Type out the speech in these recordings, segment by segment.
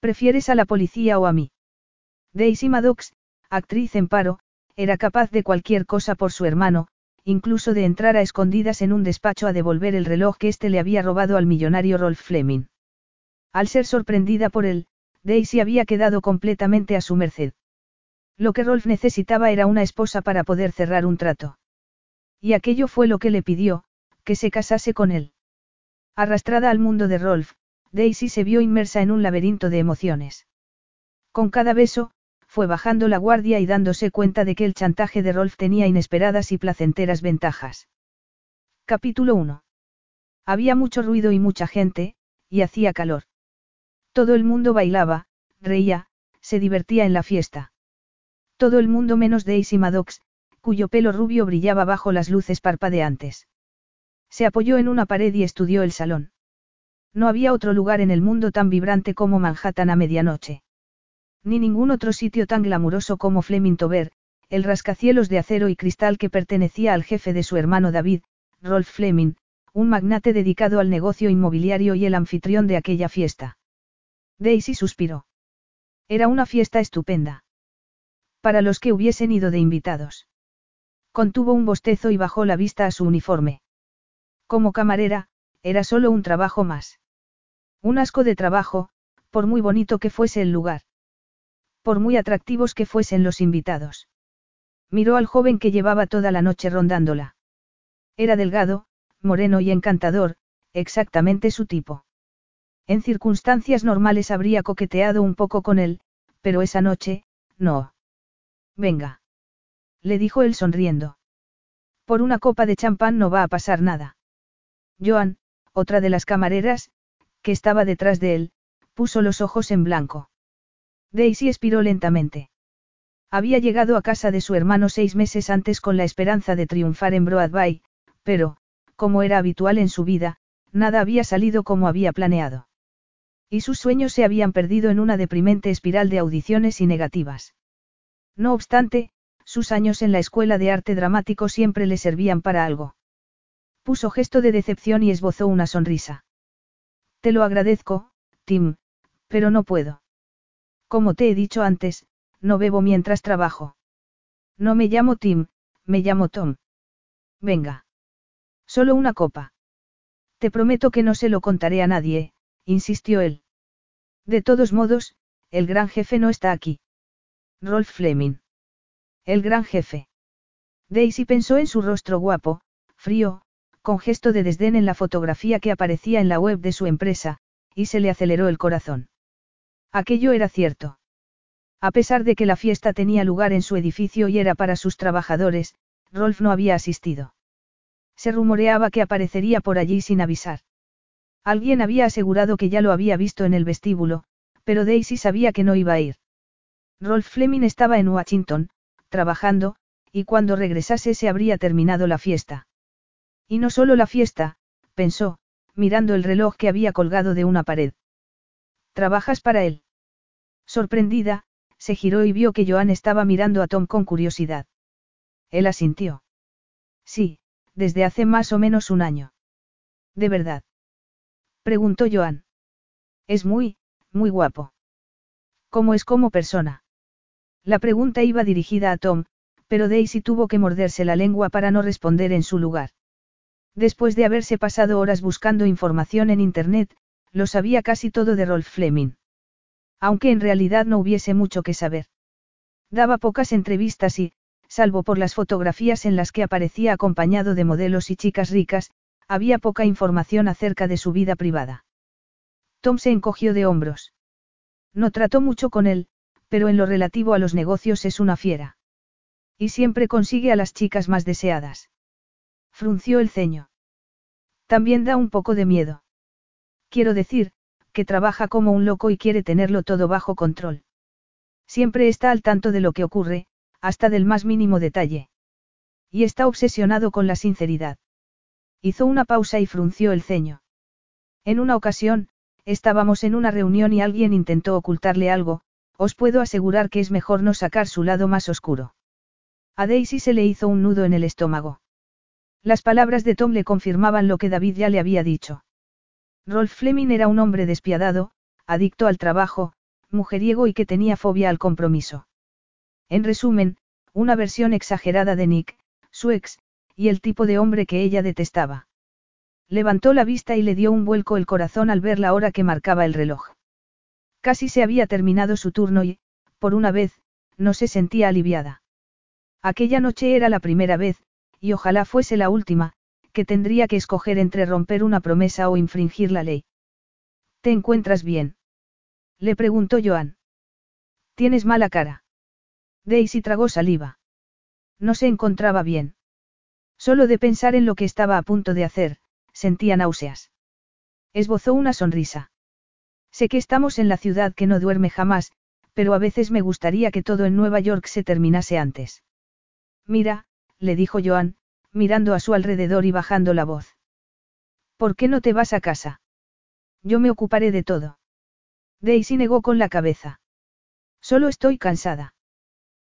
¿Prefieres a la policía o a mí? Daisy Maddox, actriz en paro, era capaz de cualquier cosa por su hermano, incluso de entrar a escondidas en un despacho a devolver el reloj que éste le había robado al millonario Rolf Fleming. Al ser sorprendida por él, Daisy había quedado completamente a su merced. Lo que Rolf necesitaba era una esposa para poder cerrar un trato. Y aquello fue lo que le pidió, que se casase con él. Arrastrada al mundo de Rolf, Daisy se vio inmersa en un laberinto de emociones. Con cada beso, fue bajando la guardia y dándose cuenta de que el chantaje de Rolf tenía inesperadas y placenteras ventajas. Capítulo 1. Había mucho ruido y mucha gente, y hacía calor. Todo el mundo bailaba, reía, se divertía en la fiesta. Todo el mundo menos Daisy Maddox, cuyo pelo rubio brillaba bajo las luces parpadeantes. Se apoyó en una pared y estudió el salón. No había otro lugar en el mundo tan vibrante como Manhattan a medianoche. Ni ningún otro sitio tan glamuroso como Fleming el rascacielos de acero y cristal que pertenecía al jefe de su hermano David, Rolf Fleming, un magnate dedicado al negocio inmobiliario y el anfitrión de aquella fiesta. Daisy suspiró. Era una fiesta estupenda. Para los que hubiesen ido de invitados. Contuvo un bostezo y bajó la vista a su uniforme. Como camarera, era solo un trabajo más. Un asco de trabajo, por muy bonito que fuese el lugar. Por muy atractivos que fuesen los invitados. Miró al joven que llevaba toda la noche rondándola. Era delgado, moreno y encantador, exactamente su tipo. En circunstancias normales habría coqueteado un poco con él, pero esa noche, no. Venga. Le dijo él sonriendo. Por una copa de champán no va a pasar nada. Joan, otra de las camareras, que estaba detrás de él, puso los ojos en blanco. Daisy expiró lentamente. Había llegado a casa de su hermano seis meses antes con la esperanza de triunfar en Broadway, pero, como era habitual en su vida, nada había salido como había planeado. Y sus sueños se habían perdido en una deprimente espiral de audiciones y negativas. No obstante, sus años en la escuela de arte dramático siempre le servían para algo. Puso gesto de decepción y esbozó una sonrisa. Te lo agradezco, Tim, pero no puedo. Como te he dicho antes, no bebo mientras trabajo. No me llamo Tim, me llamo Tom. Venga. Solo una copa. Te prometo que no se lo contaré a nadie, insistió él. De todos modos, el gran jefe no está aquí. Rolf Fleming. El gran jefe. Daisy pensó en su rostro guapo, frío, con gesto de desdén en la fotografía que aparecía en la web de su empresa, y se le aceleró el corazón. Aquello era cierto. A pesar de que la fiesta tenía lugar en su edificio y era para sus trabajadores, Rolf no había asistido. Se rumoreaba que aparecería por allí sin avisar. Alguien había asegurado que ya lo había visto en el vestíbulo, pero Daisy sabía que no iba a ir. Rolf Fleming estaba en Washington, trabajando, y cuando regresase se habría terminado la fiesta. Y no solo la fiesta, pensó, mirando el reloj que había colgado de una pared. ¿Trabajas para él? Sorprendida, se giró y vio que Joan estaba mirando a Tom con curiosidad. Él asintió. Sí, desde hace más o menos un año. ¿De verdad? Preguntó Joan. Es muy, muy guapo. ¿Cómo es como persona? La pregunta iba dirigida a Tom, pero Daisy tuvo que morderse la lengua para no responder en su lugar. Después de haberse pasado horas buscando información en Internet, lo sabía casi todo de Rolf Fleming. Aunque en realidad no hubiese mucho que saber. Daba pocas entrevistas y, salvo por las fotografías en las que aparecía acompañado de modelos y chicas ricas, había poca información acerca de su vida privada. Tom se encogió de hombros. No trató mucho con él, pero en lo relativo a los negocios es una fiera. Y siempre consigue a las chicas más deseadas. Frunció el ceño. También da un poco de miedo. Quiero decir, que trabaja como un loco y quiere tenerlo todo bajo control. Siempre está al tanto de lo que ocurre, hasta del más mínimo detalle. Y está obsesionado con la sinceridad. Hizo una pausa y frunció el ceño. En una ocasión, estábamos en una reunión y alguien intentó ocultarle algo, os puedo asegurar que es mejor no sacar su lado más oscuro. A Daisy se le hizo un nudo en el estómago. Las palabras de Tom le confirmaban lo que David ya le había dicho. Rolf Fleming era un hombre despiadado, adicto al trabajo, mujeriego y que tenía fobia al compromiso. En resumen, una versión exagerada de Nick, su ex, y el tipo de hombre que ella detestaba. Levantó la vista y le dio un vuelco el corazón al ver la hora que marcaba el reloj. Casi se había terminado su turno y, por una vez, no se sentía aliviada. Aquella noche era la primera vez, y ojalá fuese la última, que tendría que escoger entre romper una promesa o infringir la ley. ¿Te encuentras bien? Le preguntó Joan. Tienes mala cara. Daisy tragó saliva. No se encontraba bien. Solo de pensar en lo que estaba a punto de hacer, sentía náuseas. Esbozó una sonrisa. Sé que estamos en la ciudad que no duerme jamás, pero a veces me gustaría que todo en Nueva York se terminase antes. Mira, le dijo Joan, mirando a su alrededor y bajando la voz. ¿Por qué no te vas a casa? Yo me ocuparé de todo. Daisy negó con la cabeza. Solo estoy cansada.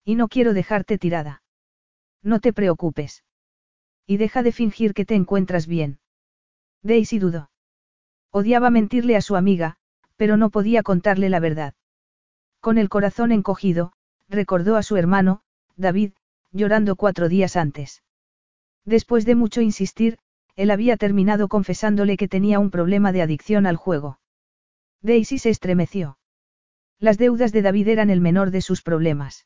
Y no quiero dejarte tirada. No te preocupes. Y deja de fingir que te encuentras bien. Daisy dudó. Odiaba mentirle a su amiga, pero no podía contarle la verdad. Con el corazón encogido, recordó a su hermano, David, llorando cuatro días antes. Después de mucho insistir, él había terminado confesándole que tenía un problema de adicción al juego. Daisy se estremeció. Las deudas de David eran el menor de sus problemas.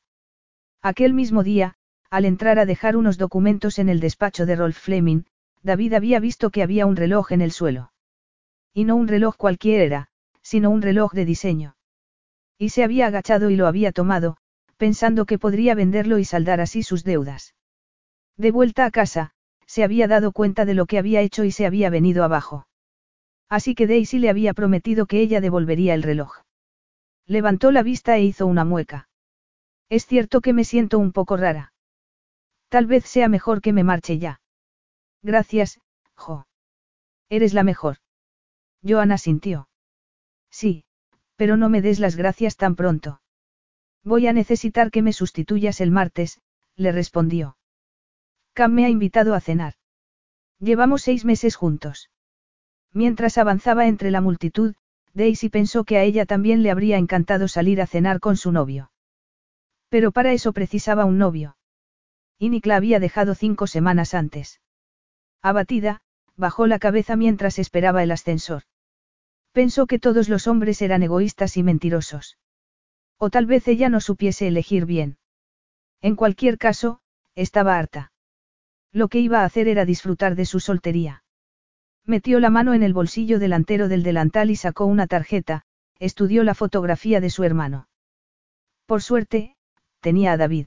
Aquel mismo día, al entrar a dejar unos documentos en el despacho de Rolf Fleming, David había visto que había un reloj en el suelo. Y no un reloj cualquiera, sino un reloj de diseño. Y se había agachado y lo había tomado, pensando que podría venderlo y saldar así sus deudas. De vuelta a casa, se había dado cuenta de lo que había hecho y se había venido abajo. Así que Daisy le había prometido que ella devolvería el reloj. Levantó la vista e hizo una mueca. Es cierto que me siento un poco rara. Tal vez sea mejor que me marche ya. Gracias, Jo. Eres la mejor. Joana sintió. Sí, pero no me des las gracias tan pronto. Voy a necesitar que me sustituyas el martes, le respondió. Cam me ha invitado a cenar. Llevamos seis meses juntos. Mientras avanzaba entre la multitud, Daisy pensó que a ella también le habría encantado salir a cenar con su novio. Pero para eso precisaba un novio. Y Nick la había dejado cinco semanas antes. Abatida, bajó la cabeza mientras esperaba el ascensor. Pensó que todos los hombres eran egoístas y mentirosos. O tal vez ella no supiese elegir bien. En cualquier caso, estaba harta. Lo que iba a hacer era disfrutar de su soltería. Metió la mano en el bolsillo delantero del delantal y sacó una tarjeta, estudió la fotografía de su hermano. Por suerte, tenía a David.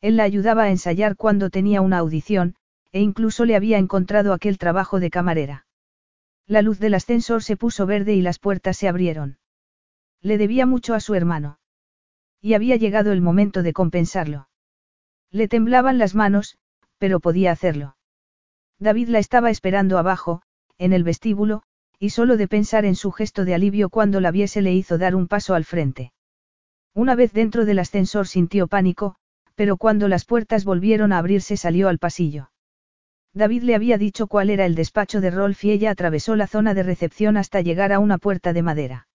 Él la ayudaba a ensayar cuando tenía una audición, e incluso le había encontrado aquel trabajo de camarera. La luz del ascensor se puso verde y las puertas se abrieron. Le debía mucho a su hermano. Y había llegado el momento de compensarlo. Le temblaban las manos, pero podía hacerlo. David la estaba esperando abajo, en el vestíbulo, y solo de pensar en su gesto de alivio cuando la viese le hizo dar un paso al frente. Una vez dentro del ascensor sintió pánico, pero cuando las puertas volvieron a abrirse salió al pasillo. David le había dicho cuál era el despacho de Rolf y ella atravesó la zona de recepción hasta llegar a una puerta de madera.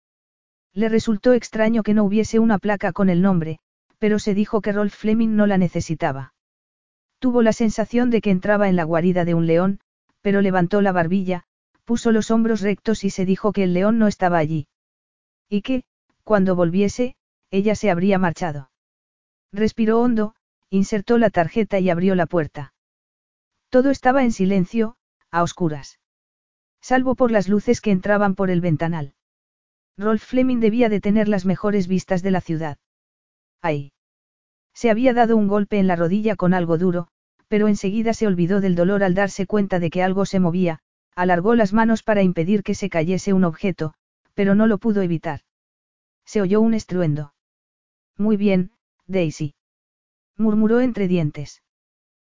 Le resultó extraño que no hubiese una placa con el nombre, pero se dijo que Rolf Fleming no la necesitaba. Tuvo la sensación de que entraba en la guarida de un león, pero levantó la barbilla, puso los hombros rectos y se dijo que el león no estaba allí. Y que, cuando volviese, ella se habría marchado. Respiró hondo, insertó la tarjeta y abrió la puerta. Todo estaba en silencio, a oscuras. Salvo por las luces que entraban por el ventanal. Rolf Fleming debía de tener las mejores vistas de la ciudad. ¡Ay! Se había dado un golpe en la rodilla con algo duro, pero enseguida se olvidó del dolor al darse cuenta de que algo se movía, alargó las manos para impedir que se cayese un objeto, pero no lo pudo evitar. Se oyó un estruendo. Muy bien, Daisy. murmuró entre dientes.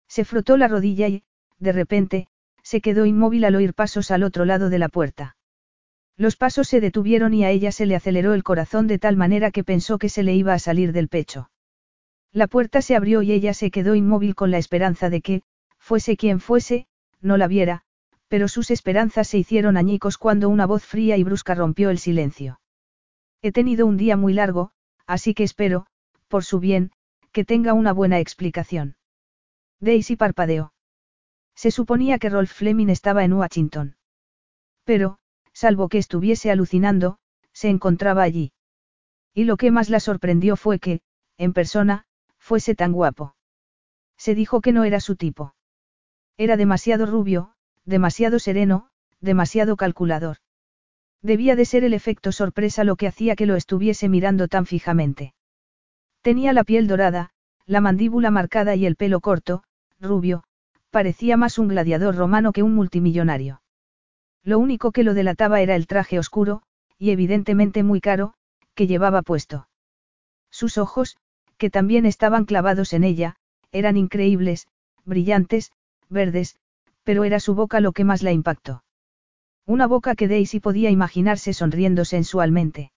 Se frotó la rodilla y, de repente, se quedó inmóvil al oír pasos al otro lado de la puerta. Los pasos se detuvieron y a ella se le aceleró el corazón de tal manera que pensó que se le iba a salir del pecho. La puerta se abrió y ella se quedó inmóvil con la esperanza de que, fuese quien fuese, no la viera, pero sus esperanzas se hicieron añicos cuando una voz fría y brusca rompió el silencio. He tenido un día muy largo, así que espero, por su bien, que tenga una buena explicación. Daisy parpadeó. Se suponía que Rolf Fleming estaba en Washington. Pero, salvo que estuviese alucinando, se encontraba allí. Y lo que más la sorprendió fue que, en persona, fuese tan guapo. Se dijo que no era su tipo. Era demasiado rubio, demasiado sereno, demasiado calculador. Debía de ser el efecto sorpresa lo que hacía que lo estuviese mirando tan fijamente. Tenía la piel dorada, la mandíbula marcada y el pelo corto, rubio, parecía más un gladiador romano que un multimillonario. Lo único que lo delataba era el traje oscuro, y evidentemente muy caro, que llevaba puesto. Sus ojos, que también estaban clavados en ella, eran increíbles, brillantes, verdes, pero era su boca lo que más la impactó. Una boca que Daisy podía imaginarse sonriendo sensualmente.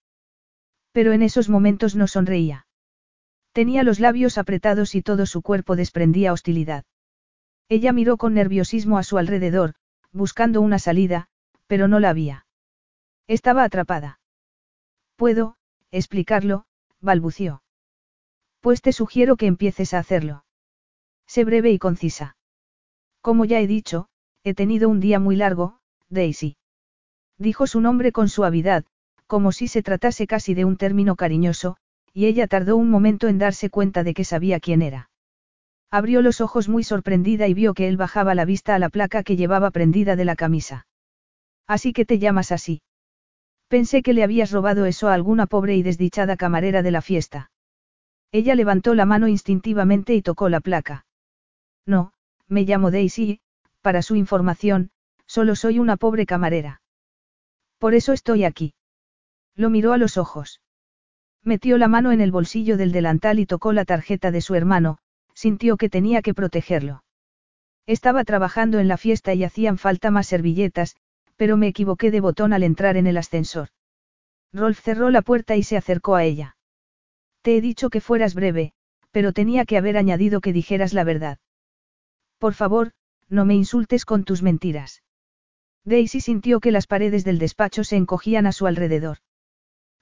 Pero en esos momentos no sonreía. Tenía los labios apretados y todo su cuerpo desprendía hostilidad. Ella miró con nerviosismo a su alrededor, buscando una salida, pero no la había. Estaba atrapada. Puedo, explicarlo, balbució. Pues te sugiero que empieces a hacerlo. Sé breve y concisa. Como ya he dicho, he tenido un día muy largo, Daisy. Dijo su nombre con suavidad, como si se tratase casi de un término cariñoso, y ella tardó un momento en darse cuenta de que sabía quién era. Abrió los ojos muy sorprendida y vio que él bajaba la vista a la placa que llevaba prendida de la camisa. Así que te llamas así. Pensé que le habías robado eso a alguna pobre y desdichada camarera de la fiesta. Ella levantó la mano instintivamente y tocó la placa. No, me llamo Daisy, para su información, solo soy una pobre camarera. Por eso estoy aquí. Lo miró a los ojos. Metió la mano en el bolsillo del delantal y tocó la tarjeta de su hermano, sintió que tenía que protegerlo. Estaba trabajando en la fiesta y hacían falta más servilletas, pero me equivoqué de botón al entrar en el ascensor. Rolf cerró la puerta y se acercó a ella. Te he dicho que fueras breve, pero tenía que haber añadido que dijeras la verdad. Por favor, no me insultes con tus mentiras. Daisy sintió que las paredes del despacho se encogían a su alrededor.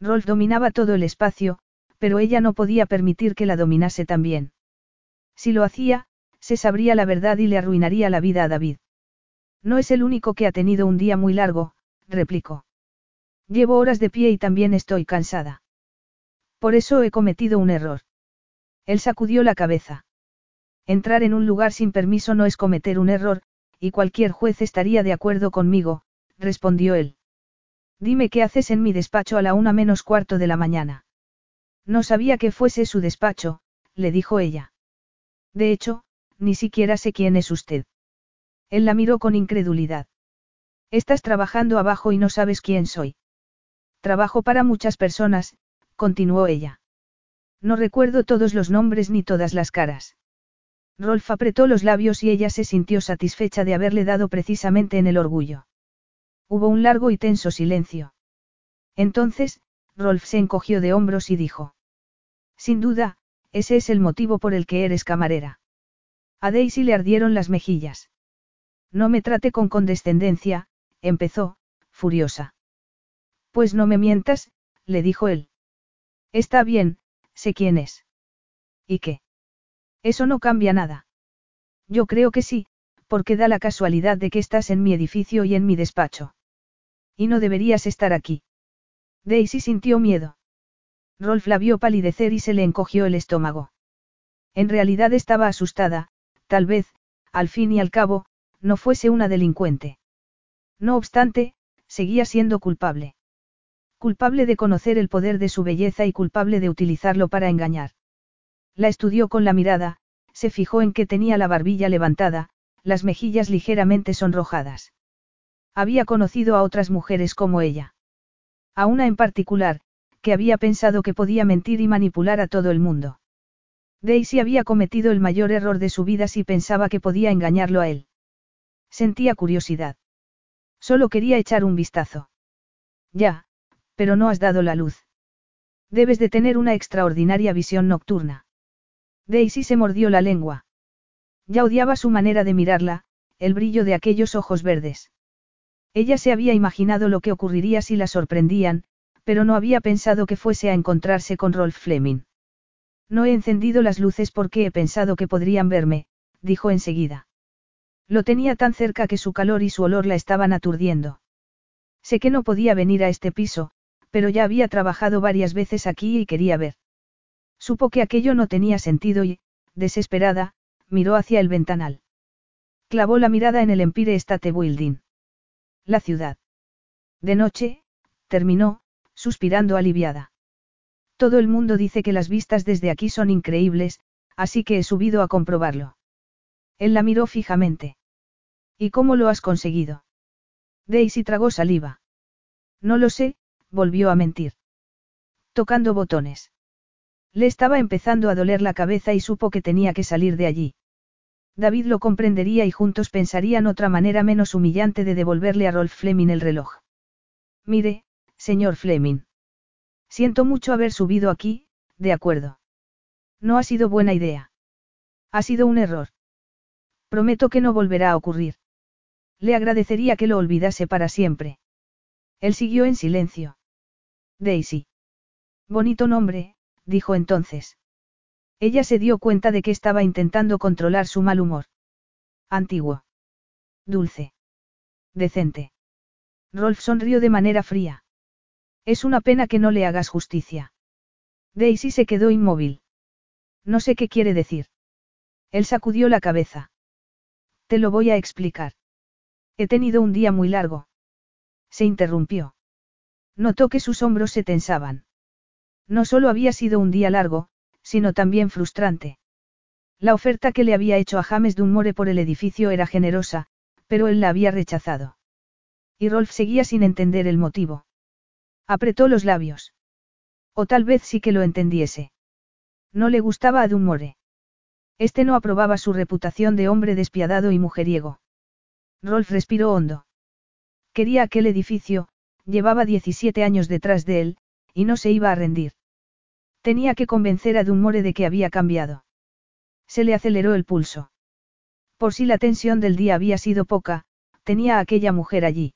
Rolf dominaba todo el espacio, pero ella no podía permitir que la dominase también. Si lo hacía, se sabría la verdad y le arruinaría la vida a David. No es el único que ha tenido un día muy largo, replicó. Llevo horas de pie y también estoy cansada. Por eso he cometido un error. Él sacudió la cabeza. Entrar en un lugar sin permiso no es cometer un error, y cualquier juez estaría de acuerdo conmigo, respondió él. Dime qué haces en mi despacho a la una menos cuarto de la mañana. No sabía que fuese su despacho, le dijo ella. De hecho, ni siquiera sé quién es usted. Él la miró con incredulidad. Estás trabajando abajo y no sabes quién soy. Trabajo para muchas personas, continuó ella. No recuerdo todos los nombres ni todas las caras. Rolf apretó los labios y ella se sintió satisfecha de haberle dado precisamente en el orgullo. Hubo un largo y tenso silencio. Entonces, Rolf se encogió de hombros y dijo. Sin duda, ese es el motivo por el que eres camarera. A Daisy le ardieron las mejillas. No me trate con condescendencia, empezó, furiosa. Pues no me mientas, le dijo él. Está bien, sé quién es. ¿Y qué? Eso no cambia nada. Yo creo que sí, porque da la casualidad de que estás en mi edificio y en mi despacho. Y no deberías estar aquí. Daisy sintió miedo. Rolf la vio palidecer y se le encogió el estómago. En realidad estaba asustada, tal vez, al fin y al cabo, no fuese una delincuente. No obstante, seguía siendo culpable. Culpable de conocer el poder de su belleza y culpable de utilizarlo para engañar. La estudió con la mirada, se fijó en que tenía la barbilla levantada, las mejillas ligeramente sonrojadas. Había conocido a otras mujeres como ella. A una en particular, que había pensado que podía mentir y manipular a todo el mundo. Daisy había cometido el mayor error de su vida si pensaba que podía engañarlo a él. Sentía curiosidad. Solo quería echar un vistazo. Ya, pero no has dado la luz. Debes de tener una extraordinaria visión nocturna. Daisy se mordió la lengua. Ya odiaba su manera de mirarla, el brillo de aquellos ojos verdes. Ella se había imaginado lo que ocurriría si la sorprendían, pero no había pensado que fuese a encontrarse con Rolf Fleming. No he encendido las luces porque he pensado que podrían verme, dijo enseguida. Lo tenía tan cerca que su calor y su olor la estaban aturdiendo. Sé que no podía venir a este piso, pero ya había trabajado varias veces aquí y quería ver. Supo que aquello no tenía sentido y, desesperada, miró hacia el ventanal. Clavó la mirada en el Empire State Building. La ciudad. De noche, terminó, suspirando aliviada. Todo el mundo dice que las vistas desde aquí son increíbles, así que he subido a comprobarlo. Él la miró fijamente. ¿Y cómo lo has conseguido? Daisy tragó saliva. No lo sé, volvió a mentir. Tocando botones. Le estaba empezando a doler la cabeza y supo que tenía que salir de allí. David lo comprendería y juntos pensarían otra manera menos humillante de devolverle a Rolf Fleming el reloj. Mire, señor Fleming. Siento mucho haber subido aquí, de acuerdo. No ha sido buena idea. Ha sido un error. Prometo que no volverá a ocurrir. Le agradecería que lo olvidase para siempre. Él siguió en silencio. Daisy. Bonito nombre, dijo entonces. Ella se dio cuenta de que estaba intentando controlar su mal humor. Antiguo. Dulce. Decente. Rolf sonrió de manera fría. Es una pena que no le hagas justicia. Daisy se quedó inmóvil. No sé qué quiere decir. Él sacudió la cabeza. Te lo voy a explicar. He tenido un día muy largo. Se interrumpió. Notó que sus hombros se tensaban. No solo había sido un día largo, sino también frustrante. La oferta que le había hecho a James Dunmore por el edificio era generosa, pero él la había rechazado. Y Rolf seguía sin entender el motivo. Apretó los labios. O tal vez sí que lo entendiese. No le gustaba a Dunmore. Este no aprobaba su reputación de hombre despiadado y mujeriego. Rolf respiró hondo. Quería aquel edificio, llevaba 17 años detrás de él, y no se iba a rendir. Tenía que convencer a Dunmore de que había cambiado. Se le aceleró el pulso. Por si la tensión del día había sido poca, tenía a aquella mujer allí.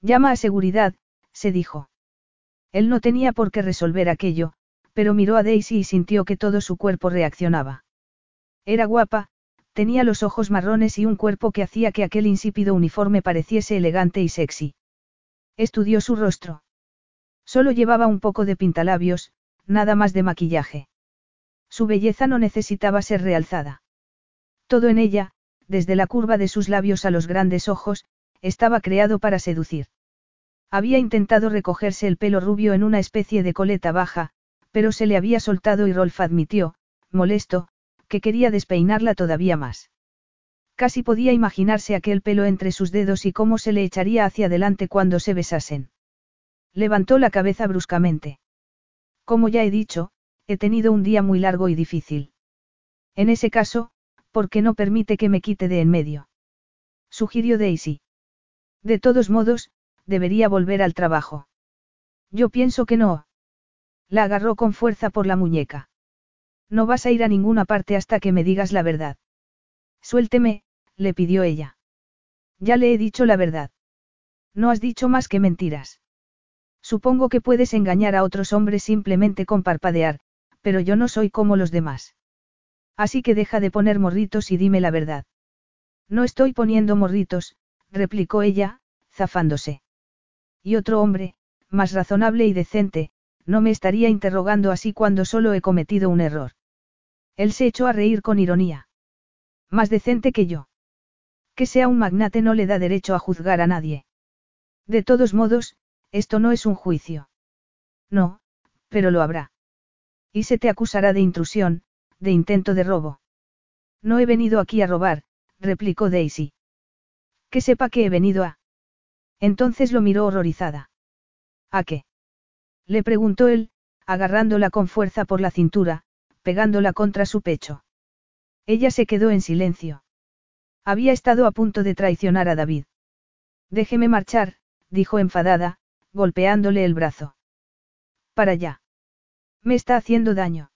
Llama a seguridad, se dijo. Él no tenía por qué resolver aquello, pero miró a Daisy y sintió que todo su cuerpo reaccionaba. Era guapa, tenía los ojos marrones y un cuerpo que hacía que aquel insípido uniforme pareciese elegante y sexy. Estudió su rostro. Solo llevaba un poco de pintalabios, nada más de maquillaje. Su belleza no necesitaba ser realzada. Todo en ella, desde la curva de sus labios a los grandes ojos, estaba creado para seducir. Había intentado recogerse el pelo rubio en una especie de coleta baja, pero se le había soltado y Rolf admitió, molesto, que quería despeinarla todavía más. Casi podía imaginarse aquel pelo entre sus dedos y cómo se le echaría hacia adelante cuando se besasen. Levantó la cabeza bruscamente. Como ya he dicho, he tenido un día muy largo y difícil. En ese caso, ¿por qué no permite que me quite de en medio? Sugirió Daisy. De todos modos, debería volver al trabajo. Yo pienso que no. La agarró con fuerza por la muñeca. No vas a ir a ninguna parte hasta que me digas la verdad. Suélteme, le pidió ella. Ya le he dicho la verdad. No has dicho más que mentiras. Supongo que puedes engañar a otros hombres simplemente con parpadear, pero yo no soy como los demás. Así que deja de poner morritos y dime la verdad. No estoy poniendo morritos, replicó ella, zafándose. Y otro hombre, más razonable y decente, no me estaría interrogando así cuando solo he cometido un error. Él se echó a reír con ironía. Más decente que yo. Que sea un magnate no le da derecho a juzgar a nadie. De todos modos, esto no es un juicio. No, pero lo habrá. Y se te acusará de intrusión, de intento de robo. No he venido aquí a robar, replicó Daisy. Que sepa que he venido a. Entonces lo miró horrorizada. ¿A qué? Le preguntó él, agarrándola con fuerza por la cintura, pegándola contra su pecho. Ella se quedó en silencio. Había estado a punto de traicionar a David. Déjeme marchar, dijo enfadada, golpeándole el brazo. Para allá. Me está haciendo daño.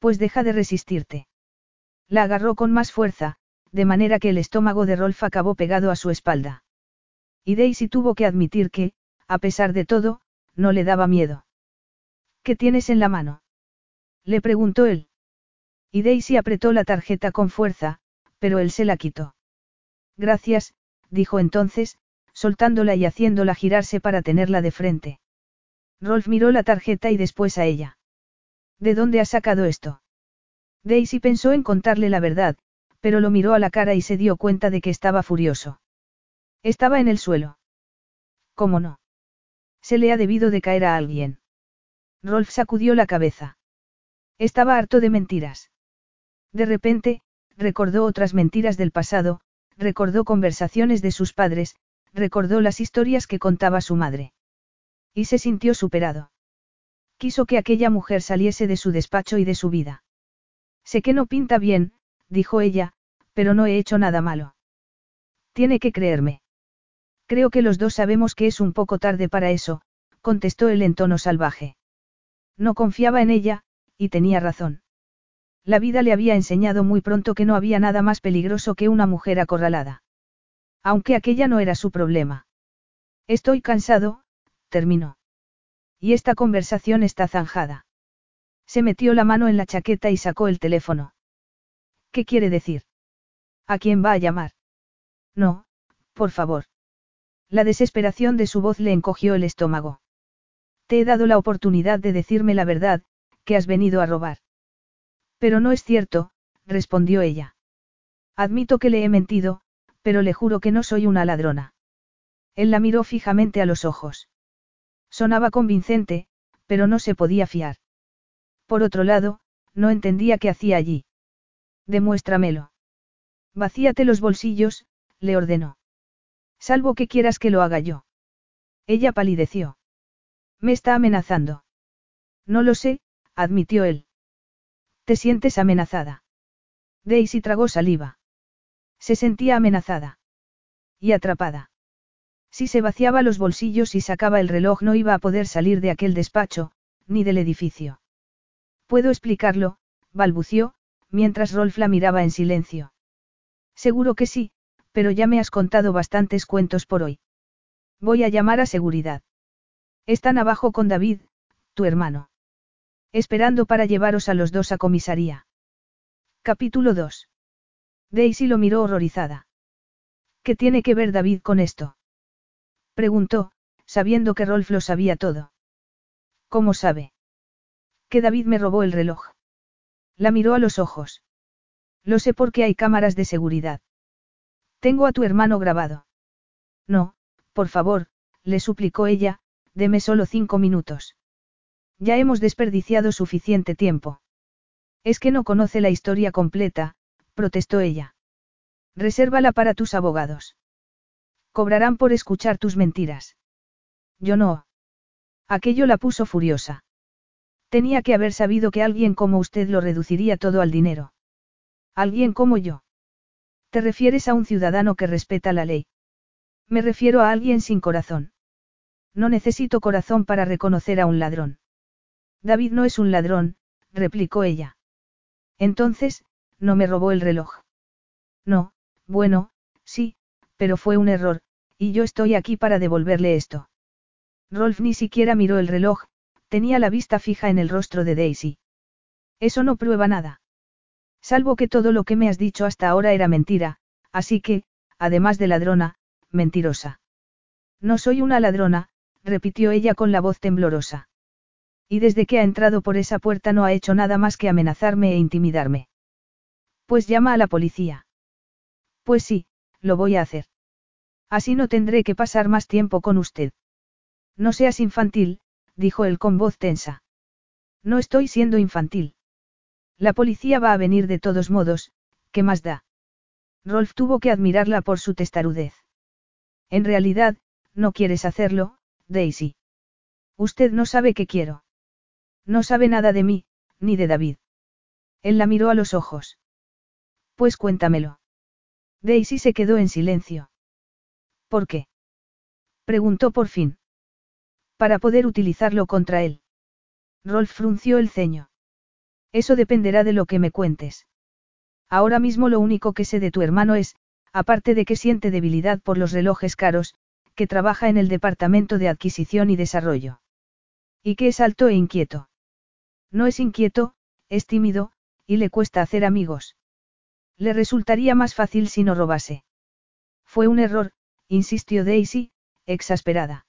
Pues deja de resistirte. La agarró con más fuerza, de manera que el estómago de Rolf acabó pegado a su espalda. Y Daisy tuvo que admitir que, a pesar de todo, no le daba miedo. ¿Qué tienes en la mano? Le preguntó él. Y Daisy apretó la tarjeta con fuerza, pero él se la quitó. Gracias, dijo entonces, soltándola y haciéndola girarse para tenerla de frente. Rolf miró la tarjeta y después a ella. ¿De dónde ha sacado esto? Daisy pensó en contarle la verdad, pero lo miró a la cara y se dio cuenta de que estaba furioso. Estaba en el suelo. ¿Cómo no? Se le ha debido de caer a alguien. Rolf sacudió la cabeza. Estaba harto de mentiras. De repente, recordó otras mentiras del pasado, recordó conversaciones de sus padres, recordó las historias que contaba su madre. Y se sintió superado. Quiso que aquella mujer saliese de su despacho y de su vida. Sé que no pinta bien, dijo ella, pero no he hecho nada malo. Tiene que creerme. Creo que los dos sabemos que es un poco tarde para eso, contestó él en tono salvaje. No confiaba en ella, y tenía razón. La vida le había enseñado muy pronto que no había nada más peligroso que una mujer acorralada. Aunque aquella no era su problema. Estoy cansado, terminó. Y esta conversación está zanjada. Se metió la mano en la chaqueta y sacó el teléfono. ¿Qué quiere decir? ¿A quién va a llamar? No, por favor. La desesperación de su voz le encogió el estómago. Te he dado la oportunidad de decirme la verdad, que has venido a robar. Pero no es cierto, respondió ella. Admito que le he mentido, pero le juro que no soy una ladrona. Él la miró fijamente a los ojos. Sonaba convincente, pero no se podía fiar. Por otro lado, no entendía qué hacía allí. Demuéstramelo. Vacíate los bolsillos, le ordenó. Salvo que quieras que lo haga yo. Ella palideció. Me está amenazando. No lo sé, admitió él. ¿Te sientes amenazada? Daisy tragó saliva. Se sentía amenazada. Y atrapada. Si se vaciaba los bolsillos y sacaba el reloj no iba a poder salir de aquel despacho, ni del edificio. Puedo explicarlo, balbució, mientras Rolf la miraba en silencio. Seguro que sí, pero ya me has contado bastantes cuentos por hoy. Voy a llamar a seguridad. Están abajo con David, tu hermano. Esperando para llevaros a los dos a comisaría. Capítulo 2. Daisy lo miró horrorizada. ¿Qué tiene que ver David con esto? Preguntó, sabiendo que Rolf lo sabía todo. ¿Cómo sabe? Que David me robó el reloj. La miró a los ojos. Lo sé porque hay cámaras de seguridad. Tengo a tu hermano grabado. No, por favor, le suplicó ella, deme solo cinco minutos. Ya hemos desperdiciado suficiente tiempo. Es que no conoce la historia completa, protestó ella. Resérvala para tus abogados. Cobrarán por escuchar tus mentiras. Yo no. Aquello la puso furiosa. Tenía que haber sabido que alguien como usted lo reduciría todo al dinero. Alguien como yo. ¿Te refieres a un ciudadano que respeta la ley? Me refiero a alguien sin corazón. No necesito corazón para reconocer a un ladrón. David no es un ladrón, replicó ella. Entonces, no me robó el reloj. No, bueno, sí, pero fue un error, y yo estoy aquí para devolverle esto. Rolf ni siquiera miró el reloj, tenía la vista fija en el rostro de Daisy. Eso no prueba nada. Salvo que todo lo que me has dicho hasta ahora era mentira, así que, además de ladrona, mentirosa. No soy una ladrona, repitió ella con la voz temblorosa. Y desde que ha entrado por esa puerta no ha hecho nada más que amenazarme e intimidarme. Pues llama a la policía. Pues sí, lo voy a hacer. Así no tendré que pasar más tiempo con usted. No seas infantil, dijo él con voz tensa. No estoy siendo infantil. La policía va a venir de todos modos, ¿qué más da? Rolf tuvo que admirarla por su testarudez. En realidad, no quieres hacerlo, Daisy. Usted no sabe qué quiero. No sabe nada de mí, ni de David. Él la miró a los ojos. Pues cuéntamelo. Daisy se quedó en silencio. ¿Por qué? Preguntó por fin. Para poder utilizarlo contra él. Rolf frunció el ceño. Eso dependerá de lo que me cuentes. Ahora mismo lo único que sé de tu hermano es, aparte de que siente debilidad por los relojes caros, que trabaja en el departamento de adquisición y desarrollo. Y que es alto e inquieto. No es inquieto, es tímido, y le cuesta hacer amigos. Le resultaría más fácil si no robase. Fue un error, insistió Daisy, exasperada.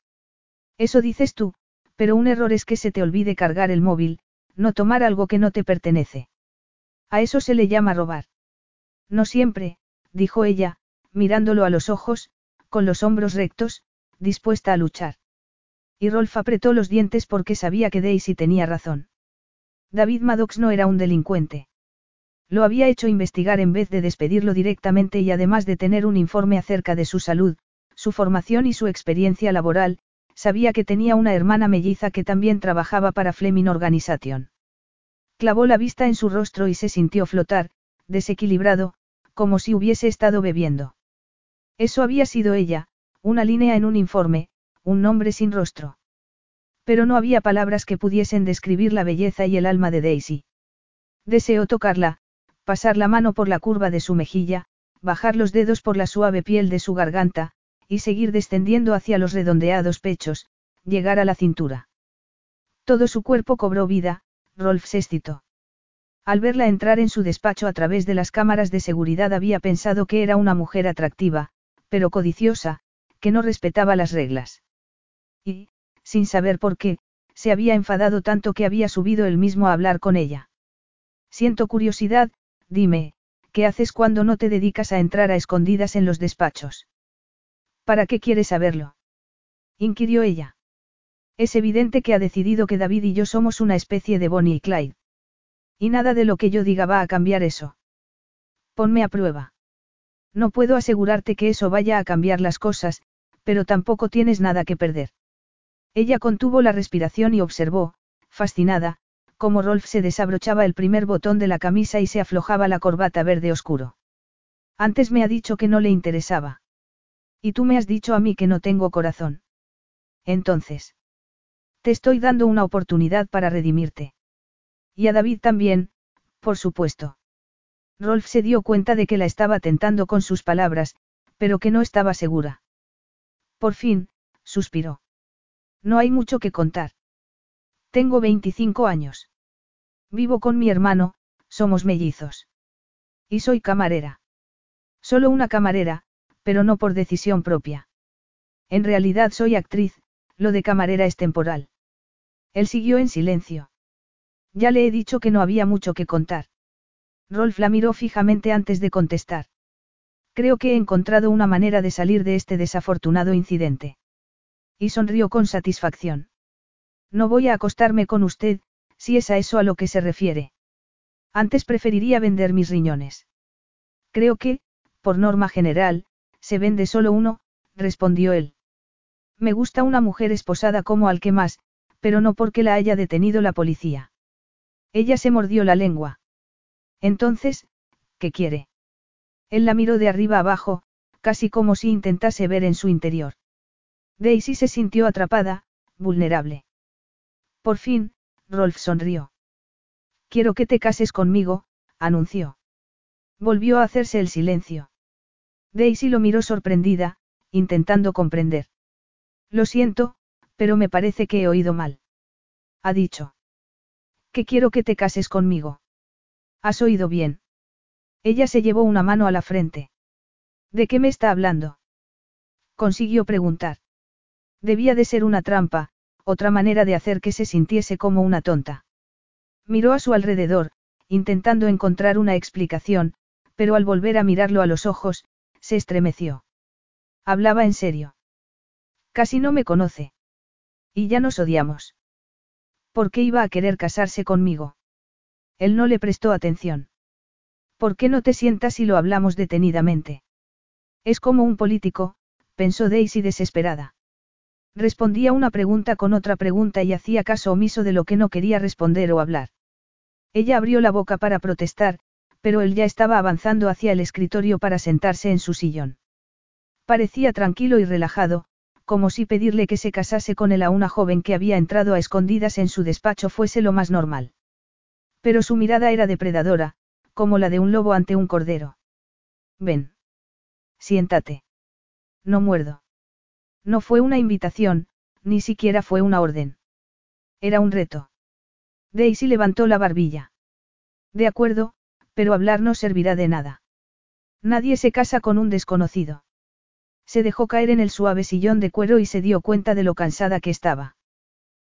Eso dices tú, pero un error es que se te olvide cargar el móvil, no tomar algo que no te pertenece. A eso se le llama robar. No siempre, dijo ella, mirándolo a los ojos, con los hombros rectos, dispuesta a luchar. Y Rolf apretó los dientes porque sabía que Daisy tenía razón. David Maddox no era un delincuente. Lo había hecho investigar en vez de despedirlo directamente y además de tener un informe acerca de su salud, su formación y su experiencia laboral, sabía que tenía una hermana melliza que también trabajaba para Fleming Organization. Clavó la vista en su rostro y se sintió flotar, desequilibrado, como si hubiese estado bebiendo. Eso había sido ella, una línea en un informe, un nombre sin rostro. Pero no había palabras que pudiesen describir la belleza y el alma de Daisy. Deseó tocarla, pasar la mano por la curva de su mejilla, bajar los dedos por la suave piel de su garganta, y seguir descendiendo hacia los redondeados pechos, llegar a la cintura. Todo su cuerpo cobró vida, Rolf se excitó. Al verla entrar en su despacho a través de las cámaras de seguridad había pensado que era una mujer atractiva, pero codiciosa, que no respetaba las reglas. Y, sin saber por qué, se había enfadado tanto que había subido él mismo a hablar con ella. Siento curiosidad, dime, ¿qué haces cuando no te dedicas a entrar a escondidas en los despachos? ¿Para qué quieres saberlo? inquirió ella. Es evidente que ha decidido que David y yo somos una especie de Bonnie y Clyde. Y nada de lo que yo diga va a cambiar eso. Ponme a prueba. No puedo asegurarte que eso vaya a cambiar las cosas, pero tampoco tienes nada que perder. Ella contuvo la respiración y observó, fascinada, cómo Rolf se desabrochaba el primer botón de la camisa y se aflojaba la corbata verde oscuro. Antes me ha dicho que no le interesaba. Y tú me has dicho a mí que no tengo corazón. Entonces. Te estoy dando una oportunidad para redimirte. Y a David también, por supuesto. Rolf se dio cuenta de que la estaba tentando con sus palabras, pero que no estaba segura. Por fin, suspiró. No hay mucho que contar. Tengo 25 años. Vivo con mi hermano, somos mellizos. Y soy camarera. Solo una camarera, pero no por decisión propia. En realidad soy actriz, lo de camarera es temporal. Él siguió en silencio. Ya le he dicho que no había mucho que contar. Rolf la miró fijamente antes de contestar. Creo que he encontrado una manera de salir de este desafortunado incidente. Y sonrió con satisfacción. No voy a acostarme con usted, si es a eso a lo que se refiere. Antes preferiría vender mis riñones. Creo que, por norma general, se vende solo uno, respondió él. Me gusta una mujer esposada como al que más, pero no porque la haya detenido la policía. Ella se mordió la lengua. Entonces, ¿qué quiere? Él la miró de arriba abajo, casi como si intentase ver en su interior. Daisy se sintió atrapada, vulnerable. Por fin, Rolf sonrió. Quiero que te cases conmigo, anunció. Volvió a hacerse el silencio. Daisy lo miró sorprendida, intentando comprender. Lo siento, pero me parece que he oído mal. Ha dicho que quiero que te cases conmigo. ¿Has oído bien? Ella se llevó una mano a la frente. ¿De qué me está hablando? Consiguió preguntar. Debía de ser una trampa, otra manera de hacer que se sintiese como una tonta. Miró a su alrededor, intentando encontrar una explicación, pero al volver a mirarlo a los ojos, se estremeció. Hablaba en serio. Casi no me conoce. Y ya nos odiamos. ¿Por qué iba a querer casarse conmigo? Él no le prestó atención. ¿Por qué no te sientas y lo hablamos detenidamente? Es como un político, pensó Daisy desesperada. Respondía una pregunta con otra pregunta y hacía caso omiso de lo que no quería responder o hablar. Ella abrió la boca para protestar, pero él ya estaba avanzando hacia el escritorio para sentarse en su sillón. Parecía tranquilo y relajado, como si pedirle que se casase con él a una joven que había entrado a escondidas en su despacho fuese lo más normal. Pero su mirada era depredadora, como la de un lobo ante un cordero. Ven. Siéntate. No muerdo. No fue una invitación, ni siquiera fue una orden. Era un reto. Daisy levantó la barbilla. De acuerdo, pero hablar no servirá de nada. Nadie se casa con un desconocido. Se dejó caer en el suave sillón de cuero y se dio cuenta de lo cansada que estaba.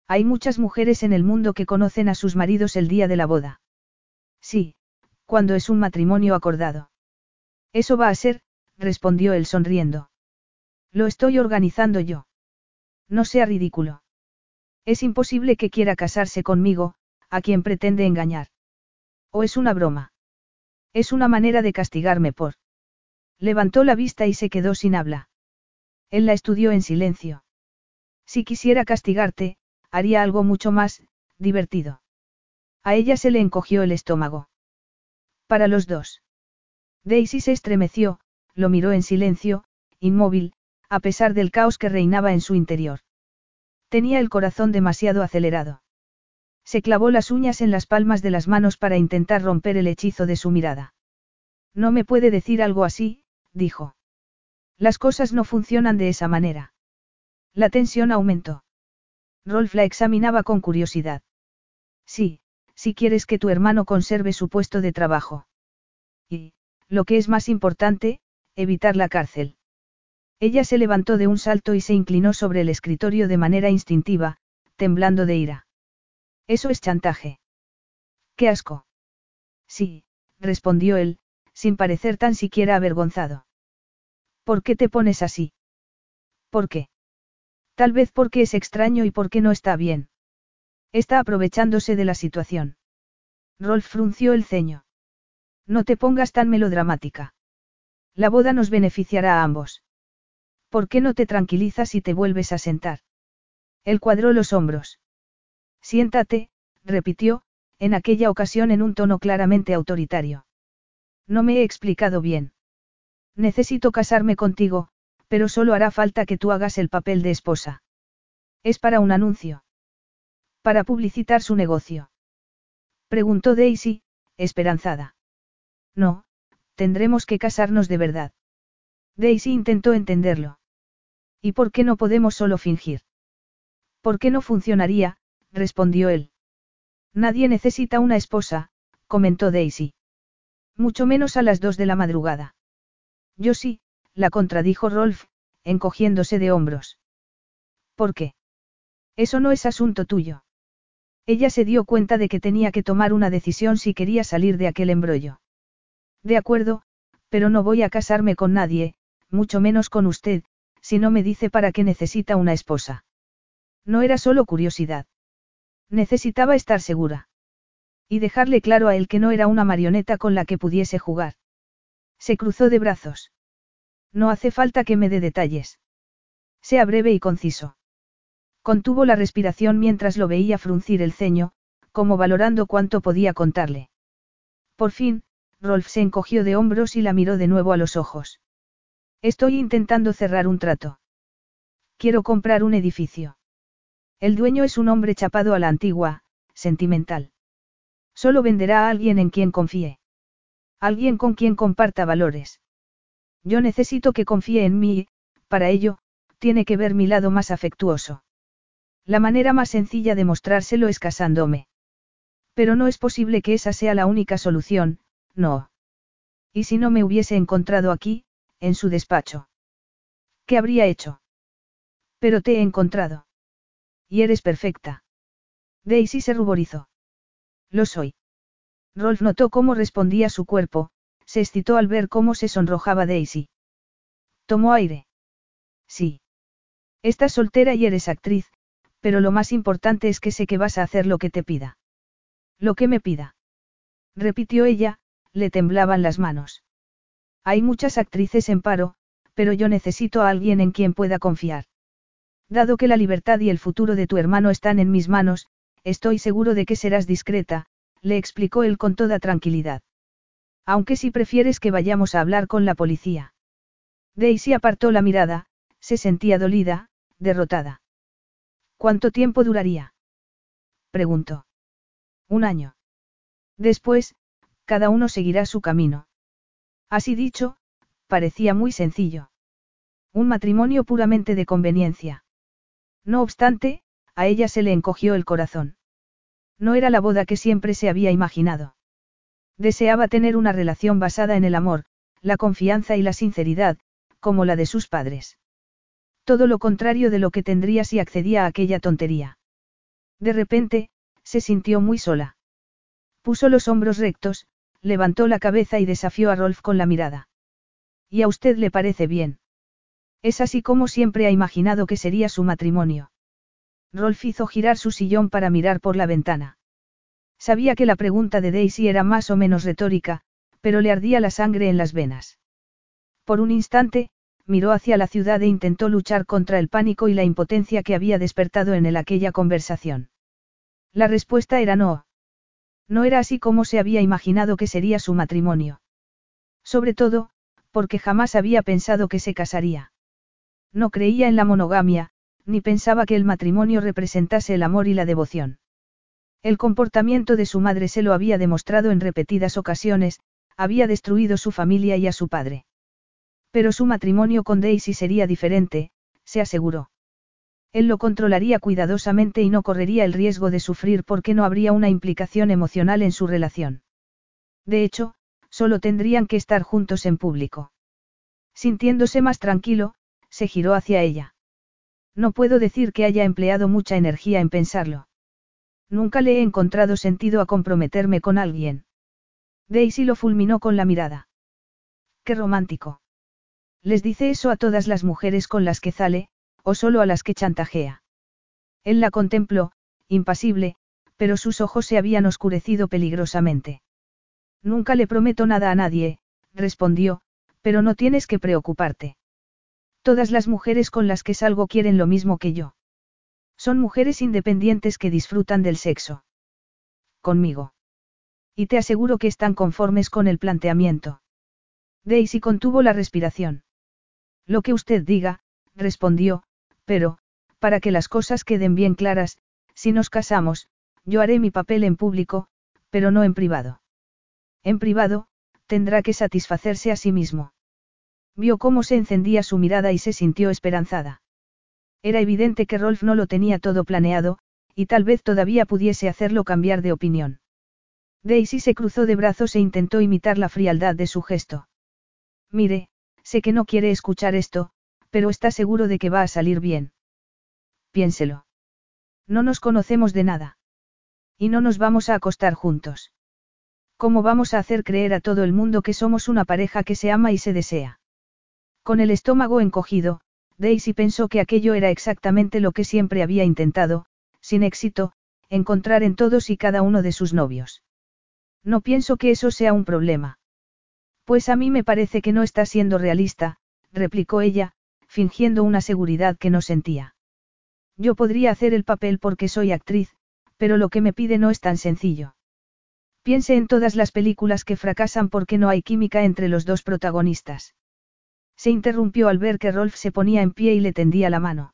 Hay muchas mujeres en el mundo que conocen a sus maridos el día de la boda. Sí, cuando es un matrimonio acordado. Eso va a ser, respondió él sonriendo. Lo estoy organizando yo. No sea ridículo. Es imposible que quiera casarse conmigo, a quien pretende engañar. ¿O es una broma? Es una manera de castigarme por... Levantó la vista y se quedó sin habla. Él la estudió en silencio. Si quisiera castigarte, haría algo mucho más, divertido. A ella se le encogió el estómago. Para los dos. Daisy se estremeció, lo miró en silencio, inmóvil, a pesar del caos que reinaba en su interior. Tenía el corazón demasiado acelerado. Se clavó las uñas en las palmas de las manos para intentar romper el hechizo de su mirada. No me puede decir algo así, dijo. Las cosas no funcionan de esa manera. La tensión aumentó. Rolf la examinaba con curiosidad. Sí, si quieres que tu hermano conserve su puesto de trabajo. Y, lo que es más importante, evitar la cárcel. Ella se levantó de un salto y se inclinó sobre el escritorio de manera instintiva, temblando de ira. Eso es chantaje. ¡Qué asco! Sí, respondió él, sin parecer tan siquiera avergonzado. ¿Por qué te pones así? ¿Por qué? Tal vez porque es extraño y porque no está bien. Está aprovechándose de la situación. Rolf frunció el ceño. No te pongas tan melodramática. La boda nos beneficiará a ambos. ¿Por qué no te tranquilizas y te vuelves a sentar? Él cuadró los hombros. Siéntate, repitió, en aquella ocasión en un tono claramente autoritario. No me he explicado bien. Necesito casarme contigo, pero solo hará falta que tú hagas el papel de esposa. Es para un anuncio. Para publicitar su negocio. Preguntó Daisy, esperanzada. No, tendremos que casarnos de verdad. Daisy intentó entenderlo. ¿Y por qué no podemos solo fingir? ¿Por qué no funcionaría? respondió él. Nadie necesita una esposa, comentó Daisy. Mucho menos a las dos de la madrugada. Yo sí, la contradijo Rolf, encogiéndose de hombros. ¿Por qué? Eso no es asunto tuyo. Ella se dio cuenta de que tenía que tomar una decisión si quería salir de aquel embrollo. De acuerdo, pero no voy a casarme con nadie, mucho menos con usted, si no me dice para qué necesita una esposa. No era solo curiosidad. Necesitaba estar segura. Y dejarle claro a él que no era una marioneta con la que pudiese jugar. Se cruzó de brazos. No hace falta que me dé detalles. Sea breve y conciso. Contuvo la respiración mientras lo veía fruncir el ceño, como valorando cuánto podía contarle. Por fin, Rolf se encogió de hombros y la miró de nuevo a los ojos. Estoy intentando cerrar un trato. Quiero comprar un edificio. El dueño es un hombre chapado a la antigua, sentimental. Solo venderá a alguien en quien confíe. Alguien con quien comparta valores. Yo necesito que confíe en mí para ello, tiene que ver mi lado más afectuoso. La manera más sencilla de mostrárselo es casándome. Pero no es posible que esa sea la única solución, no. ¿Y si no me hubiese encontrado aquí, en su despacho. ¿Qué habría hecho? Pero te he encontrado. Y eres perfecta. Daisy se ruborizó. Lo soy. Rolf notó cómo respondía su cuerpo, se excitó al ver cómo se sonrojaba Daisy. Tomó aire. Sí. Estás soltera y eres actriz, pero lo más importante es que sé que vas a hacer lo que te pida. Lo que me pida. Repitió ella, le temblaban las manos. Hay muchas actrices en paro, pero yo necesito a alguien en quien pueda confiar. Dado que la libertad y el futuro de tu hermano están en mis manos, estoy seguro de que serás discreta, le explicó él con toda tranquilidad. Aunque si prefieres que vayamos a hablar con la policía. Daisy apartó la mirada, se sentía dolida, derrotada. ¿Cuánto tiempo duraría? preguntó. Un año. Después, cada uno seguirá su camino. Así dicho, parecía muy sencillo. Un matrimonio puramente de conveniencia. No obstante, a ella se le encogió el corazón. No era la boda que siempre se había imaginado. Deseaba tener una relación basada en el amor, la confianza y la sinceridad, como la de sus padres. Todo lo contrario de lo que tendría si accedía a aquella tontería. De repente, se sintió muy sola. Puso los hombros rectos, levantó la cabeza y desafió a Rolf con la mirada. ¿Y a usted le parece bien? Es así como siempre ha imaginado que sería su matrimonio. Rolf hizo girar su sillón para mirar por la ventana. Sabía que la pregunta de Daisy era más o menos retórica, pero le ardía la sangre en las venas. Por un instante, miró hacia la ciudad e intentó luchar contra el pánico y la impotencia que había despertado en él aquella conversación. La respuesta era no. No era así como se había imaginado que sería su matrimonio. Sobre todo, porque jamás había pensado que se casaría. No creía en la monogamia, ni pensaba que el matrimonio representase el amor y la devoción. El comportamiento de su madre se lo había demostrado en repetidas ocasiones, había destruido su familia y a su padre. Pero su matrimonio con Daisy sería diferente, se aseguró. Él lo controlaría cuidadosamente y no correría el riesgo de sufrir porque no habría una implicación emocional en su relación. De hecho, solo tendrían que estar juntos en público. Sintiéndose más tranquilo, se giró hacia ella. No puedo decir que haya empleado mucha energía en pensarlo. Nunca le he encontrado sentido a comprometerme con alguien. Daisy lo fulminó con la mirada. Qué romántico. Les dice eso a todas las mujeres con las que sale, o solo a las que chantajea. Él la contempló, impasible, pero sus ojos se habían oscurecido peligrosamente. Nunca le prometo nada a nadie, respondió, pero no tienes que preocuparte. Todas las mujeres con las que salgo quieren lo mismo que yo. Son mujeres independientes que disfrutan del sexo. Conmigo. Y te aseguro que están conformes con el planteamiento. Daisy contuvo la respiración. Lo que usted diga, respondió, pero, para que las cosas queden bien claras, si nos casamos, yo haré mi papel en público, pero no en privado. En privado, tendrá que satisfacerse a sí mismo. Vio cómo se encendía su mirada y se sintió esperanzada. Era evidente que Rolf no lo tenía todo planeado, y tal vez todavía pudiese hacerlo cambiar de opinión. Daisy se cruzó de brazos e intentó imitar la frialdad de su gesto. Mire, sé que no quiere escuchar esto, pero está seguro de que va a salir bien. Piénselo. No nos conocemos de nada. Y no nos vamos a acostar juntos. ¿Cómo vamos a hacer creer a todo el mundo que somos una pareja que se ama y se desea? Con el estómago encogido, Daisy pensó que aquello era exactamente lo que siempre había intentado, sin éxito, encontrar en todos y cada uno de sus novios. No pienso que eso sea un problema. Pues a mí me parece que no está siendo realista, replicó ella, fingiendo una seguridad que no sentía. Yo podría hacer el papel porque soy actriz, pero lo que me pide no es tan sencillo. Piense en todas las películas que fracasan porque no hay química entre los dos protagonistas. Se interrumpió al ver que Rolf se ponía en pie y le tendía la mano.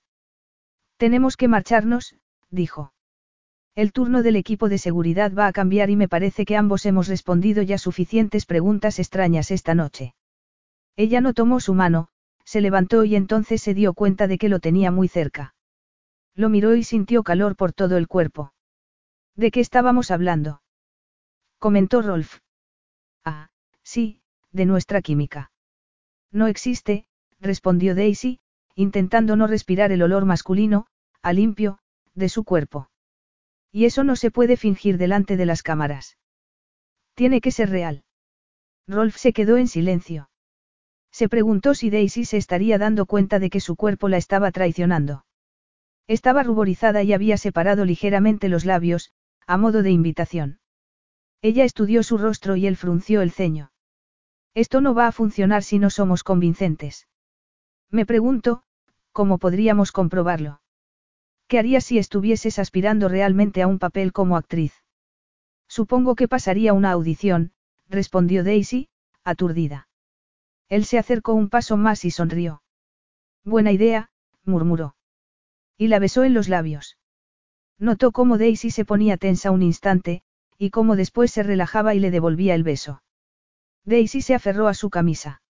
Tenemos que marcharnos, dijo. El turno del equipo de seguridad va a cambiar y me parece que ambos hemos respondido ya suficientes preguntas extrañas esta noche. Ella no tomó su mano, se levantó y entonces se dio cuenta de que lo tenía muy cerca. Lo miró y sintió calor por todo el cuerpo. ¿De qué estábamos hablando? comentó Rolf. Ah, sí, de nuestra química. No existe, respondió Daisy, intentando no respirar el olor masculino, a limpio, de su cuerpo. Y eso no se puede fingir delante de las cámaras. Tiene que ser real. Rolf se quedó en silencio. Se preguntó si Daisy se estaría dando cuenta de que su cuerpo la estaba traicionando. Estaba ruborizada y había separado ligeramente los labios, a modo de invitación. Ella estudió su rostro y él frunció el ceño. Esto no va a funcionar si no somos convincentes. Me pregunto, ¿cómo podríamos comprobarlo? ¿Qué harías si estuvieses aspirando realmente a un papel como actriz? Supongo que pasaría una audición, respondió Daisy, aturdida. Él se acercó un paso más y sonrió. Buena idea, murmuró. Y la besó en los labios. Notó cómo Daisy se ponía tensa un instante, y cómo después se relajaba y le devolvía el beso. Daisy se aferró a su camisa.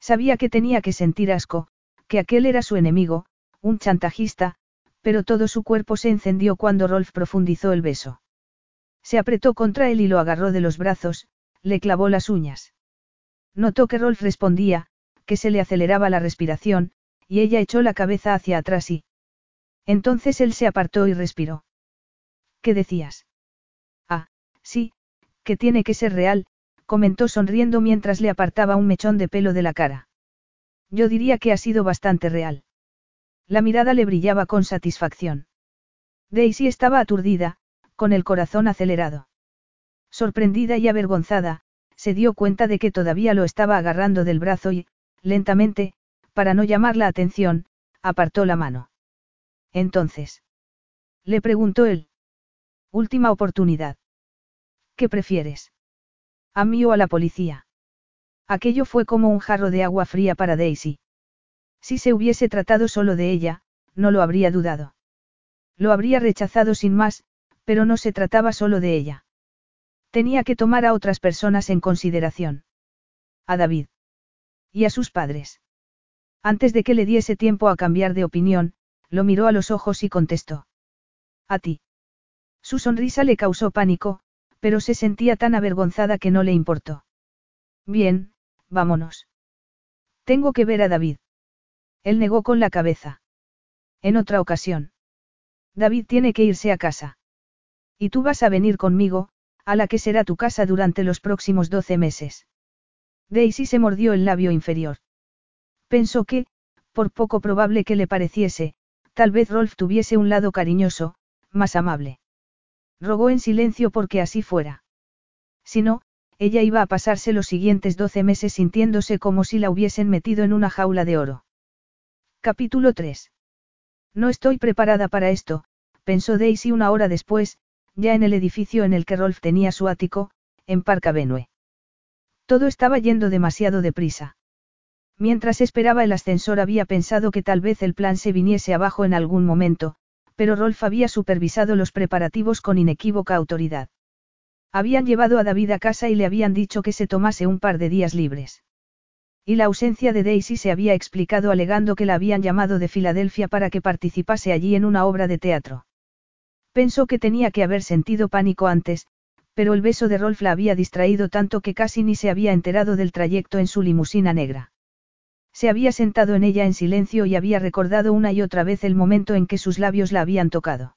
Sabía que tenía que sentir asco, que aquel era su enemigo, un chantajista, pero todo su cuerpo se encendió cuando Rolf profundizó el beso. Se apretó contra él y lo agarró de los brazos, le clavó las uñas. Notó que Rolf respondía, que se le aceleraba la respiración, y ella echó la cabeza hacia atrás y... Entonces él se apartó y respiró. ¿Qué decías? Ah, sí, que tiene que ser real, comentó sonriendo mientras le apartaba un mechón de pelo de la cara. Yo diría que ha sido bastante real. La mirada le brillaba con satisfacción. Daisy estaba aturdida, con el corazón acelerado. Sorprendida y avergonzada, se dio cuenta de que todavía lo estaba agarrando del brazo y, lentamente, para no llamar la atención, apartó la mano. Entonces. Le preguntó él. Última oportunidad. ¿Qué prefieres? ¿A mí o a la policía? Aquello fue como un jarro de agua fría para Daisy. Si se hubiese tratado solo de ella, no lo habría dudado. Lo habría rechazado sin más, pero no se trataba solo de ella. Tenía que tomar a otras personas en consideración. A David. Y a sus padres. Antes de que le diese tiempo a cambiar de opinión, lo miró a los ojos y contestó. A ti. Su sonrisa le causó pánico, pero se sentía tan avergonzada que no le importó. Bien, vámonos. Tengo que ver a David. Él negó con la cabeza. En otra ocasión. David tiene que irse a casa. Y tú vas a venir conmigo, a la que será tu casa durante los próximos doce meses. Daisy se mordió el labio inferior. Pensó que, por poco probable que le pareciese, tal vez Rolf tuviese un lado cariñoso, más amable. Rogó en silencio porque así fuera. Si no, ella iba a pasarse los siguientes doce meses sintiéndose como si la hubiesen metido en una jaula de oro. Capítulo 3. No estoy preparada para esto, pensó Daisy una hora después, ya en el edificio en el que Rolf tenía su ático, en Park Avenue. Todo estaba yendo demasiado deprisa. Mientras esperaba el ascensor había pensado que tal vez el plan se viniese abajo en algún momento, pero Rolf había supervisado los preparativos con inequívoca autoridad. Habían llevado a David a casa y le habían dicho que se tomase un par de días libres. Y la ausencia de Daisy se había explicado alegando que la habían llamado de Filadelfia para que participase allí en una obra de teatro. Pensó que tenía que haber sentido pánico antes, pero el beso de Rolf la había distraído tanto que casi ni se había enterado del trayecto en su limusina negra. Se había sentado en ella en silencio y había recordado una y otra vez el momento en que sus labios la habían tocado.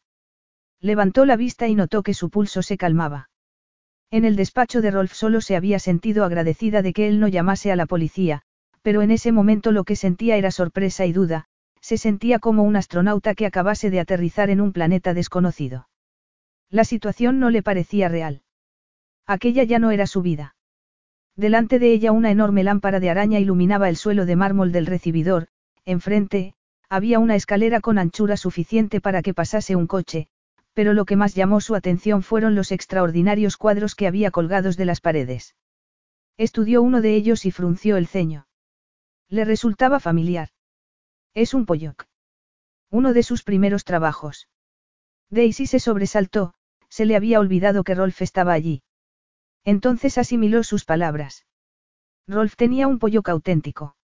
Levantó la vista y notó que su pulso se calmaba. En el despacho de Rolf solo se había sentido agradecida de que él no llamase a la policía, pero en ese momento lo que sentía era sorpresa y duda, se sentía como un astronauta que acabase de aterrizar en un planeta desconocido. La situación no le parecía real. Aquella ya no era su vida. Delante de ella una enorme lámpara de araña iluminaba el suelo de mármol del recibidor, enfrente, había una escalera con anchura suficiente para que pasase un coche, pero lo que más llamó su atención fueron los extraordinarios cuadros que había colgados de las paredes. Estudió uno de ellos y frunció el ceño. Le resultaba familiar. Es un polloc. Uno de sus primeros trabajos. Daisy se sobresaltó, se le había olvidado que Rolf estaba allí. Entonces asimiló sus palabras. Rolf tenía un pollo auténtico.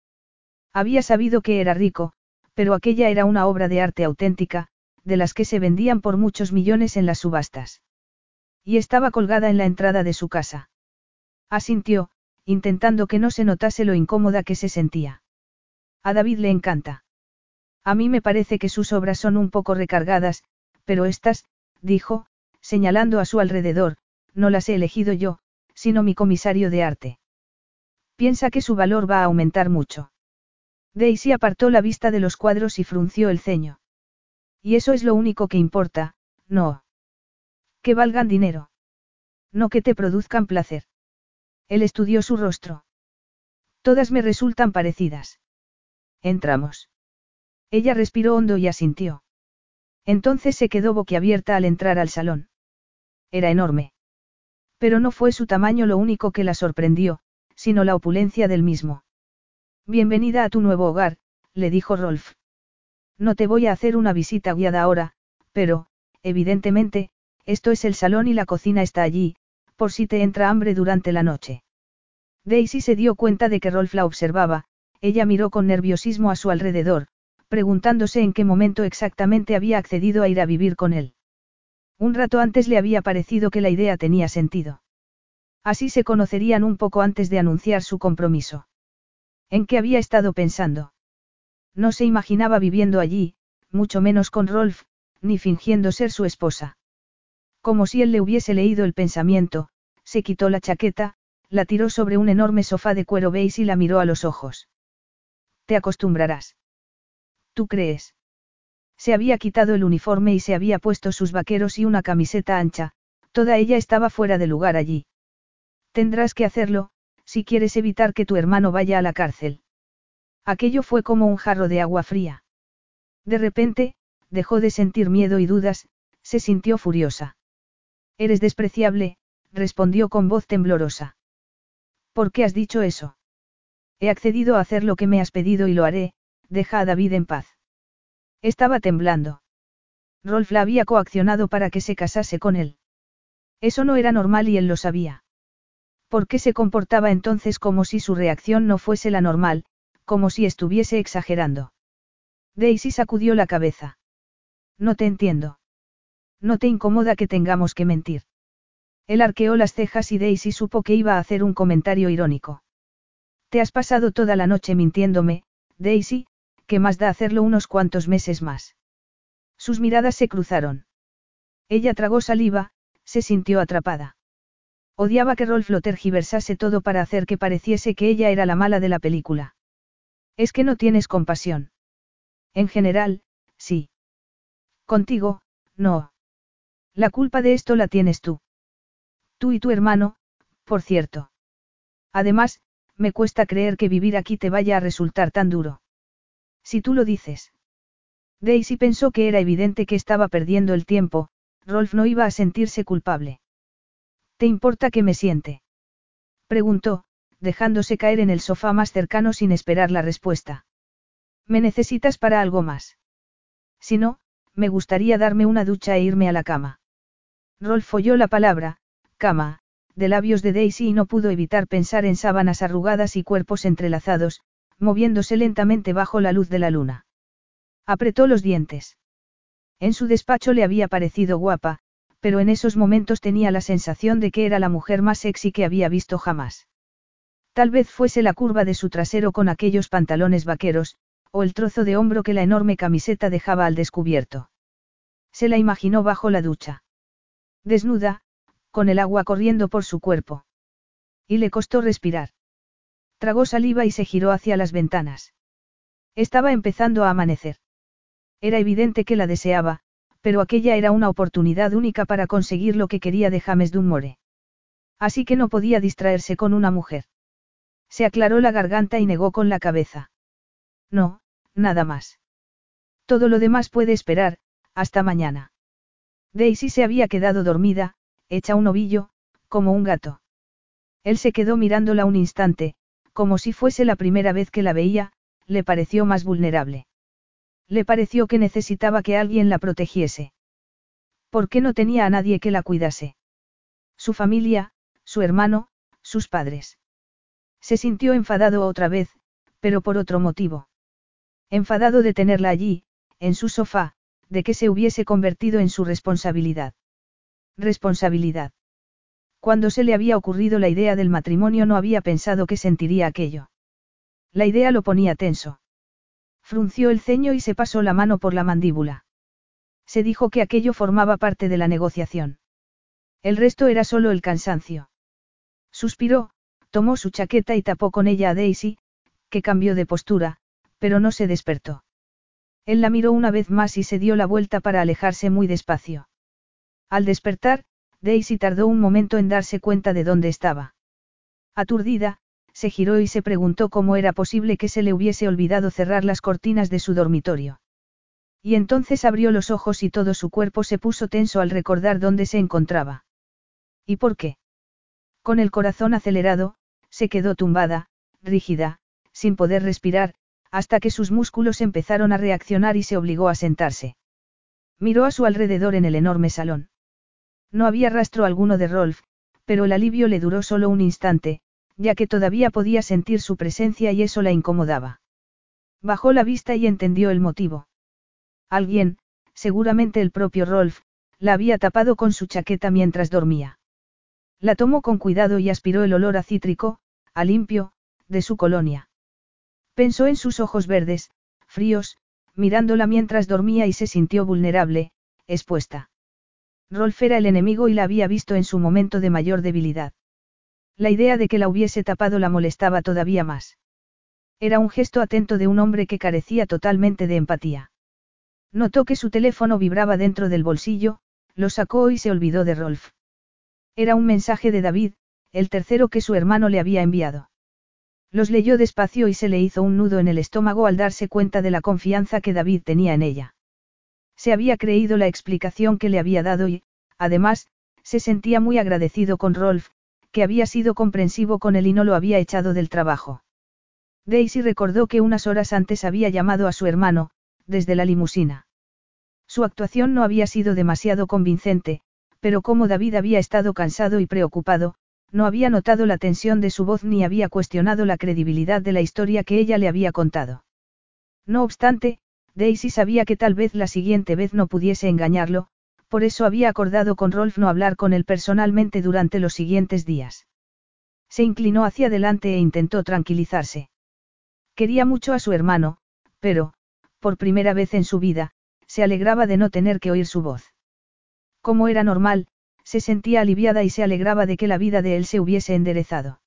Había sabido que era rico, pero aquella era una obra de arte auténtica, de las que se vendían por muchos millones en las subastas. Y estaba colgada en la entrada de su casa. Asintió, intentando que no se notase lo incómoda que se sentía. A David le encanta. A mí me parece que sus obras son un poco recargadas, pero estas, dijo, señalando a su alrededor, no las he elegido yo, sino mi comisario de arte. Piensa que su valor va a aumentar mucho. Daisy apartó la vista de los cuadros y frunció el ceño. Y eso es lo único que importa, no. Que valgan dinero. No que te produzcan placer. Él estudió su rostro. Todas me resultan parecidas. Entramos. Ella respiró hondo y asintió. Entonces se quedó boquiabierta al entrar al salón. Era enorme. Pero no fue su tamaño lo único que la sorprendió, sino la opulencia del mismo. Bienvenida a tu nuevo hogar, le dijo Rolf. No te voy a hacer una visita guiada ahora, pero, evidentemente, esto es el salón y la cocina está allí, por si te entra hambre durante la noche. Daisy se dio cuenta de que Rolf la observaba, ella miró con nerviosismo a su alrededor, preguntándose en qué momento exactamente había accedido a ir a vivir con él. Un rato antes le había parecido que la idea tenía sentido. Así se conocerían un poco antes de anunciar su compromiso. ¿En qué había estado pensando? No se imaginaba viviendo allí, mucho menos con Rolf, ni fingiendo ser su esposa. Como si él le hubiese leído el pensamiento, se quitó la chaqueta, la tiró sobre un enorme sofá de cuero beige y la miró a los ojos. Te acostumbrarás. ¿Tú crees? Se había quitado el uniforme y se había puesto sus vaqueros y una camiseta ancha, toda ella estaba fuera de lugar allí. Tendrás que hacerlo, si quieres evitar que tu hermano vaya a la cárcel. Aquello fue como un jarro de agua fría. De repente, dejó de sentir miedo y dudas, se sintió furiosa. Eres despreciable, respondió con voz temblorosa. ¿Por qué has dicho eso? He accedido a hacer lo que me has pedido y lo haré, deja a David en paz. Estaba temblando. Rolf la había coaccionado para que se casase con él. Eso no era normal y él lo sabía. ¿Por qué se comportaba entonces como si su reacción no fuese la normal, como si estuviese exagerando? Daisy sacudió la cabeza. No te entiendo. No te incomoda que tengamos que mentir. Él arqueó las cejas y Daisy supo que iba a hacer un comentario irónico. Te has pasado toda la noche mintiéndome, Daisy, ¿qué más da hacerlo unos cuantos meses más? Sus miradas se cruzaron. Ella tragó saliva, se sintió atrapada. Odiaba que Rolf lo tergiversase todo para hacer que pareciese que ella era la mala de la película. Es que no tienes compasión. En general, sí. Contigo, no. La culpa de esto la tienes tú. Tú y tu hermano, por cierto. Además, me cuesta creer que vivir aquí te vaya a resultar tan duro. Si tú lo dices. Daisy pensó que era evidente que estaba perdiendo el tiempo, Rolf no iba a sentirse culpable. ¿Te importa que me siente? Preguntó, dejándose caer en el sofá más cercano sin esperar la respuesta. ¿Me necesitas para algo más? Si no, me gustaría darme una ducha e irme a la cama. Rolf oyó la palabra, cama, de labios de Daisy y no pudo evitar pensar en sábanas arrugadas y cuerpos entrelazados, moviéndose lentamente bajo la luz de la luna. Apretó los dientes. En su despacho le había parecido guapa, pero en esos momentos tenía la sensación de que era la mujer más sexy que había visto jamás. Tal vez fuese la curva de su trasero con aquellos pantalones vaqueros, o el trozo de hombro que la enorme camiseta dejaba al descubierto. Se la imaginó bajo la ducha. Desnuda, con el agua corriendo por su cuerpo. Y le costó respirar. Tragó saliva y se giró hacia las ventanas. Estaba empezando a amanecer. Era evidente que la deseaba, pero aquella era una oportunidad única para conseguir lo que quería de James Dunmore. Así que no podía distraerse con una mujer. Se aclaró la garganta y negó con la cabeza. No, nada más. Todo lo demás puede esperar, hasta mañana. Daisy se había quedado dormida, hecha un ovillo, como un gato. Él se quedó mirándola un instante, como si fuese la primera vez que la veía, le pareció más vulnerable. Le pareció que necesitaba que alguien la protegiese. ¿Por qué no tenía a nadie que la cuidase? Su familia, su hermano, sus padres. Se sintió enfadado otra vez, pero por otro motivo. Enfadado de tenerla allí, en su sofá, de que se hubiese convertido en su responsabilidad. Responsabilidad. Cuando se le había ocurrido la idea del matrimonio no había pensado que sentiría aquello. La idea lo ponía tenso. Frunció el ceño y se pasó la mano por la mandíbula. Se dijo que aquello formaba parte de la negociación. El resto era solo el cansancio. Suspiró, tomó su chaqueta y tapó con ella a Daisy, que cambió de postura, pero no se despertó. Él la miró una vez más y se dio la vuelta para alejarse muy despacio. Al despertar, Daisy tardó un momento en darse cuenta de dónde estaba. Aturdida, se giró y se preguntó cómo era posible que se le hubiese olvidado cerrar las cortinas de su dormitorio. Y entonces abrió los ojos y todo su cuerpo se puso tenso al recordar dónde se encontraba. ¿Y por qué? Con el corazón acelerado, se quedó tumbada, rígida, sin poder respirar, hasta que sus músculos empezaron a reaccionar y se obligó a sentarse. Miró a su alrededor en el enorme salón. No había rastro alguno de Rolf, pero el alivio le duró solo un instante, ya que todavía podía sentir su presencia y eso la incomodaba. Bajó la vista y entendió el motivo. Alguien, seguramente el propio Rolf, la había tapado con su chaqueta mientras dormía. La tomó con cuidado y aspiró el olor a cítrico, a limpio, de su colonia. Pensó en sus ojos verdes, fríos, mirándola mientras dormía y se sintió vulnerable, expuesta. Rolf era el enemigo y la había visto en su momento de mayor debilidad. La idea de que la hubiese tapado la molestaba todavía más. Era un gesto atento de un hombre que carecía totalmente de empatía. Notó que su teléfono vibraba dentro del bolsillo, lo sacó y se olvidó de Rolf. Era un mensaje de David, el tercero que su hermano le había enviado. Los leyó despacio y se le hizo un nudo en el estómago al darse cuenta de la confianza que David tenía en ella. Se había creído la explicación que le había dado y, además, se sentía muy agradecido con Rolf, que había sido comprensivo con él y no lo había echado del trabajo. Daisy recordó que unas horas antes había llamado a su hermano, desde la limusina. Su actuación no había sido demasiado convincente, pero como David había estado cansado y preocupado, no había notado la tensión de su voz ni había cuestionado la credibilidad de la historia que ella le había contado. No obstante, Daisy sabía que tal vez la siguiente vez no pudiese engañarlo, por eso había acordado con Rolf no hablar con él personalmente durante los siguientes días. Se inclinó hacia adelante e intentó tranquilizarse. Quería mucho a su hermano, pero, por primera vez en su vida, se alegraba de no tener que oír su voz. Como era normal, se sentía aliviada y se alegraba de que la vida de él se hubiese enderezado.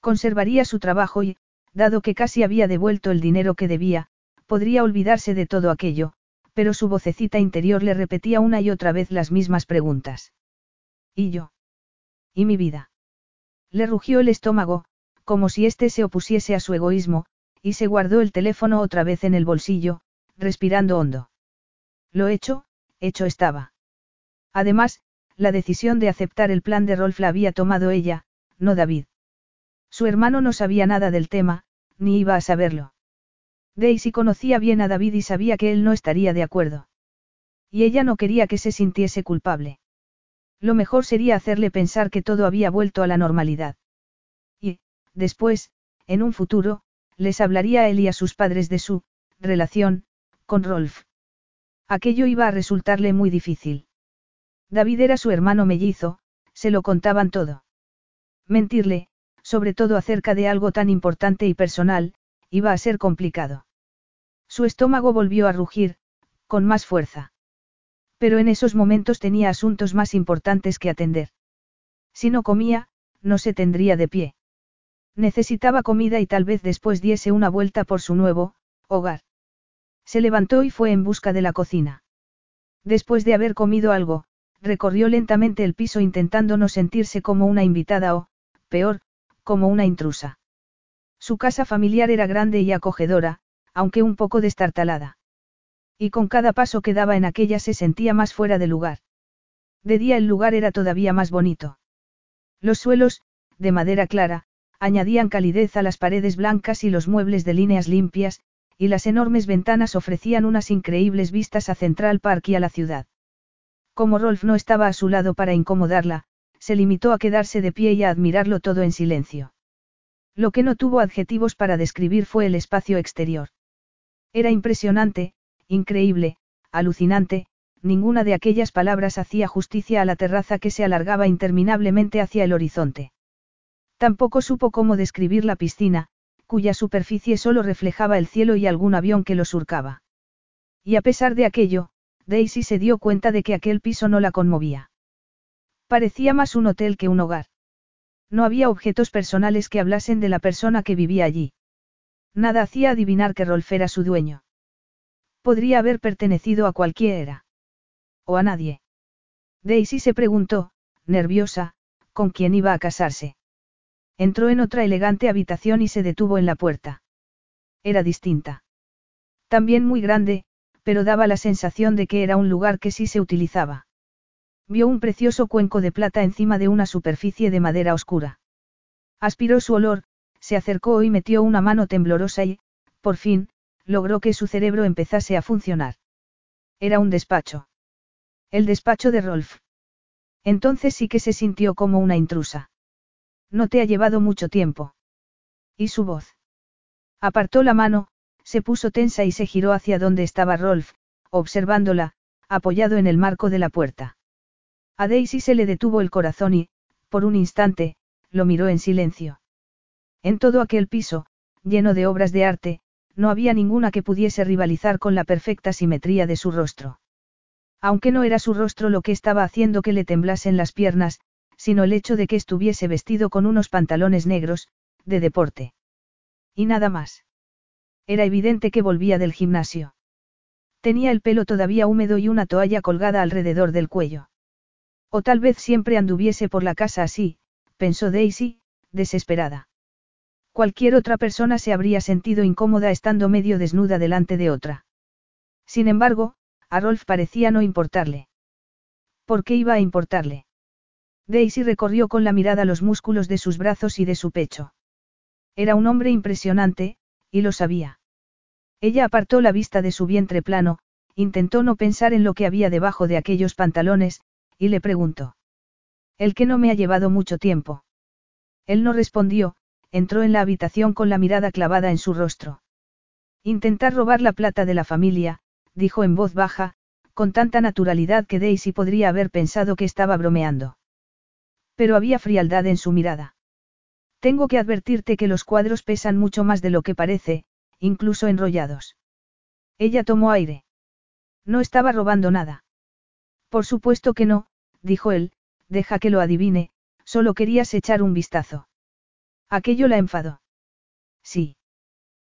Conservaría su trabajo y, dado que casi había devuelto el dinero que debía, podría olvidarse de todo aquello, pero su vocecita interior le repetía una y otra vez las mismas preguntas. ¿Y yo? ¿Y mi vida? Le rugió el estómago, como si éste se opusiese a su egoísmo, y se guardó el teléfono otra vez en el bolsillo, respirando hondo. Lo hecho, hecho estaba. Además, la decisión de aceptar el plan de Rolf la había tomado ella, no David. Su hermano no sabía nada del tema, ni iba a saberlo. Daisy conocía bien a David y sabía que él no estaría de acuerdo. Y ella no quería que se sintiese culpable. Lo mejor sería hacerle pensar que todo había vuelto a la normalidad. Y, después, en un futuro, les hablaría a él y a sus padres de su relación con Rolf. Aquello iba a resultarle muy difícil. David era su hermano mellizo, se lo contaban todo. Mentirle, sobre todo acerca de algo tan importante y personal, iba a ser complicado. Su estómago volvió a rugir, con más fuerza. Pero en esos momentos tenía asuntos más importantes que atender. Si no comía, no se tendría de pie. Necesitaba comida y tal vez después diese una vuelta por su nuevo, hogar. Se levantó y fue en busca de la cocina. Después de haber comido algo, recorrió lentamente el piso intentando no sentirse como una invitada o, peor, como una intrusa. Su casa familiar era grande y acogedora, aunque un poco destartalada. Y con cada paso que daba en aquella se sentía más fuera de lugar. De día el lugar era todavía más bonito. Los suelos, de madera clara, añadían calidez a las paredes blancas y los muebles de líneas limpias, y las enormes ventanas ofrecían unas increíbles vistas a Central Park y a la ciudad. Como Rolf no estaba a su lado para incomodarla, se limitó a quedarse de pie y a admirarlo todo en silencio. Lo que no tuvo adjetivos para describir fue el espacio exterior. Era impresionante, increíble, alucinante, ninguna de aquellas palabras hacía justicia a la terraza que se alargaba interminablemente hacia el horizonte. Tampoco supo cómo describir la piscina, cuya superficie solo reflejaba el cielo y algún avión que lo surcaba. Y a pesar de aquello, Daisy se dio cuenta de que aquel piso no la conmovía. Parecía más un hotel que un hogar. No había objetos personales que hablasen de la persona que vivía allí. Nada hacía adivinar que Rolf era su dueño. Podría haber pertenecido a cualquiera. O a nadie. Daisy se preguntó, nerviosa, con quién iba a casarse. Entró en otra elegante habitación y se detuvo en la puerta. Era distinta. También muy grande, pero daba la sensación de que era un lugar que sí se utilizaba. Vio un precioso cuenco de plata encima de una superficie de madera oscura. Aspiró su olor, se acercó y metió una mano temblorosa y, por fin, logró que su cerebro empezase a funcionar. Era un despacho. El despacho de Rolf. Entonces sí que se sintió como una intrusa. No te ha llevado mucho tiempo. ¿Y su voz? Apartó la mano, se puso tensa y se giró hacia donde estaba Rolf, observándola, apoyado en el marco de la puerta. A Daisy se le detuvo el corazón y, por un instante, lo miró en silencio. En todo aquel piso, lleno de obras de arte, no había ninguna que pudiese rivalizar con la perfecta simetría de su rostro. Aunque no era su rostro lo que estaba haciendo que le temblasen las piernas, sino el hecho de que estuviese vestido con unos pantalones negros, de deporte. Y nada más. Era evidente que volvía del gimnasio. Tenía el pelo todavía húmedo y una toalla colgada alrededor del cuello. O tal vez siempre anduviese por la casa así, pensó Daisy, desesperada. Cualquier otra persona se habría sentido incómoda estando medio desnuda delante de otra. Sin embargo, a Rolf parecía no importarle. ¿Por qué iba a importarle? Daisy recorrió con la mirada los músculos de sus brazos y de su pecho. Era un hombre impresionante, y lo sabía. Ella apartó la vista de su vientre plano, intentó no pensar en lo que había debajo de aquellos pantalones, y le preguntó. El que no me ha llevado mucho tiempo. Él no respondió, entró en la habitación con la mirada clavada en su rostro. Intentar robar la plata de la familia, dijo en voz baja, con tanta naturalidad que Daisy podría haber pensado que estaba bromeando. Pero había frialdad en su mirada. Tengo que advertirte que los cuadros pesan mucho más de lo que parece, incluso enrollados. Ella tomó aire. No estaba robando nada. Por supuesto que no, dijo él, deja que lo adivine, solo querías echar un vistazo. Aquello la enfadó. Sí.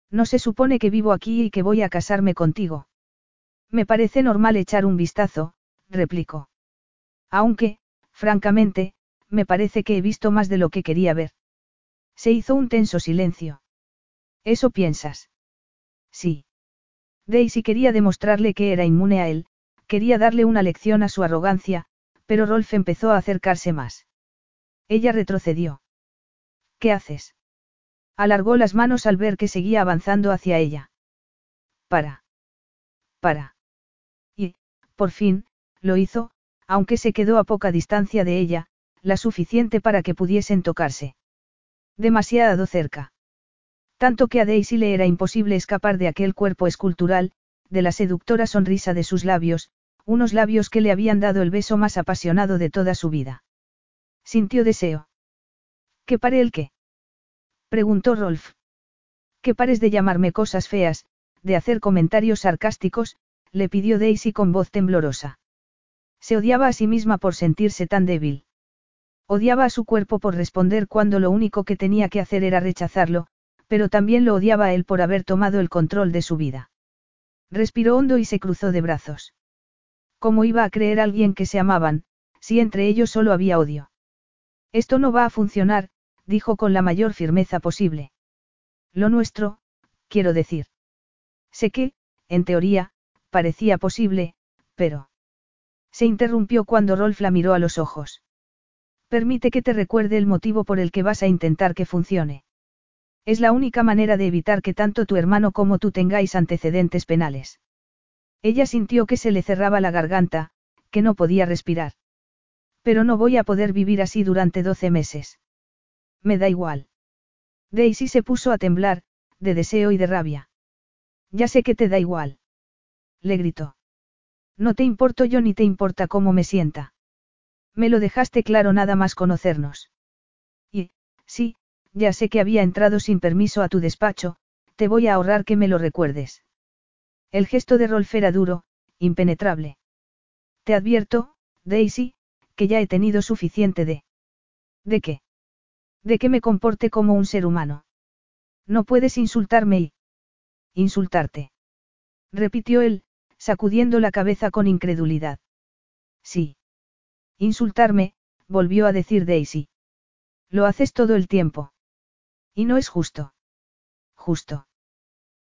No se supone que vivo aquí y que voy a casarme contigo. Me parece normal echar un vistazo, replicó. Aunque, francamente, me parece que he visto más de lo que quería ver. Se hizo un tenso silencio. ¿Eso piensas? Sí. Daisy quería demostrarle que era inmune a él, quería darle una lección a su arrogancia, pero Rolf empezó a acercarse más. Ella retrocedió. ¿Qué haces? Alargó las manos al ver que seguía avanzando hacia ella. Para. Para. Y, por fin, lo hizo, aunque se quedó a poca distancia de ella, la suficiente para que pudiesen tocarse. Demasiado cerca. Tanto que a Daisy le era imposible escapar de aquel cuerpo escultural, de la seductora sonrisa de sus labios, unos labios que le habían dado el beso más apasionado de toda su vida. Sintió deseo. ¿Qué pare el qué? preguntó Rolf. ¿Qué pares de llamarme cosas feas, de hacer comentarios sarcásticos? le pidió Daisy con voz temblorosa. Se odiaba a sí misma por sentirse tan débil. Odiaba a su cuerpo por responder cuando lo único que tenía que hacer era rechazarlo, pero también lo odiaba a él por haber tomado el control de su vida. Respiró hondo y se cruzó de brazos. ¿Cómo iba a creer alguien que se amaban, si entre ellos solo había odio? Esto no va a funcionar, dijo con la mayor firmeza posible. Lo nuestro, quiero decir. Sé que, en teoría, parecía posible, pero... Se interrumpió cuando Rolf la miró a los ojos. Permite que te recuerde el motivo por el que vas a intentar que funcione. Es la única manera de evitar que tanto tu hermano como tú tengáis antecedentes penales. Ella sintió que se le cerraba la garganta, que no podía respirar. Pero no voy a poder vivir así durante doce meses. Me da igual. Daisy se puso a temblar, de deseo y de rabia. Ya sé que te da igual. Le gritó. No te importo yo ni te importa cómo me sienta. Me lo dejaste claro nada más conocernos. Y, sí, ya sé que había entrado sin permiso a tu despacho, te voy a ahorrar que me lo recuerdes. El gesto de Rolf era duro, impenetrable. Te advierto, Daisy, que ya he tenido suficiente de... ¿De qué? De que me comporte como un ser humano. No puedes insultarme y... Insultarte. Repitió él, sacudiendo la cabeza con incredulidad. Sí. Insultarme, volvió a decir Daisy. Lo haces todo el tiempo. Y no es justo. Justo.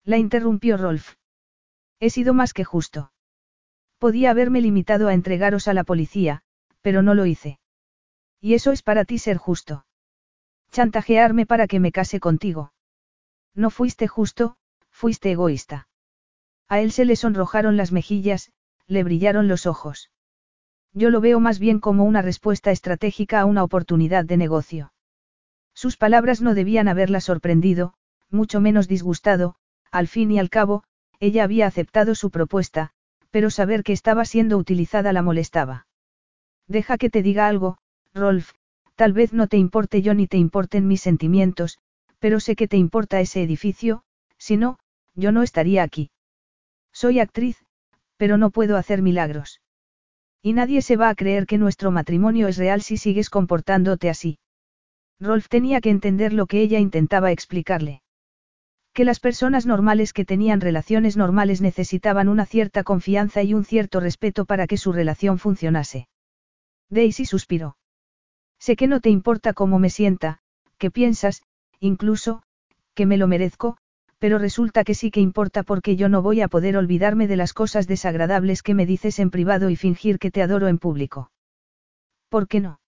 La interrumpió Rolf. He sido más que justo. Podía haberme limitado a entregaros a la policía, pero no lo hice. Y eso es para ti ser justo. Chantajearme para que me case contigo. No fuiste justo, fuiste egoísta. A él se le sonrojaron las mejillas, le brillaron los ojos. Yo lo veo más bien como una respuesta estratégica a una oportunidad de negocio. Sus palabras no debían haberla sorprendido, mucho menos disgustado, al fin y al cabo, ella había aceptado su propuesta, pero saber que estaba siendo utilizada la molestaba. Deja que te diga algo, Rolf, tal vez no te importe yo ni te importen mis sentimientos, pero sé que te importa ese edificio, si no, yo no estaría aquí. Soy actriz, pero no puedo hacer milagros. Y nadie se va a creer que nuestro matrimonio es real si sigues comportándote así. Rolf tenía que entender lo que ella intentaba explicarle. Que las personas normales que tenían relaciones normales necesitaban una cierta confianza y un cierto respeto para que su relación funcionase. Daisy suspiró. Sé que no te importa cómo me sienta, que piensas, incluso, que me lo merezco, pero resulta que sí que importa porque yo no voy a poder olvidarme de las cosas desagradables que me dices en privado y fingir que te adoro en público. ¿Por qué no?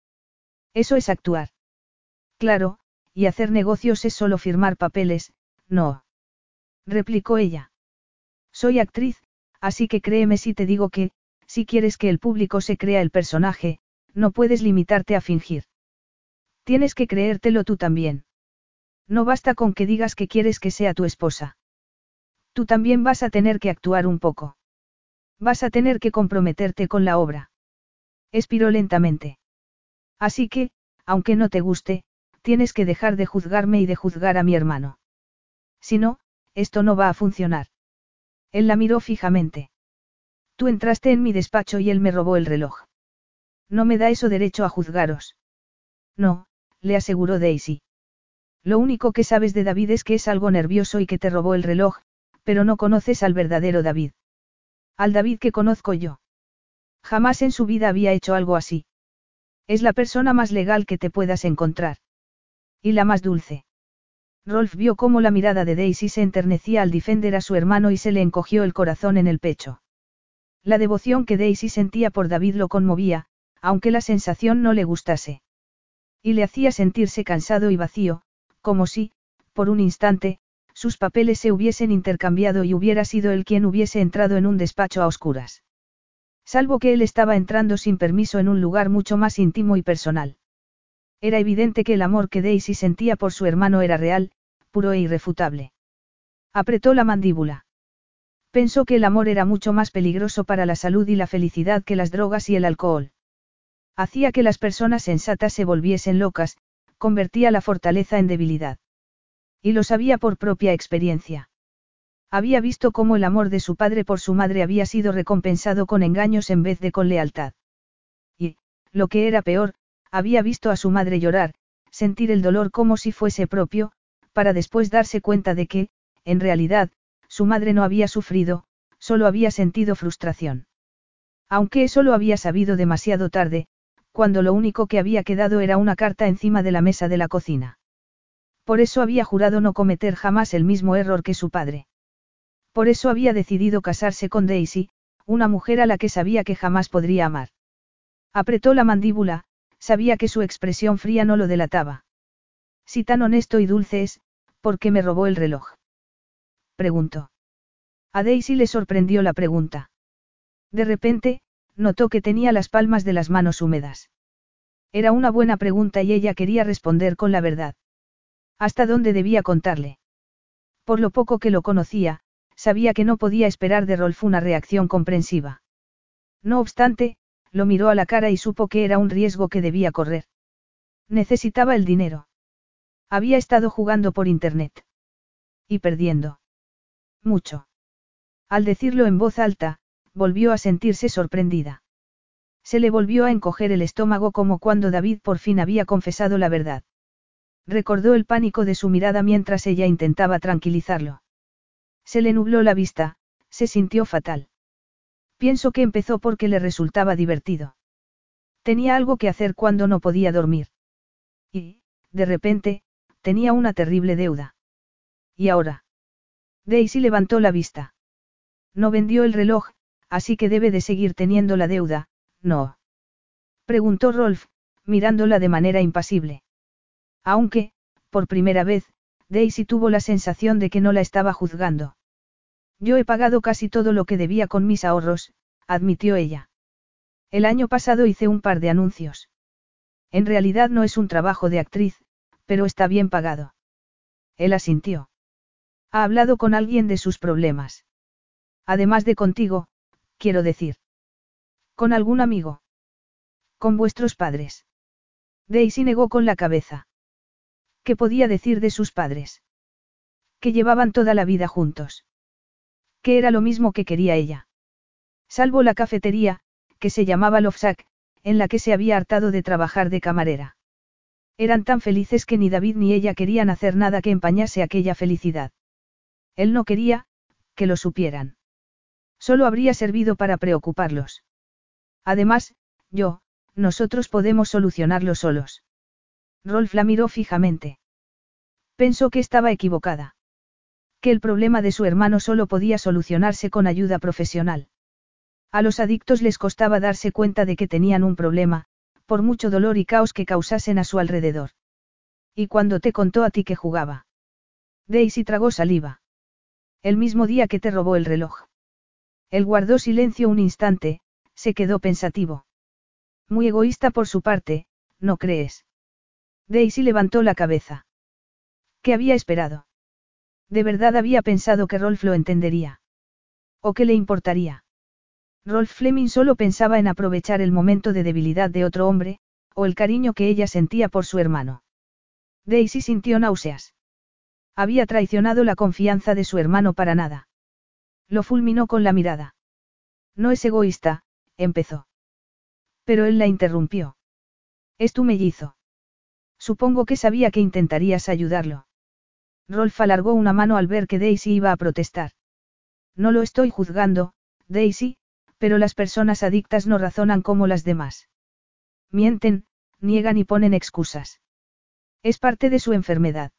Eso es actuar. Claro, y hacer negocios es solo firmar papeles, no. Replicó ella. Soy actriz, así que créeme si te digo que, si quieres que el público se crea el personaje, no puedes limitarte a fingir. Tienes que creértelo tú también. No basta con que digas que quieres que sea tu esposa. Tú también vas a tener que actuar un poco. Vas a tener que comprometerte con la obra. Expiró lentamente. Así que, aunque no te guste, tienes que dejar de juzgarme y de juzgar a mi hermano. Si no, esto no va a funcionar. Él la miró fijamente. Tú entraste en mi despacho y él me robó el reloj. No me da eso derecho a juzgaros. No, le aseguró Daisy. Lo único que sabes de David es que es algo nervioso y que te robó el reloj, pero no conoces al verdadero David. Al David que conozco yo. Jamás en su vida había hecho algo así. Es la persona más legal que te puedas encontrar. Y la más dulce. Rolf vio cómo la mirada de Daisy se enternecía al defender a su hermano y se le encogió el corazón en el pecho. La devoción que Daisy sentía por David lo conmovía, aunque la sensación no le gustase. Y le hacía sentirse cansado y vacío, como si, por un instante, sus papeles se hubiesen intercambiado y hubiera sido él quien hubiese entrado en un despacho a oscuras. Salvo que él estaba entrando sin permiso en un lugar mucho más íntimo y personal. Era evidente que el amor que Daisy sentía por su hermano era real, puro e irrefutable. Apretó la mandíbula. Pensó que el amor era mucho más peligroso para la salud y la felicidad que las drogas y el alcohol. Hacía que las personas sensatas se volviesen locas, convertía la fortaleza en debilidad. Y lo sabía por propia experiencia. Había visto cómo el amor de su padre por su madre había sido recompensado con engaños en vez de con lealtad. Y, lo que era peor, había visto a su madre llorar, sentir el dolor como si fuese propio, para después darse cuenta de que, en realidad, su madre no había sufrido, solo había sentido frustración. Aunque eso lo había sabido demasiado tarde, cuando lo único que había quedado era una carta encima de la mesa de la cocina. Por eso había jurado no cometer jamás el mismo error que su padre. Por eso había decidido casarse con Daisy, una mujer a la que sabía que jamás podría amar. Apretó la mandíbula, sabía que su expresión fría no lo delataba. Si tan honesto y dulce es, ¿por qué me robó el reloj? Preguntó. A Daisy le sorprendió la pregunta. De repente, notó que tenía las palmas de las manos húmedas. Era una buena pregunta y ella quería responder con la verdad. ¿Hasta dónde debía contarle? Por lo poco que lo conocía, sabía que no podía esperar de Rolf una reacción comprensiva. No obstante, lo miró a la cara y supo que era un riesgo que debía correr. Necesitaba el dinero. Había estado jugando por Internet. Y perdiendo. Mucho. Al decirlo en voz alta, volvió a sentirse sorprendida. Se le volvió a encoger el estómago como cuando David por fin había confesado la verdad. Recordó el pánico de su mirada mientras ella intentaba tranquilizarlo. Se le nubló la vista, se sintió fatal. Pienso que empezó porque le resultaba divertido. Tenía algo que hacer cuando no podía dormir. Y, de repente, tenía una terrible deuda. ¿Y ahora? Daisy levantó la vista. No vendió el reloj, así que debe de seguir teniendo la deuda, ¿no? Preguntó Rolf, mirándola de manera impasible. Aunque, por primera vez, Daisy tuvo la sensación de que no la estaba juzgando. Yo he pagado casi todo lo que debía con mis ahorros, admitió ella. El año pasado hice un par de anuncios. En realidad no es un trabajo de actriz, pero está bien pagado. Él asintió. Ha hablado con alguien de sus problemas. Además de contigo, quiero decir. ¿Con algún amigo? Con vuestros padres. Daisy negó con la cabeza. ¿Qué podía decir de sus padres? Que llevaban toda la vida juntos. Que era lo mismo que quería ella. Salvo la cafetería, que se llamaba Lofsack, en la que se había hartado de trabajar de camarera. Eran tan felices que ni David ni ella querían hacer nada que empañase aquella felicidad. Él no quería, que lo supieran. Solo habría servido para preocuparlos. Además, yo, nosotros podemos solucionarlo solos. Rolf la miró fijamente. Pensó que estaba equivocada. Que el problema de su hermano solo podía solucionarse con ayuda profesional. A los adictos les costaba darse cuenta de que tenían un problema, por mucho dolor y caos que causasen a su alrededor. ¿Y cuando te contó a ti que jugaba? Daisy tragó saliva. El mismo día que te robó el reloj. Él guardó silencio un instante, se quedó pensativo. Muy egoísta por su parte, ¿no crees? Daisy levantó la cabeza. ¿Qué había esperado? De verdad había pensado que Rolf lo entendería. ¿O qué le importaría? Rolf Fleming solo pensaba en aprovechar el momento de debilidad de otro hombre, o el cariño que ella sentía por su hermano. Daisy sintió náuseas. Había traicionado la confianza de su hermano para nada. Lo fulminó con la mirada. No es egoísta, empezó. Pero él la interrumpió. Es tu mellizo. Supongo que sabía que intentarías ayudarlo. Rolf alargó una mano al ver que Daisy iba a protestar. No lo estoy juzgando, Daisy, pero las personas adictas no razonan como las demás. Mienten, niegan y ponen excusas. Es parte de su enfermedad.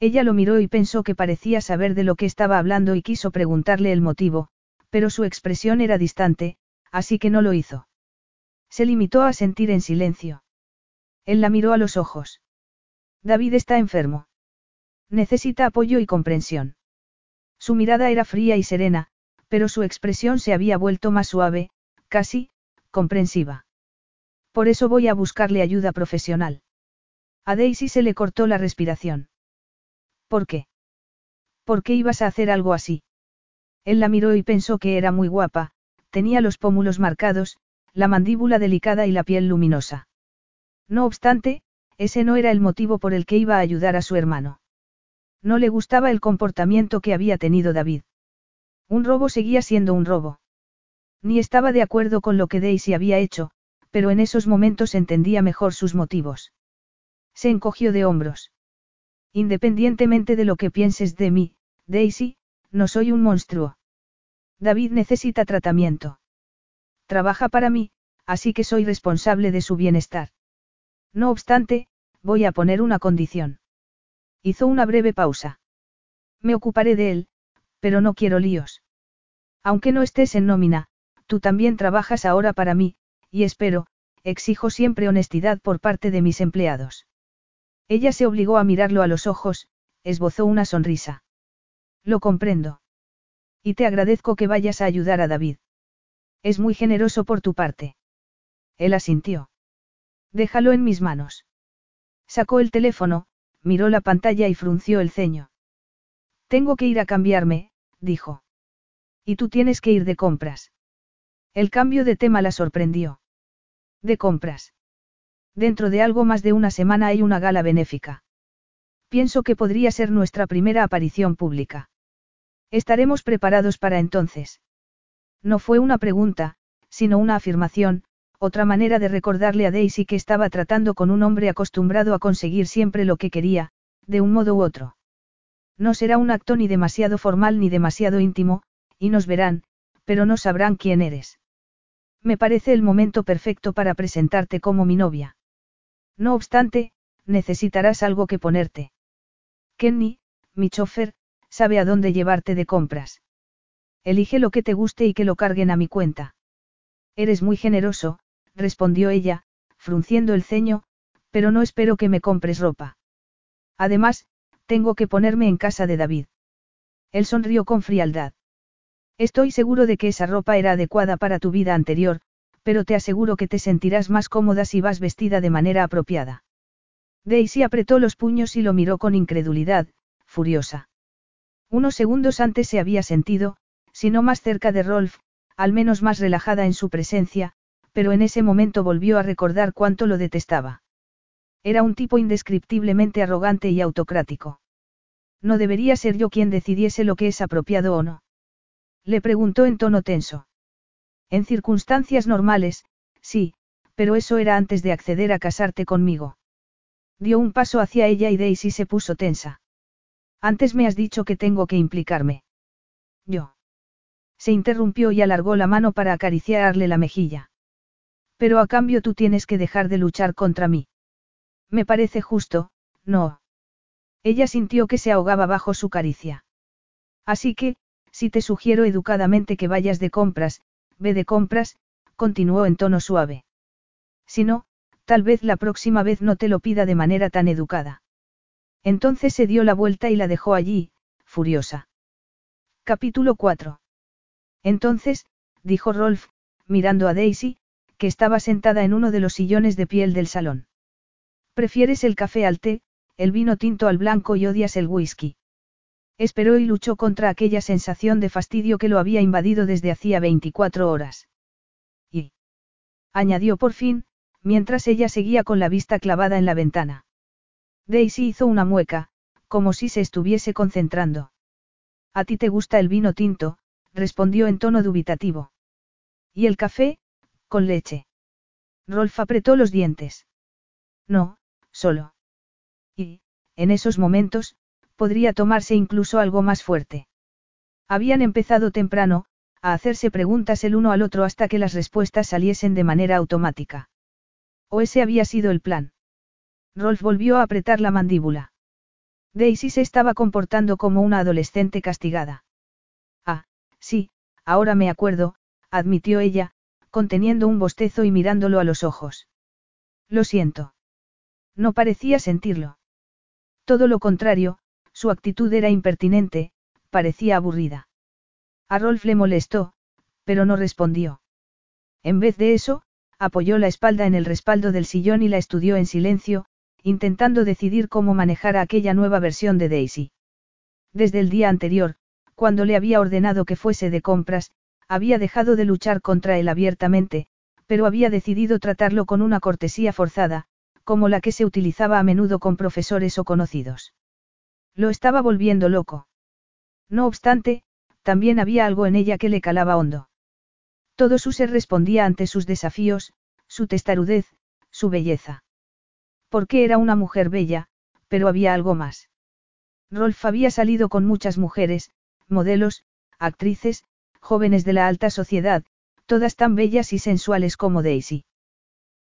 Ella lo miró y pensó que parecía saber de lo que estaba hablando y quiso preguntarle el motivo, pero su expresión era distante, así que no lo hizo. Se limitó a sentir en silencio. Él la miró a los ojos. David está enfermo. Necesita apoyo y comprensión. Su mirada era fría y serena, pero su expresión se había vuelto más suave, casi, comprensiva. Por eso voy a buscarle ayuda profesional. A Daisy se le cortó la respiración. ¿Por qué? ¿Por qué ibas a hacer algo así? Él la miró y pensó que era muy guapa, tenía los pómulos marcados, la mandíbula delicada y la piel luminosa. No obstante, ese no era el motivo por el que iba a ayudar a su hermano. No le gustaba el comportamiento que había tenido David. Un robo seguía siendo un robo. Ni estaba de acuerdo con lo que Daisy había hecho, pero en esos momentos entendía mejor sus motivos. Se encogió de hombros. Independientemente de lo que pienses de mí, Daisy, no soy un monstruo. David necesita tratamiento. Trabaja para mí, así que soy responsable de su bienestar. No obstante, voy a poner una condición. Hizo una breve pausa. Me ocuparé de él, pero no quiero líos. Aunque no estés en nómina, tú también trabajas ahora para mí, y espero, exijo siempre honestidad por parte de mis empleados. Ella se obligó a mirarlo a los ojos, esbozó una sonrisa. Lo comprendo. Y te agradezco que vayas a ayudar a David. Es muy generoso por tu parte. Él asintió. Déjalo en mis manos. Sacó el teléfono, miró la pantalla y frunció el ceño. Tengo que ir a cambiarme, dijo. Y tú tienes que ir de compras. El cambio de tema la sorprendió. De compras. Dentro de algo más de una semana hay una gala benéfica. Pienso que podría ser nuestra primera aparición pública. Estaremos preparados para entonces. No fue una pregunta, sino una afirmación, otra manera de recordarle a Daisy que estaba tratando con un hombre acostumbrado a conseguir siempre lo que quería, de un modo u otro. No será un acto ni demasiado formal ni demasiado íntimo, y nos verán, pero no sabrán quién eres. Me parece el momento perfecto para presentarte como mi novia. No obstante, necesitarás algo que ponerte. Kenny, mi chofer, sabe a dónde llevarte de compras. Elige lo que te guste y que lo carguen a mi cuenta. Eres muy generoso, respondió ella, frunciendo el ceño, pero no espero que me compres ropa. Además, tengo que ponerme en casa de David. Él sonrió con frialdad. Estoy seguro de que esa ropa era adecuada para tu vida anterior, pero te aseguro que te sentirás más cómoda si vas vestida de manera apropiada. Daisy apretó los puños y lo miró con incredulidad, furiosa. Unos segundos antes se había sentido, si no más cerca de Rolf, al menos más relajada en su presencia, pero en ese momento volvió a recordar cuánto lo detestaba. Era un tipo indescriptiblemente arrogante y autocrático. No debería ser yo quien decidiese lo que es apropiado o no. Le preguntó en tono tenso. En circunstancias normales, sí, pero eso era antes de acceder a casarte conmigo. Dio un paso hacia ella y Daisy se puso tensa. Antes me has dicho que tengo que implicarme. Yo. Se interrumpió y alargó la mano para acariciarle la mejilla. Pero a cambio tú tienes que dejar de luchar contra mí. Me parece justo, no. Ella sintió que se ahogaba bajo su caricia. Así que, si te sugiero educadamente que vayas de compras, ve de compras, continuó en tono suave. Si no, tal vez la próxima vez no te lo pida de manera tan educada. Entonces se dio la vuelta y la dejó allí, furiosa. Capítulo 4. Entonces, dijo Rolf, mirando a Daisy, que estaba sentada en uno de los sillones de piel del salón. Prefieres el café al té, el vino tinto al blanco y odias el whisky. Esperó y luchó contra aquella sensación de fastidio que lo había invadido desde hacía 24 horas. Y. añadió por fin, mientras ella seguía con la vista clavada en la ventana. Daisy hizo una mueca, como si se estuviese concentrando. A ti te gusta el vino tinto, respondió en tono dubitativo. ¿Y el café? Con leche. Rolf apretó los dientes. No, solo. Y, en esos momentos, podría tomarse incluso algo más fuerte. Habían empezado temprano, a hacerse preguntas el uno al otro hasta que las respuestas saliesen de manera automática. O ese había sido el plan. Rolf volvió a apretar la mandíbula. Daisy se estaba comportando como una adolescente castigada. Ah, sí, ahora me acuerdo, admitió ella, conteniendo un bostezo y mirándolo a los ojos. Lo siento. No parecía sentirlo. Todo lo contrario, su actitud era impertinente, parecía aburrida. A Rolf le molestó, pero no respondió. En vez de eso, apoyó la espalda en el respaldo del sillón y la estudió en silencio, intentando decidir cómo manejar a aquella nueva versión de Daisy. Desde el día anterior, cuando le había ordenado que fuese de compras, había dejado de luchar contra él abiertamente, pero había decidido tratarlo con una cortesía forzada, como la que se utilizaba a menudo con profesores o conocidos. Lo estaba volviendo loco. No obstante, también había algo en ella que le calaba hondo. Todo su ser respondía ante sus desafíos, su testarudez, su belleza. Porque era una mujer bella, pero había algo más. Rolf había salido con muchas mujeres, modelos, actrices, jóvenes de la alta sociedad, todas tan bellas y sensuales como Daisy.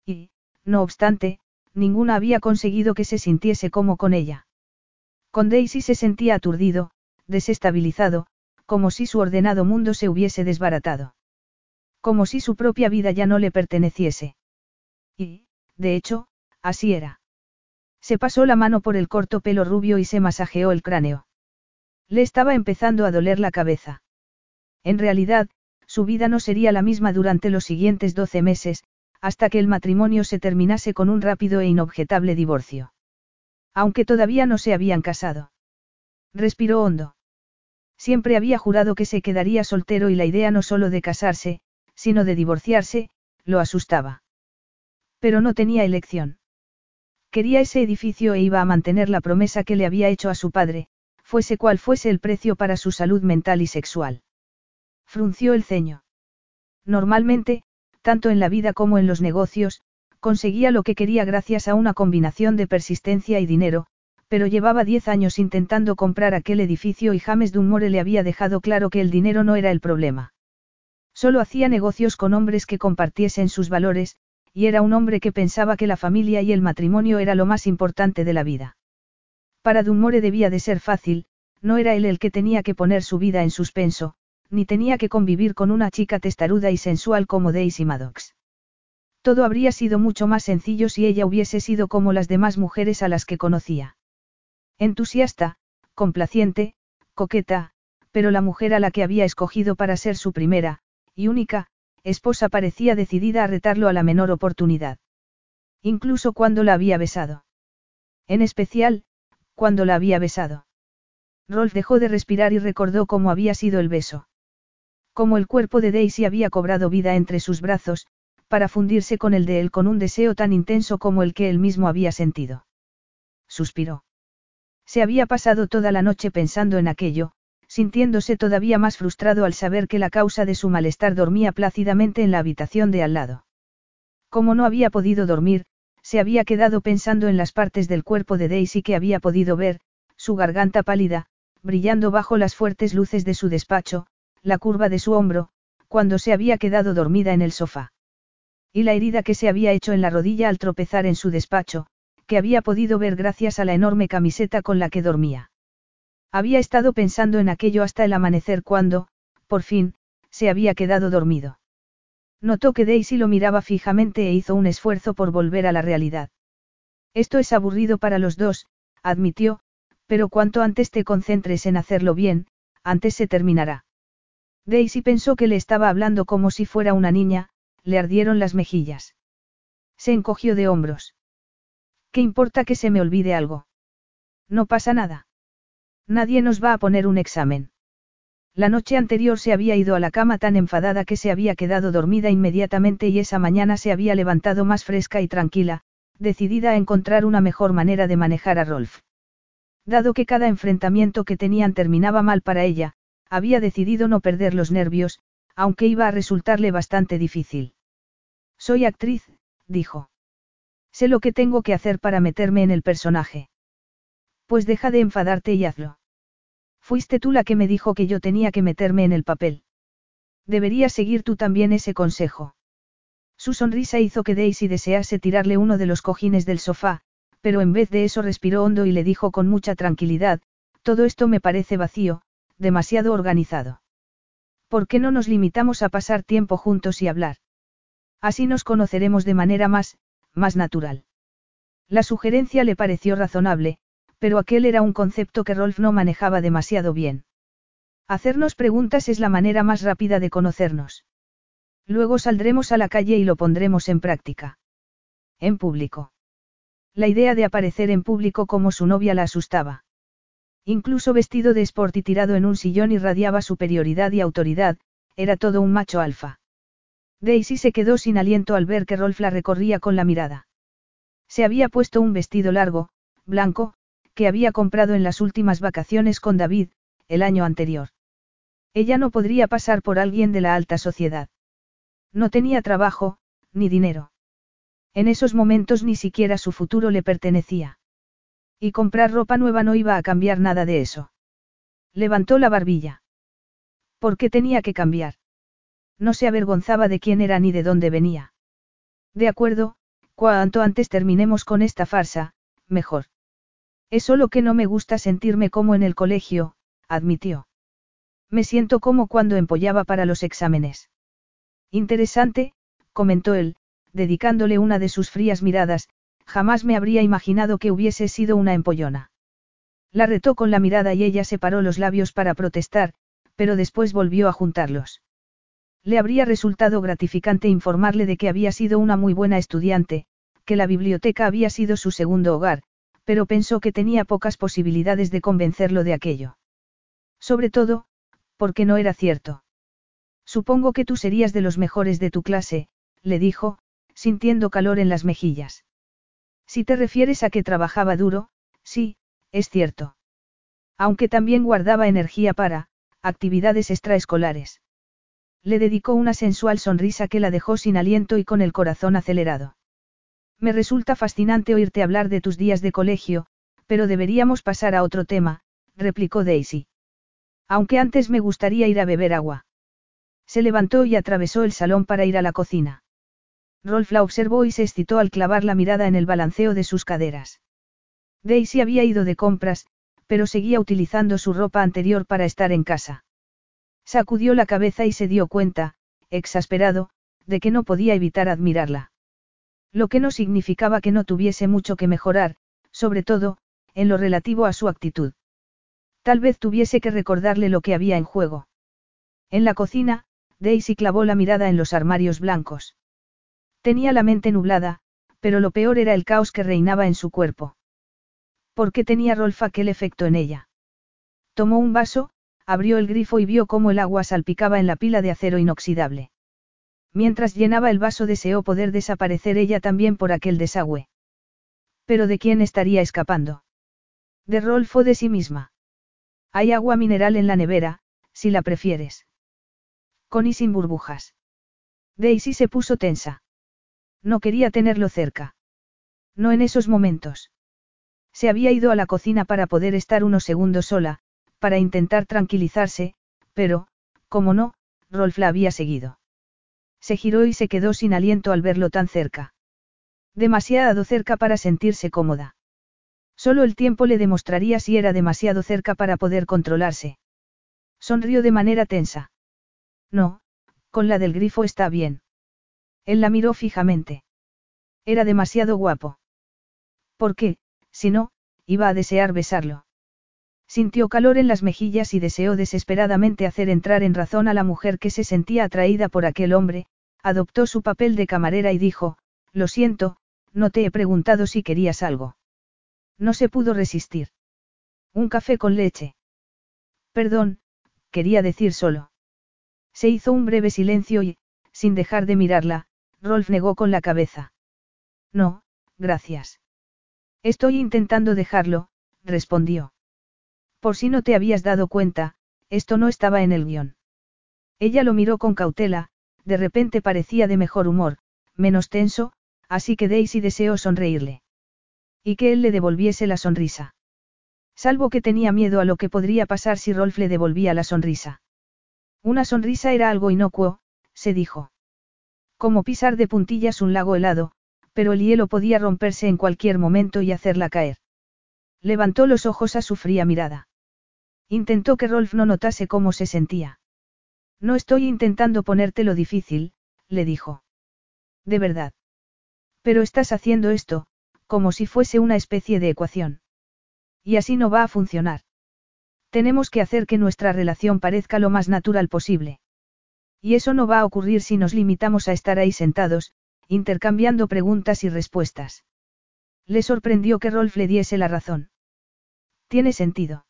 Y, no obstante, ninguna había conseguido que se sintiese como con ella. Con Daisy se sentía aturdido, desestabilizado, como si su ordenado mundo se hubiese desbaratado. Como si su propia vida ya no le perteneciese. Y, de hecho, así era. Se pasó la mano por el corto pelo rubio y se masajeó el cráneo. Le estaba empezando a doler la cabeza. En realidad, su vida no sería la misma durante los siguientes doce meses, hasta que el matrimonio se terminase con un rápido e inobjetable divorcio. Aunque todavía no se habían casado. Respiró hondo. Siempre había jurado que se quedaría soltero y la idea no solo de casarse, sino de divorciarse, lo asustaba. Pero no tenía elección. Quería ese edificio e iba a mantener la promesa que le había hecho a su padre, fuese cual fuese el precio para su salud mental y sexual. Frunció el ceño. Normalmente, tanto en la vida como en los negocios, conseguía lo que quería gracias a una combinación de persistencia y dinero, pero llevaba diez años intentando comprar aquel edificio y James Dunmore le había dejado claro que el dinero no era el problema. Solo hacía negocios con hombres que compartiesen sus valores, y era un hombre que pensaba que la familia y el matrimonio era lo más importante de la vida. Para Dunmore debía de ser fácil, no era él el que tenía que poner su vida en suspenso, ni tenía que convivir con una chica testaruda y sensual como Daisy Maddox. Todo habría sido mucho más sencillo si ella hubiese sido como las demás mujeres a las que conocía. Entusiasta, complaciente, coqueta, pero la mujer a la que había escogido para ser su primera, y única, esposa parecía decidida a retarlo a la menor oportunidad. Incluso cuando la había besado. En especial, cuando la había besado. Rolf dejó de respirar y recordó cómo había sido el beso. Cómo el cuerpo de Daisy había cobrado vida entre sus brazos, para fundirse con el de él con un deseo tan intenso como el que él mismo había sentido. Suspiró. Se había pasado toda la noche pensando en aquello, sintiéndose todavía más frustrado al saber que la causa de su malestar dormía plácidamente en la habitación de al lado. Como no había podido dormir, se había quedado pensando en las partes del cuerpo de Daisy que había podido ver, su garganta pálida, brillando bajo las fuertes luces de su despacho, la curva de su hombro, cuando se había quedado dormida en el sofá. Y la herida que se había hecho en la rodilla al tropezar en su despacho, que había podido ver gracias a la enorme camiseta con la que dormía. Había estado pensando en aquello hasta el amanecer cuando, por fin, se había quedado dormido. Notó que Daisy lo miraba fijamente e hizo un esfuerzo por volver a la realidad. Esto es aburrido para los dos, admitió, pero cuanto antes te concentres en hacerlo bien, antes se terminará. Daisy pensó que le estaba hablando como si fuera una niña, le ardieron las mejillas. Se encogió de hombros. ¿Qué importa que se me olvide algo? No pasa nada. Nadie nos va a poner un examen. La noche anterior se había ido a la cama tan enfadada que se había quedado dormida inmediatamente y esa mañana se había levantado más fresca y tranquila, decidida a encontrar una mejor manera de manejar a Rolf. Dado que cada enfrentamiento que tenían terminaba mal para ella, había decidido no perder los nervios, aunque iba a resultarle bastante difícil. Soy actriz, dijo. Sé lo que tengo que hacer para meterme en el personaje. Pues deja de enfadarte y hazlo. Fuiste tú la que me dijo que yo tenía que meterme en el papel. Deberías seguir tú también ese consejo. Su sonrisa hizo que Daisy desease tirarle uno de los cojines del sofá, pero en vez de eso respiró hondo y le dijo con mucha tranquilidad, todo esto me parece vacío, demasiado organizado. ¿Por qué no nos limitamos a pasar tiempo juntos y hablar? Así nos conoceremos de manera más, más natural. La sugerencia le pareció razonable, pero aquel era un concepto que Rolf no manejaba demasiado bien. Hacernos preguntas es la manera más rápida de conocernos. Luego saldremos a la calle y lo pondremos en práctica. En público. La idea de aparecer en público como su novia la asustaba. Incluso vestido de sport y tirado en un sillón irradiaba superioridad y autoridad, era todo un macho alfa. Daisy se quedó sin aliento al ver que Rolf la recorría con la mirada. Se había puesto un vestido largo, blanco, que había comprado en las últimas vacaciones con David, el año anterior. Ella no podría pasar por alguien de la alta sociedad. No tenía trabajo, ni dinero. En esos momentos ni siquiera su futuro le pertenecía. Y comprar ropa nueva no iba a cambiar nada de eso. Levantó la barbilla. ¿Por qué tenía que cambiar? No se avergonzaba de quién era ni de dónde venía. De acuerdo, cuanto antes terminemos con esta farsa, mejor. Es solo que no me gusta sentirme como en el colegio, admitió. Me siento como cuando empollaba para los exámenes. Interesante, comentó él, dedicándole una de sus frías miradas, jamás me habría imaginado que hubiese sido una empollona. La retó con la mirada y ella separó los labios para protestar, pero después volvió a juntarlos. Le habría resultado gratificante informarle de que había sido una muy buena estudiante, que la biblioteca había sido su segundo hogar, pero pensó que tenía pocas posibilidades de convencerlo de aquello. Sobre todo, porque no era cierto. Supongo que tú serías de los mejores de tu clase, le dijo, sintiendo calor en las mejillas. Si te refieres a que trabajaba duro, sí, es cierto. Aunque también guardaba energía para, actividades extraescolares. Le dedicó una sensual sonrisa que la dejó sin aliento y con el corazón acelerado. Me resulta fascinante oírte hablar de tus días de colegio, pero deberíamos pasar a otro tema, replicó Daisy. Aunque antes me gustaría ir a beber agua. Se levantó y atravesó el salón para ir a la cocina. Rolf la observó y se excitó al clavar la mirada en el balanceo de sus caderas. Daisy había ido de compras, pero seguía utilizando su ropa anterior para estar en casa. Sacudió la cabeza y se dio cuenta, exasperado, de que no podía evitar admirarla. Lo que no significaba que no tuviese mucho que mejorar, sobre todo, en lo relativo a su actitud. Tal vez tuviese que recordarle lo que había en juego. En la cocina, Daisy clavó la mirada en los armarios blancos. Tenía la mente nublada, pero lo peor era el caos que reinaba en su cuerpo. ¿Por qué tenía Rolf aquel efecto en ella? Tomó un vaso, abrió el grifo y vio cómo el agua salpicaba en la pila de acero inoxidable. Mientras llenaba el vaso deseó poder desaparecer ella también por aquel desagüe. Pero ¿de quién estaría escapando? De Rolf o de sí misma. Hay agua mineral en la nevera, si la prefieres. Con y sin burbujas. Daisy se puso tensa. No quería tenerlo cerca. No en esos momentos. Se había ido a la cocina para poder estar unos segundos sola, para intentar tranquilizarse, pero, como no, Rolf la había seguido. Se giró y se quedó sin aliento al verlo tan cerca. Demasiado cerca para sentirse cómoda. Solo el tiempo le demostraría si era demasiado cerca para poder controlarse. Sonrió de manera tensa. No, con la del grifo está bien. Él la miró fijamente. Era demasiado guapo. ¿Por qué, si no, iba a desear besarlo? Sintió calor en las mejillas y deseó desesperadamente hacer entrar en razón a la mujer que se sentía atraída por aquel hombre, adoptó su papel de camarera y dijo, Lo siento, no te he preguntado si querías algo. No se pudo resistir. Un café con leche. Perdón, quería decir solo. Se hizo un breve silencio y, sin dejar de mirarla, Rolf negó con la cabeza. No, gracias. Estoy intentando dejarlo, respondió. Por si no te habías dado cuenta, esto no estaba en el guion. Ella lo miró con cautela, de repente parecía de mejor humor, menos tenso, así que Daisy deseó sonreírle. Y que él le devolviese la sonrisa. Salvo que tenía miedo a lo que podría pasar si Rolf le devolvía la sonrisa. Una sonrisa era algo inocuo, se dijo. Como pisar de puntillas un lago helado, pero el hielo podía romperse en cualquier momento y hacerla caer. Levantó los ojos a su fría mirada. Intentó que Rolf no notase cómo se sentía. No estoy intentando ponértelo difícil, le dijo. De verdad. Pero estás haciendo esto, como si fuese una especie de ecuación. Y así no va a funcionar. Tenemos que hacer que nuestra relación parezca lo más natural posible. Y eso no va a ocurrir si nos limitamos a estar ahí sentados, intercambiando preguntas y respuestas. Le sorprendió que Rolf le diese la razón. Tiene sentido.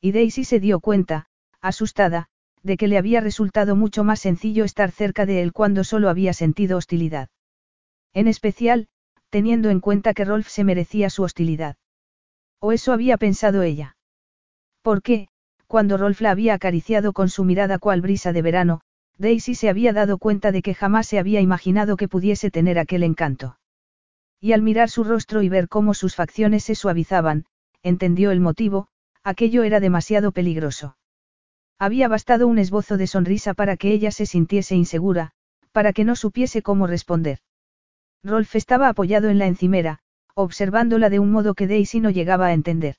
Y Daisy se dio cuenta, asustada, de que le había resultado mucho más sencillo estar cerca de él cuando solo había sentido hostilidad. En especial, teniendo en cuenta que Rolf se merecía su hostilidad. O eso había pensado ella. Porque, cuando Rolf la había acariciado con su mirada cual brisa de verano, Daisy se había dado cuenta de que jamás se había imaginado que pudiese tener aquel encanto. Y al mirar su rostro y ver cómo sus facciones se suavizaban, entendió el motivo, aquello era demasiado peligroso. Había bastado un esbozo de sonrisa para que ella se sintiese insegura, para que no supiese cómo responder. Rolf estaba apoyado en la encimera, observándola de un modo que Daisy no llegaba a entender.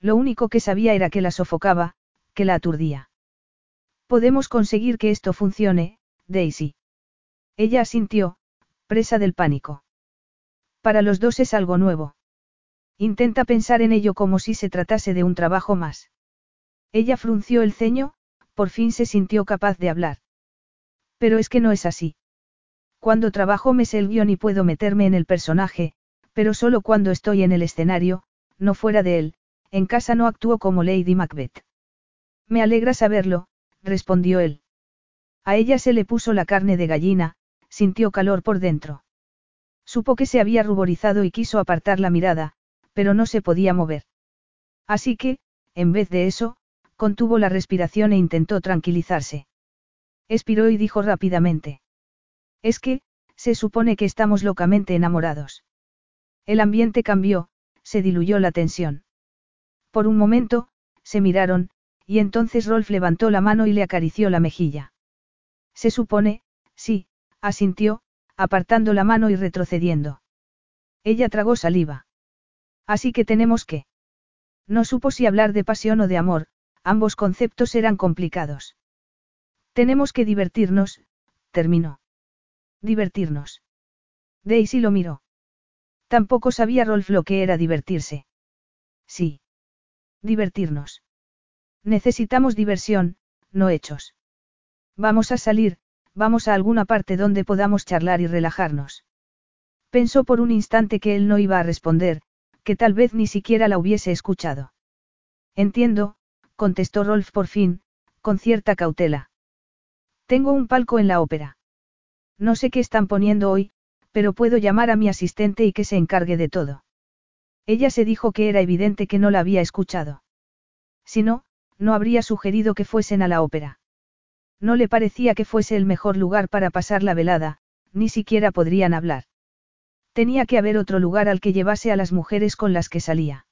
Lo único que sabía era que la sofocaba, que la aturdía. Podemos conseguir que esto funcione, Daisy. Ella asintió, presa del pánico. Para los dos es algo nuevo. Intenta pensar en ello como si se tratase de un trabajo más. Ella frunció el ceño, por fin se sintió capaz de hablar. Pero es que no es así. Cuando trabajo me sé el guion y puedo meterme en el personaje, pero solo cuando estoy en el escenario, no fuera de él, en casa no actúo como Lady Macbeth. Me alegra saberlo, respondió él. A ella se le puso la carne de gallina, sintió calor por dentro. Supo que se había ruborizado y quiso apartar la mirada, pero no se podía mover. Así que, en vez de eso, contuvo la respiración e intentó tranquilizarse. Expiró y dijo rápidamente. Es que, se supone que estamos locamente enamorados. El ambiente cambió, se diluyó la tensión. Por un momento, se miraron, y entonces Rolf levantó la mano y le acarició la mejilla. Se supone, sí, asintió, apartando la mano y retrocediendo. Ella tragó saliva. Así que tenemos que. No supo si hablar de pasión o de amor, ambos conceptos eran complicados. Tenemos que divertirnos, terminó. Divertirnos. Daisy lo miró. Tampoco sabía Rolf lo que era divertirse. Sí. Divertirnos. Necesitamos diversión, no hechos. Vamos a salir, vamos a alguna parte donde podamos charlar y relajarnos. Pensó por un instante que él no iba a responder, que tal vez ni siquiera la hubiese escuchado. Entiendo, contestó Rolf por fin, con cierta cautela. Tengo un palco en la ópera. No sé qué están poniendo hoy, pero puedo llamar a mi asistente y que se encargue de todo. Ella se dijo que era evidente que no la había escuchado. Si no, no habría sugerido que fuesen a la ópera. No le parecía que fuese el mejor lugar para pasar la velada, ni siquiera podrían hablar. Tenía que haber otro lugar al que llevase a las mujeres con las que salía.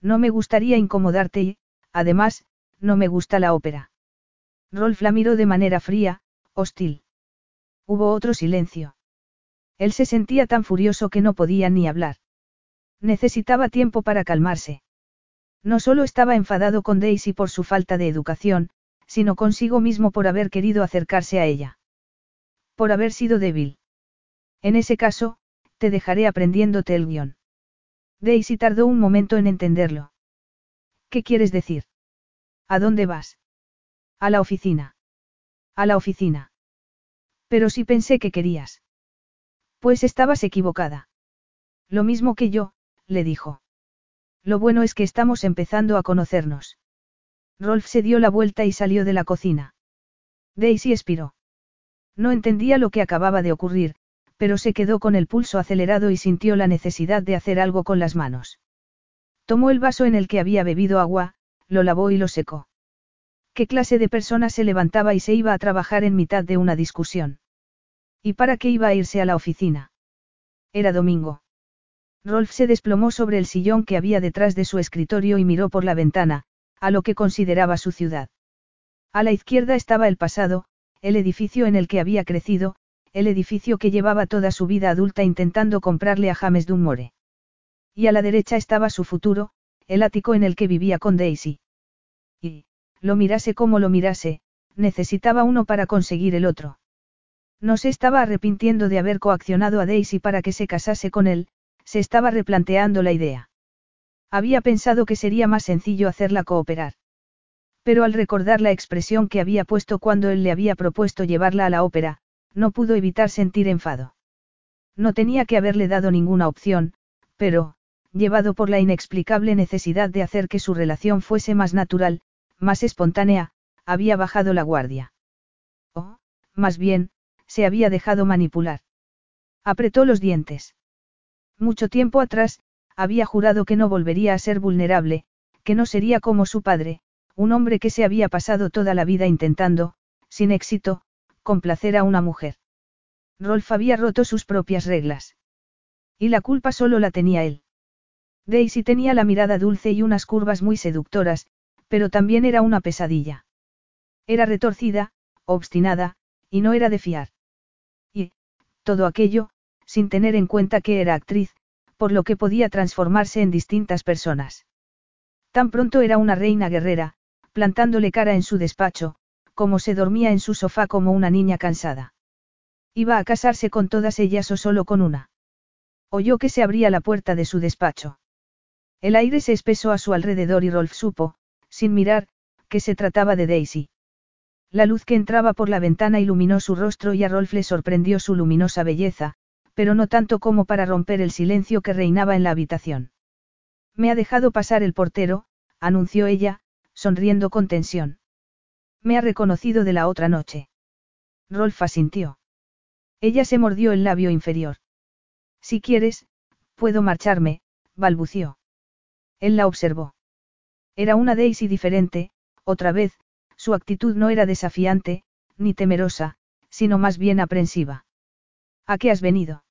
No me gustaría incomodarte y, además, no me gusta la ópera. Rolf la miró de manera fría, hostil. Hubo otro silencio. Él se sentía tan furioso que no podía ni hablar. Necesitaba tiempo para calmarse. No solo estaba enfadado con Daisy por su falta de educación, sino consigo mismo por haber querido acercarse a ella. Por haber sido débil. En ese caso, te dejaré aprendiéndote el guion. Daisy tardó un momento en entenderlo. ¿Qué quieres decir? ¿A dónde vas? A la oficina. A la oficina. Pero sí pensé que querías. Pues estabas equivocada. Lo mismo que yo, le dijo. Lo bueno es que estamos empezando a conocernos. Rolf se dio la vuelta y salió de la cocina. Daisy expiró. No entendía lo que acababa de ocurrir, pero se quedó con el pulso acelerado y sintió la necesidad de hacer algo con las manos. Tomó el vaso en el que había bebido agua, lo lavó y lo secó. ¿Qué clase de persona se levantaba y se iba a trabajar en mitad de una discusión? ¿Y para qué iba a irse a la oficina? Era domingo. Rolf se desplomó sobre el sillón que había detrás de su escritorio y miró por la ventana, a lo que consideraba su ciudad. A la izquierda estaba el pasado, el edificio en el que había crecido, el edificio que llevaba toda su vida adulta intentando comprarle a James Dunmore. Y a la derecha estaba su futuro, el ático en el que vivía con Daisy. Y, lo mirase como lo mirase, necesitaba uno para conseguir el otro. No se estaba arrepintiendo de haber coaccionado a Daisy para que se casase con él, se estaba replanteando la idea. Había pensado que sería más sencillo hacerla cooperar. Pero al recordar la expresión que había puesto cuando él le había propuesto llevarla a la ópera, no pudo evitar sentir enfado. No tenía que haberle dado ninguna opción, pero, llevado por la inexplicable necesidad de hacer que su relación fuese más natural, más espontánea, había bajado la guardia. O, más bien, se había dejado manipular. Apretó los dientes. Mucho tiempo atrás, había jurado que no volvería a ser vulnerable, que no sería como su padre, un hombre que se había pasado toda la vida intentando, sin éxito, complacer a una mujer. Rolf había roto sus propias reglas. Y la culpa solo la tenía él. Daisy tenía la mirada dulce y unas curvas muy seductoras, pero también era una pesadilla. Era retorcida, obstinada, y no era de fiar. Y, todo aquello, sin tener en cuenta que era actriz, por lo que podía transformarse en distintas personas. Tan pronto era una reina guerrera, plantándole cara en su despacho, como se dormía en su sofá como una niña cansada. ¿Iba a casarse con todas ellas o solo con una? Oyó que se abría la puerta de su despacho. El aire se espesó a su alrededor y Rolf supo, sin mirar, que se trataba de Daisy. La luz que entraba por la ventana iluminó su rostro y a Rolf le sorprendió su luminosa belleza, pero no tanto como para romper el silencio que reinaba en la habitación. Me ha dejado pasar el portero, anunció ella, sonriendo con tensión. Me ha reconocido de la otra noche. Rolf asintió. Ella se mordió el labio inferior. Si quieres, puedo marcharme, balbució. Él la observó. Era una Daisy diferente, otra vez, su actitud no era desafiante, ni temerosa, sino más bien aprensiva. ¿A qué has venido?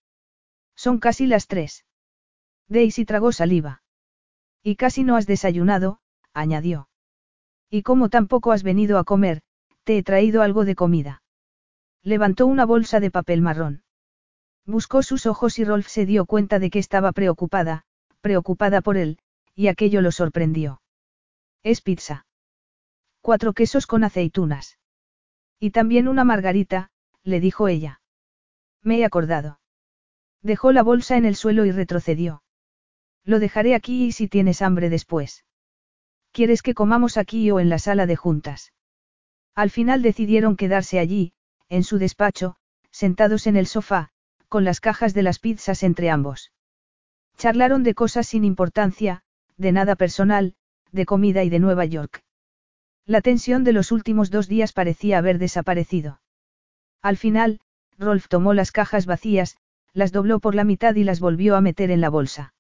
Son casi las tres. Daisy tragó saliva. Y casi no has desayunado, añadió. Y como tampoco has venido a comer, te he traído algo de comida. Levantó una bolsa de papel marrón. Buscó sus ojos y Rolf se dio cuenta de que estaba preocupada, preocupada por él, y aquello lo sorprendió. Es pizza. Cuatro quesos con aceitunas. Y también una margarita, le dijo ella. Me he acordado. Dejó la bolsa en el suelo y retrocedió. Lo dejaré aquí y si tienes hambre después. ¿Quieres que comamos aquí o en la sala de juntas? Al final decidieron quedarse allí, en su despacho, sentados en el sofá, con las cajas de las pizzas entre ambos. Charlaron de cosas sin importancia, de nada personal, de comida y de Nueva York. La tensión de los últimos dos días parecía haber desaparecido. Al final, Rolf tomó las cajas vacías, las dobló por la mitad y las volvió a meter en la bolsa.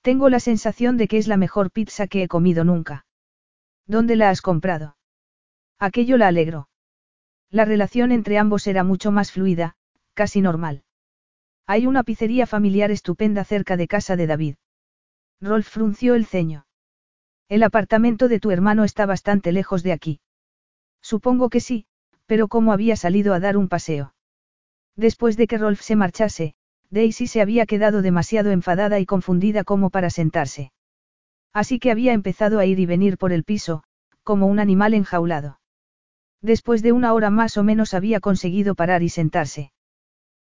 Tengo la sensación de que es la mejor pizza que he comido nunca. ¿Dónde la has comprado? Aquello la alegró. La relación entre ambos era mucho más fluida, casi normal. Hay una pizzería familiar estupenda cerca de casa de David. Rolf frunció el ceño. El apartamento de tu hermano está bastante lejos de aquí. Supongo que sí, pero ¿cómo había salido a dar un paseo? Después de que Rolf se marchase, Daisy se había quedado demasiado enfadada y confundida como para sentarse. Así que había empezado a ir y venir por el piso, como un animal enjaulado. Después de una hora más o menos había conseguido parar y sentarse.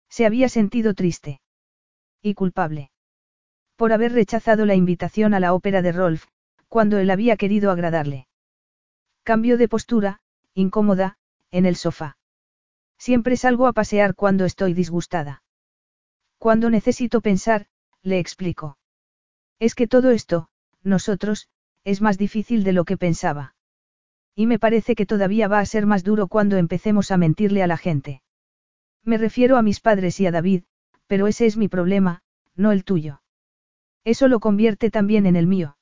Se había sentido triste. Y culpable. Por haber rechazado la invitación a la ópera de Rolf, cuando él había querido agradarle. Cambió de postura, incómoda, en el sofá. Siempre salgo a pasear cuando estoy disgustada. Cuando necesito pensar, le explico. Es que todo esto, nosotros, es más difícil de lo que pensaba. Y me parece que todavía va a ser más duro cuando empecemos a mentirle a la gente. Me refiero a mis padres y a David, pero ese es mi problema, no el tuyo. Eso lo convierte también en el mío.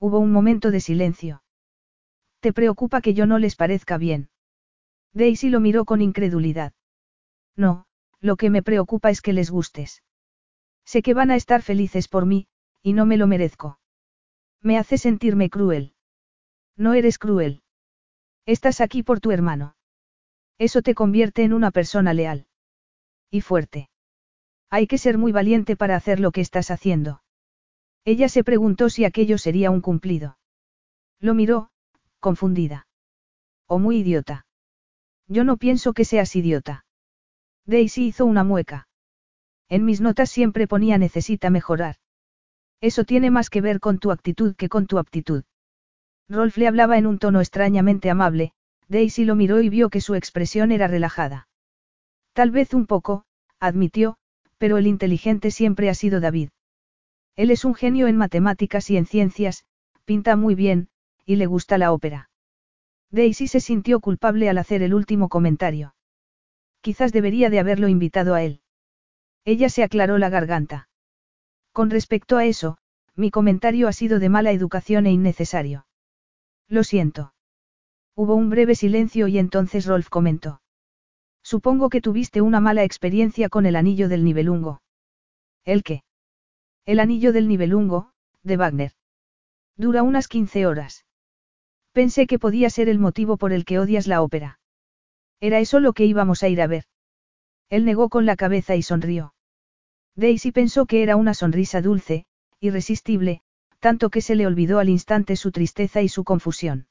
Hubo un momento de silencio. ¿Te preocupa que yo no les parezca bien? Daisy lo miró con incredulidad. No, lo que me preocupa es que les gustes. Sé que van a estar felices por mí, y no me lo merezco. Me hace sentirme cruel. No eres cruel. Estás aquí por tu hermano. Eso te convierte en una persona leal. Y fuerte. Hay que ser muy valiente para hacer lo que estás haciendo. Ella se preguntó si aquello sería un cumplido. Lo miró, confundida. O muy idiota. Yo no pienso que seas idiota. Daisy hizo una mueca. En mis notas siempre ponía necesita mejorar. Eso tiene más que ver con tu actitud que con tu aptitud. Rolf le hablaba en un tono extrañamente amable, Daisy lo miró y vio que su expresión era relajada. Tal vez un poco, admitió, pero el inteligente siempre ha sido David. Él es un genio en matemáticas y en ciencias, pinta muy bien, y le gusta la ópera. Daisy se sintió culpable al hacer el último comentario. Quizás debería de haberlo invitado a él. Ella se aclaró la garganta. Con respecto a eso, mi comentario ha sido de mala educación e innecesario. Lo siento. Hubo un breve silencio y entonces Rolf comentó. Supongo que tuviste una mala experiencia con el anillo del nivelungo. ¿El qué? El anillo del nivelungo, de Wagner. Dura unas 15 horas. Pensé que podía ser el motivo por el que odias la ópera. Era eso lo que íbamos a ir a ver. Él negó con la cabeza y sonrió. Daisy pensó que era una sonrisa dulce, irresistible, tanto que se le olvidó al instante su tristeza y su confusión.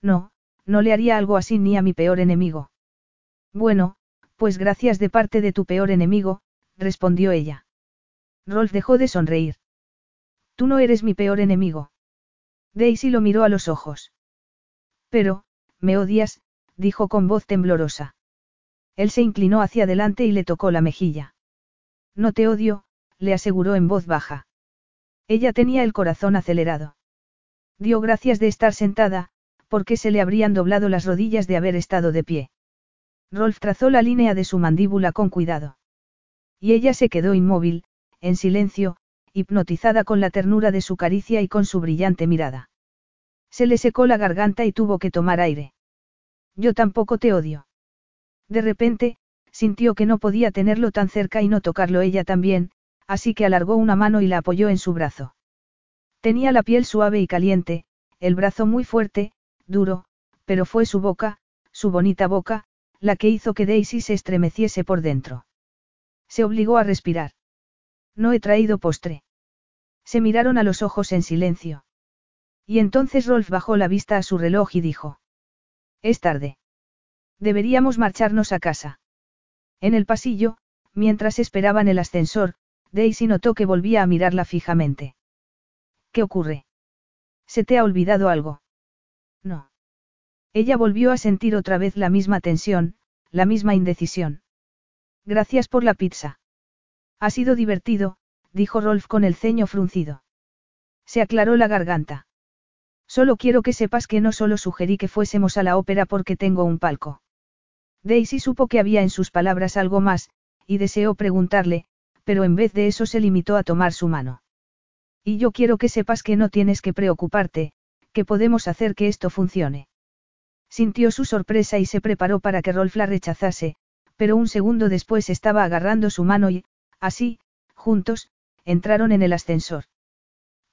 No, no le haría algo así ni a mi peor enemigo. Bueno, pues gracias de parte de tu peor enemigo, respondió ella. Rolf dejó de sonreír. Tú no eres mi peor enemigo. Daisy lo miró a los ojos. Pero, me odias, dijo con voz temblorosa. Él se inclinó hacia adelante y le tocó la mejilla. No te odio, le aseguró en voz baja. Ella tenía el corazón acelerado. Dio gracias de estar sentada, porque se le habrían doblado las rodillas de haber estado de pie. Rolf trazó la línea de su mandíbula con cuidado. Y ella se quedó inmóvil, en silencio, hipnotizada con la ternura de su caricia y con su brillante mirada. Se le secó la garganta y tuvo que tomar aire. Yo tampoco te odio. De repente, sintió que no podía tenerlo tan cerca y no tocarlo ella también, así que alargó una mano y la apoyó en su brazo. Tenía la piel suave y caliente, el brazo muy fuerte, duro, pero fue su boca, su bonita boca, la que hizo que Daisy se estremeciese por dentro. Se obligó a respirar. No he traído postre. Se miraron a los ojos en silencio. Y entonces Rolf bajó la vista a su reloj y dijo. Es tarde. Deberíamos marcharnos a casa. En el pasillo, mientras esperaban el ascensor, Daisy notó que volvía a mirarla fijamente. ¿Qué ocurre? ¿Se te ha olvidado algo? No. Ella volvió a sentir otra vez la misma tensión, la misma indecisión. Gracias por la pizza. Ha sido divertido, dijo Rolf con el ceño fruncido. Se aclaró la garganta. Solo quiero que sepas que no solo sugerí que fuésemos a la ópera porque tengo un palco. Daisy supo que había en sus palabras algo más, y deseó preguntarle, pero en vez de eso se limitó a tomar su mano. Y yo quiero que sepas que no tienes que preocuparte, que podemos hacer que esto funcione. Sintió su sorpresa y se preparó para que Rolf la rechazase, pero un segundo después estaba agarrando su mano y, así, juntos, entraron en el ascensor.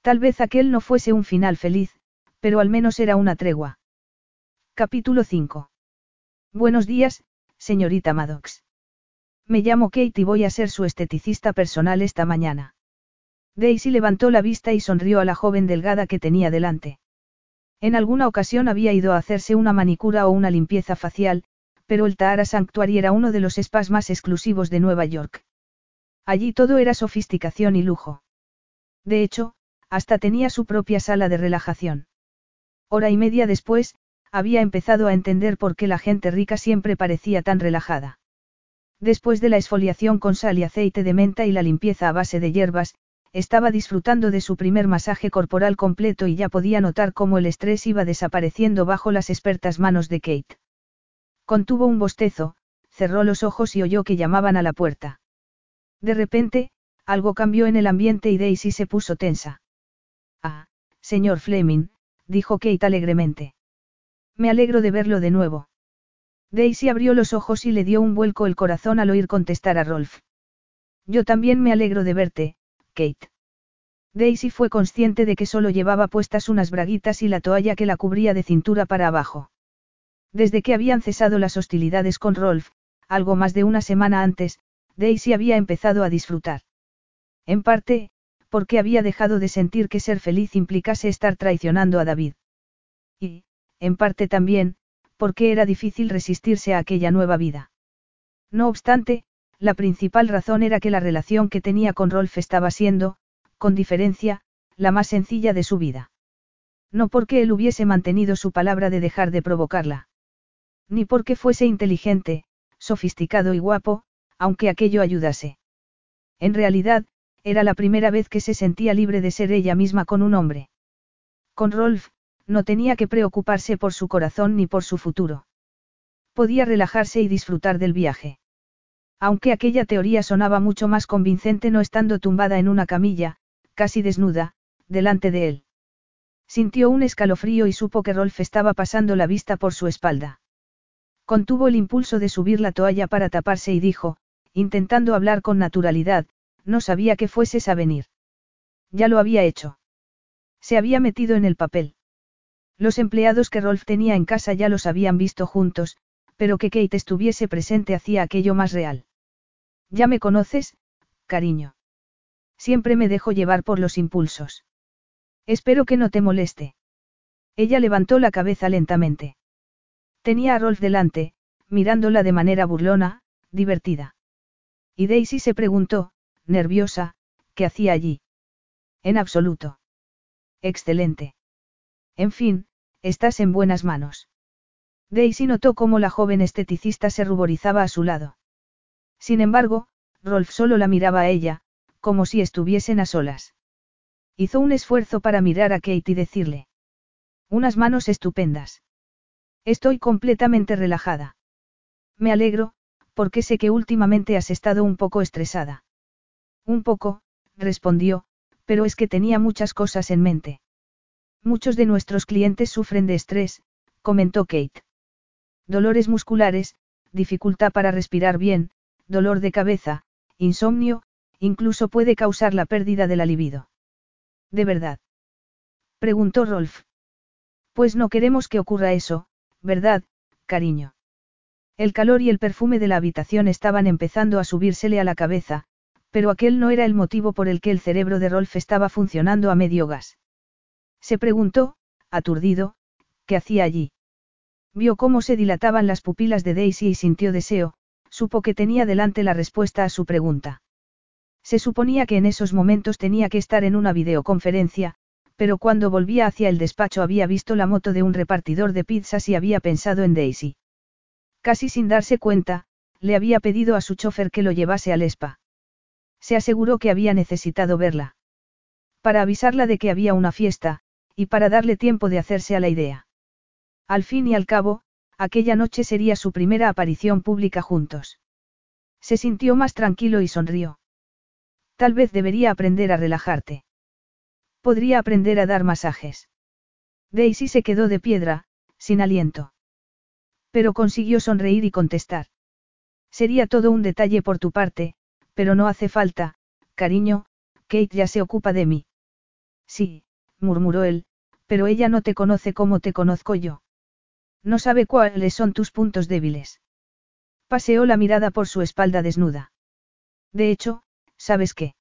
Tal vez aquel no fuese un final feliz, pero al menos era una tregua. Capítulo 5. Buenos días, señorita Maddox. Me llamo Kate y voy a ser su esteticista personal esta mañana. Daisy levantó la vista y sonrió a la joven delgada que tenía delante. En alguna ocasión había ido a hacerse una manicura o una limpieza facial, pero el Tahara Sanctuary era uno de los spas más exclusivos de Nueva York. Allí todo era sofisticación y lujo. De hecho, hasta tenía su propia sala de relajación. Hora y media después, había empezado a entender por qué la gente rica siempre parecía tan relajada. Después de la esfoliación con sal y aceite de menta y la limpieza a base de hierbas, estaba disfrutando de su primer masaje corporal completo y ya podía notar cómo el estrés iba desapareciendo bajo las expertas manos de Kate. Contuvo un bostezo, cerró los ojos y oyó que llamaban a la puerta. De repente, algo cambió en el ambiente y Daisy se puso tensa. Ah, señor Fleming, dijo Kate alegremente. Me alegro de verlo de nuevo. Daisy abrió los ojos y le dio un vuelco el corazón al oír contestar a Rolf. Yo también me alegro de verte, Kate. Daisy fue consciente de que solo llevaba puestas unas braguitas y la toalla que la cubría de cintura para abajo. Desde que habían cesado las hostilidades con Rolf, algo más de una semana antes, Daisy había empezado a disfrutar. En parte, porque había dejado de sentir que ser feliz implicase estar traicionando a David. Y, en parte también, porque era difícil resistirse a aquella nueva vida. No obstante, la principal razón era que la relación que tenía con Rolf estaba siendo, con diferencia, la más sencilla de su vida. No porque él hubiese mantenido su palabra de dejar de provocarla. Ni porque fuese inteligente, sofisticado y guapo, aunque aquello ayudase. En realidad, era la primera vez que se sentía libre de ser ella misma con un hombre. Con Rolf, no tenía que preocuparse por su corazón ni por su futuro. Podía relajarse y disfrutar del viaje. Aunque aquella teoría sonaba mucho más convincente no estando tumbada en una camilla, casi desnuda, delante de él. Sintió un escalofrío y supo que Rolf estaba pasando la vista por su espalda. Contuvo el impulso de subir la toalla para taparse y dijo, intentando hablar con naturalidad, no sabía que fueses a venir. Ya lo había hecho. Se había metido en el papel. Los empleados que Rolf tenía en casa ya los habían visto juntos, pero que Kate estuviese presente hacía aquello más real. Ya me conoces, cariño. Siempre me dejo llevar por los impulsos. Espero que no te moleste. Ella levantó la cabeza lentamente. Tenía a Rolf delante, mirándola de manera burlona, divertida. Y Daisy se preguntó, nerviosa, ¿qué hacía allí? En absoluto. Excelente. En fin, estás en buenas manos. Daisy notó cómo la joven esteticista se ruborizaba a su lado. Sin embargo, Rolf solo la miraba a ella, como si estuviesen a solas. Hizo un esfuerzo para mirar a Kate y decirle. Unas manos estupendas. Estoy completamente relajada. Me alegro, porque sé que últimamente has estado un poco estresada. Un poco, respondió, pero es que tenía muchas cosas en mente. Muchos de nuestros clientes sufren de estrés, comentó Kate. Dolores musculares, dificultad para respirar bien, dolor de cabeza, insomnio, incluso puede causar la pérdida de la libido. ¿De verdad? preguntó Rolf. Pues no queremos que ocurra eso, ¿verdad, cariño? El calor y el perfume de la habitación estaban empezando a subírsele a la cabeza, pero aquel no era el motivo por el que el cerebro de Rolf estaba funcionando a medio gas. Se preguntó, aturdido, ¿qué hacía allí? Vio cómo se dilataban las pupilas de Daisy y sintió deseo, supo que tenía delante la respuesta a su pregunta. Se suponía que en esos momentos tenía que estar en una videoconferencia, pero cuando volvía hacia el despacho había visto la moto de un repartidor de pizzas y había pensado en Daisy. Casi sin darse cuenta, le había pedido a su chofer que lo llevase al spa. Se aseguró que había necesitado verla. Para avisarla de que había una fiesta, y para darle tiempo de hacerse a la idea. Al fin y al cabo, aquella noche sería su primera aparición pública juntos. Se sintió más tranquilo y sonrió. Tal vez debería aprender a relajarte. Podría aprender a dar masajes. Daisy se quedó de piedra, sin aliento. Pero consiguió sonreír y contestar. Sería todo un detalle por tu parte, pero no hace falta, cariño, Kate ya se ocupa de mí. Sí, murmuró él, pero ella no te conoce como te conozco yo. No sabe cuáles son tus puntos débiles. Paseó la mirada por su espalda desnuda. De hecho, ¿sabes qué?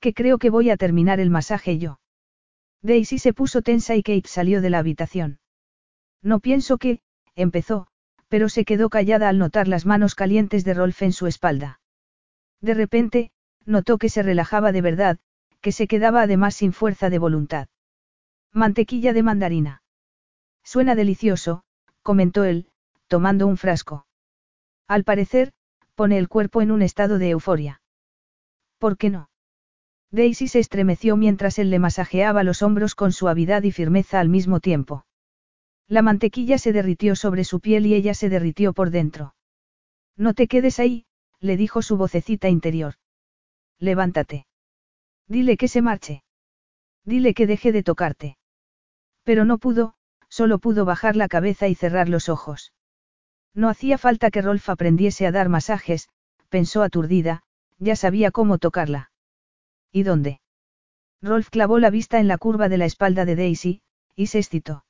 Que creo que voy a terminar el masaje yo. Daisy se puso tensa y Kate salió de la habitación. No pienso que, empezó, pero se quedó callada al notar las manos calientes de Rolf en su espalda. De repente, notó que se relajaba de verdad, que se quedaba además sin fuerza de voluntad. Mantequilla de mandarina. Suena delicioso, comentó él, tomando un frasco. Al parecer, pone el cuerpo en un estado de euforia. ¿Por qué no? Daisy se estremeció mientras él le masajeaba los hombros con suavidad y firmeza al mismo tiempo. La mantequilla se derritió sobre su piel y ella se derritió por dentro. No te quedes ahí, le dijo su vocecita interior. Levántate. Dile que se marche. Dile que deje de tocarte. Pero no pudo, solo pudo bajar la cabeza y cerrar los ojos. No hacía falta que Rolf aprendiese a dar masajes, pensó aturdida, ya sabía cómo tocarla. ¿Y dónde? Rolf clavó la vista en la curva de la espalda de Daisy, y se excitó.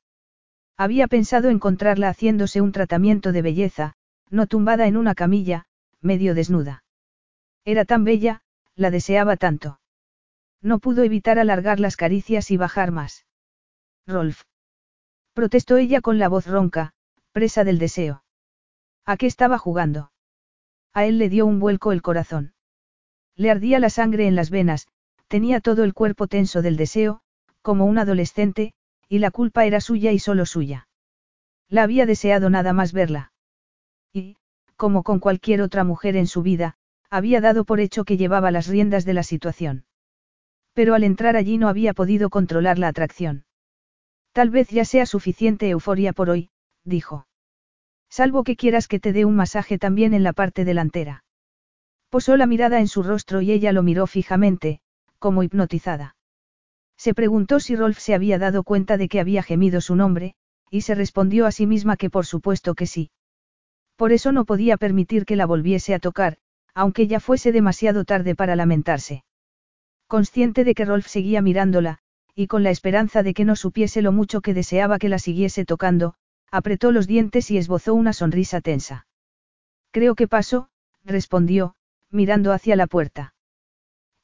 Había pensado encontrarla haciéndose un tratamiento de belleza, no tumbada en una camilla, medio desnuda. Era tan bella, la deseaba tanto. No pudo evitar alargar las caricias y bajar más. Rolf. Protestó ella con la voz ronca, presa del deseo. ¿A qué estaba jugando? A él le dio un vuelco el corazón. Le ardía la sangre en las venas, tenía todo el cuerpo tenso del deseo, como un adolescente, y la culpa era suya y solo suya. La había deseado nada más verla. Y, como con cualquier otra mujer en su vida, había dado por hecho que llevaba las riendas de la situación. Pero al entrar allí no había podido controlar la atracción. Tal vez ya sea suficiente euforia por hoy, dijo. Salvo que quieras que te dé un masaje también en la parte delantera. Posó la mirada en su rostro y ella lo miró fijamente, como hipnotizada. Se preguntó si Rolf se había dado cuenta de que había gemido su nombre, y se respondió a sí misma que por supuesto que sí. Por eso no podía permitir que la volviese a tocar, aunque ya fuese demasiado tarde para lamentarse. Consciente de que Rolf seguía mirándola, y con la esperanza de que no supiese lo mucho que deseaba que la siguiese tocando, apretó los dientes y esbozó una sonrisa tensa. Creo que pasó, respondió, mirando hacia la puerta.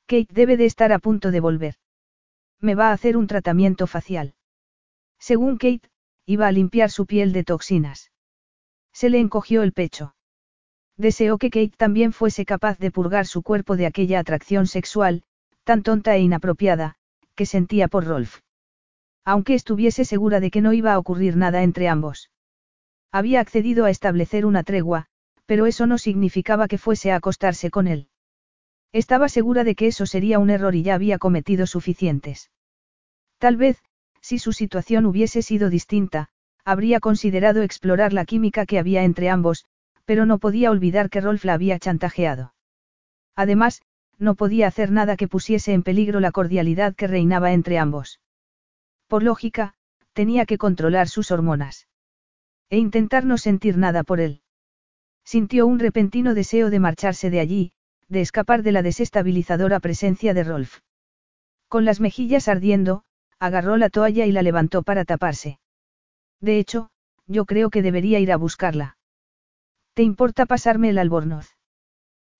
Kate debe de estar a punto de volver. Me va a hacer un tratamiento facial. Según Kate, iba a limpiar su piel de toxinas. Se le encogió el pecho. Deseó que Kate también fuese capaz de purgar su cuerpo de aquella atracción sexual, tan tonta e inapropiada, que sentía por Rolf. Aunque estuviese segura de que no iba a ocurrir nada entre ambos. Había accedido a establecer una tregua, pero eso no significaba que fuese a acostarse con él. Estaba segura de que eso sería un error y ya había cometido suficientes. Tal vez, si su situación hubiese sido distinta, habría considerado explorar la química que había entre ambos, pero no podía olvidar que Rolf la había chantajeado. Además, no podía hacer nada que pusiese en peligro la cordialidad que reinaba entre ambos. Por lógica, tenía que controlar sus hormonas. E intentar no sentir nada por él. Sintió un repentino deseo de marcharse de allí, de escapar de la desestabilizadora presencia de Rolf. Con las mejillas ardiendo, agarró la toalla y la levantó para taparse. De hecho, yo creo que debería ir a buscarla. ¿Te importa pasarme el albornoz?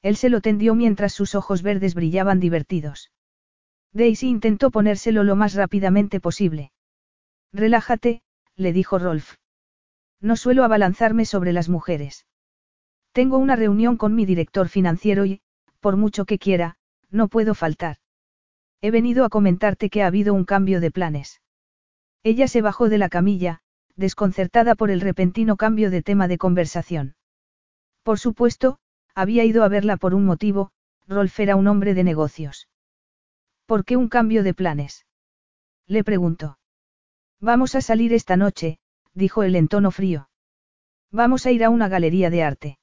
Él se lo tendió mientras sus ojos verdes brillaban divertidos. Daisy intentó ponérselo lo más rápidamente posible. Relájate, le dijo Rolf. No suelo abalanzarme sobre las mujeres. Tengo una reunión con mi director financiero y, por mucho que quiera, no puedo faltar. He venido a comentarte que ha habido un cambio de planes. Ella se bajó de la camilla, desconcertada por el repentino cambio de tema de conversación. Por supuesto, había ido a verla por un motivo, Rolf era un hombre de negocios. ¿Por qué un cambio de planes? Le preguntó. Vamos a salir esta noche, dijo él en tono frío. Vamos a ir a una galería de arte.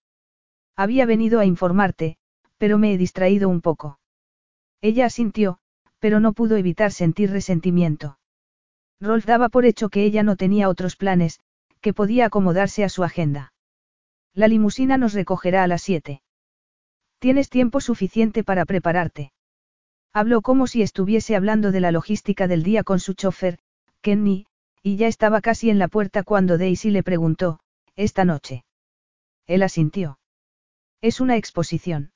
Había venido a informarte, pero me he distraído un poco. Ella asintió, pero no pudo evitar sentir resentimiento. Rolf daba por hecho que ella no tenía otros planes, que podía acomodarse a su agenda. La limusina nos recogerá a las siete. Tienes tiempo suficiente para prepararte. Habló como si estuviese hablando de la logística del día con su chofer, Kenny, y ya estaba casi en la puerta cuando Daisy le preguntó, ¿esta noche? Él asintió. Es una exposición.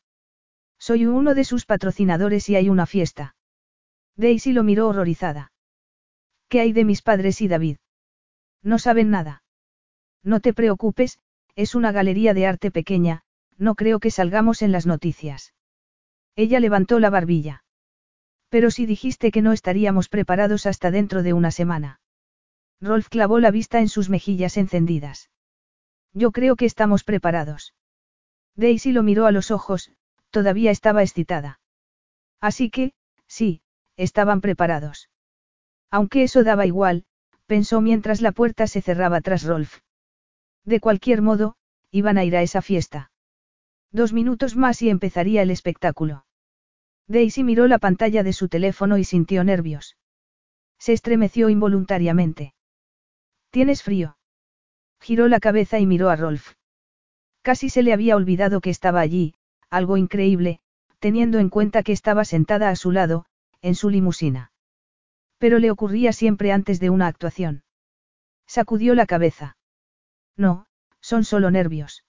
Soy uno de sus patrocinadores y hay una fiesta. Daisy lo miró horrorizada. ¿Qué hay de mis padres y David? No saben nada. No te preocupes, es una galería de arte pequeña, no creo que salgamos en las noticias. Ella levantó la barbilla. Pero si dijiste que no estaríamos preparados hasta dentro de una semana. Rolf clavó la vista en sus mejillas encendidas. Yo creo que estamos preparados. Daisy lo miró a los ojos, todavía estaba excitada. Así que, sí, estaban preparados. Aunque eso daba igual, pensó mientras la puerta se cerraba tras Rolf. De cualquier modo, iban a ir a esa fiesta. Dos minutos más y empezaría el espectáculo. Daisy miró la pantalla de su teléfono y sintió nervios. Se estremeció involuntariamente. ¿Tienes frío? Giró la cabeza y miró a Rolf. Casi se le había olvidado que estaba allí, algo increíble, teniendo en cuenta que estaba sentada a su lado, en su limusina. Pero le ocurría siempre antes de una actuación. Sacudió la cabeza. No, son solo nervios.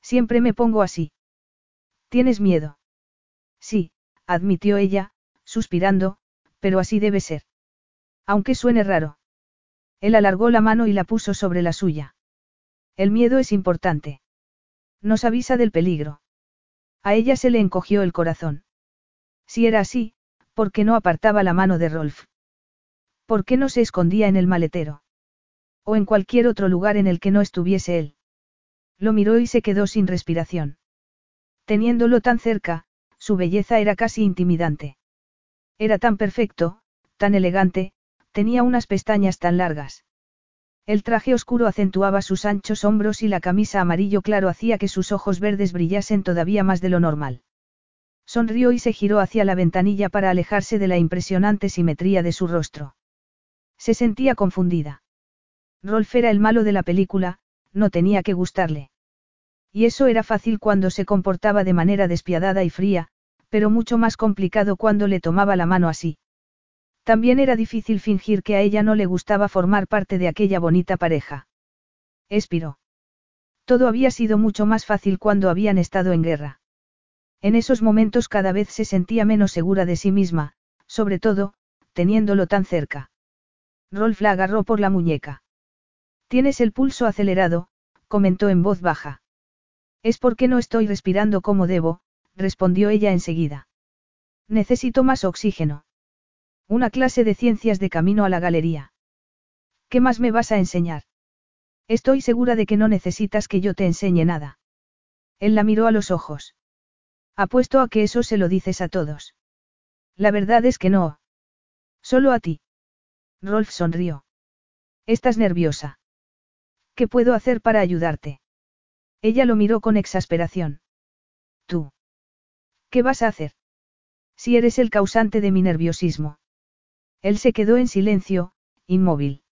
Siempre me pongo así. ¿Tienes miedo? Sí, admitió ella, suspirando, pero así debe ser. Aunque suene raro. Él alargó la mano y la puso sobre la suya. El miedo es importante. Nos avisa del peligro. A ella se le encogió el corazón. Si era así, ¿por qué no apartaba la mano de Rolf? ¿Por qué no se escondía en el maletero? O en cualquier otro lugar en el que no estuviese él. Lo miró y se quedó sin respiración. Teniéndolo tan cerca, su belleza era casi intimidante. Era tan perfecto, tan elegante, tenía unas pestañas tan largas. El traje oscuro acentuaba sus anchos hombros y la camisa amarillo claro hacía que sus ojos verdes brillasen todavía más de lo normal. Sonrió y se giró hacia la ventanilla para alejarse de la impresionante simetría de su rostro. Se sentía confundida. Rolf era el malo de la película, no tenía que gustarle. Y eso era fácil cuando se comportaba de manera despiadada y fría, pero mucho más complicado cuando le tomaba la mano así. También era difícil fingir que a ella no le gustaba formar parte de aquella bonita pareja. Expiró. Todo había sido mucho más fácil cuando habían estado en guerra. En esos momentos cada vez se sentía menos segura de sí misma, sobre todo, teniéndolo tan cerca. Rolf la agarró por la muñeca. Tienes el pulso acelerado, comentó en voz baja. Es porque no estoy respirando como debo, respondió ella enseguida. Necesito más oxígeno. Una clase de ciencias de camino a la galería. ¿Qué más me vas a enseñar? Estoy segura de que no necesitas que yo te enseñe nada. Él la miró a los ojos. Apuesto a que eso se lo dices a todos. La verdad es que no. Solo a ti. Rolf sonrió. Estás nerviosa. ¿Qué puedo hacer para ayudarte? Ella lo miró con exasperación. Tú. ¿Qué vas a hacer? Si eres el causante de mi nerviosismo. Él se quedó en silencio, inmóvil.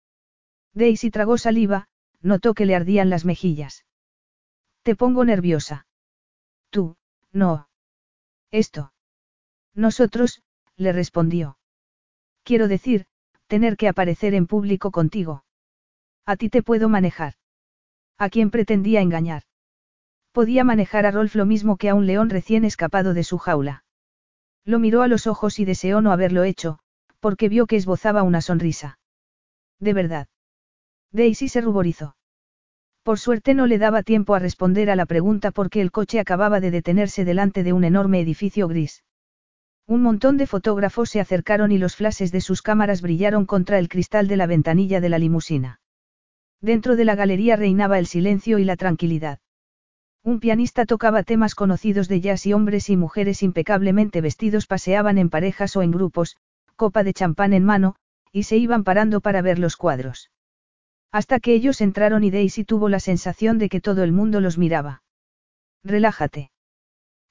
Daisy tragó saliva, notó que le ardían las mejillas. Te pongo nerviosa. Tú, no. Esto. Nosotros, le respondió. Quiero decir, tener que aparecer en público contigo. A ti te puedo manejar. ¿A quién pretendía engañar? Podía manejar a Rolf lo mismo que a un león recién escapado de su jaula. Lo miró a los ojos y deseó no haberlo hecho, porque vio que esbozaba una sonrisa. De verdad. Daisy se ruborizó. Por suerte no le daba tiempo a responder a la pregunta porque el coche acababa de detenerse delante de un enorme edificio gris. Un montón de fotógrafos se acercaron y los flashes de sus cámaras brillaron contra el cristal de la ventanilla de la limusina. Dentro de la galería reinaba el silencio y la tranquilidad. Un pianista tocaba temas conocidos de jazz y hombres y mujeres impecablemente vestidos paseaban en parejas o en grupos, copa de champán en mano, y se iban parando para ver los cuadros. Hasta que ellos entraron y Daisy tuvo la sensación de que todo el mundo los miraba. Relájate.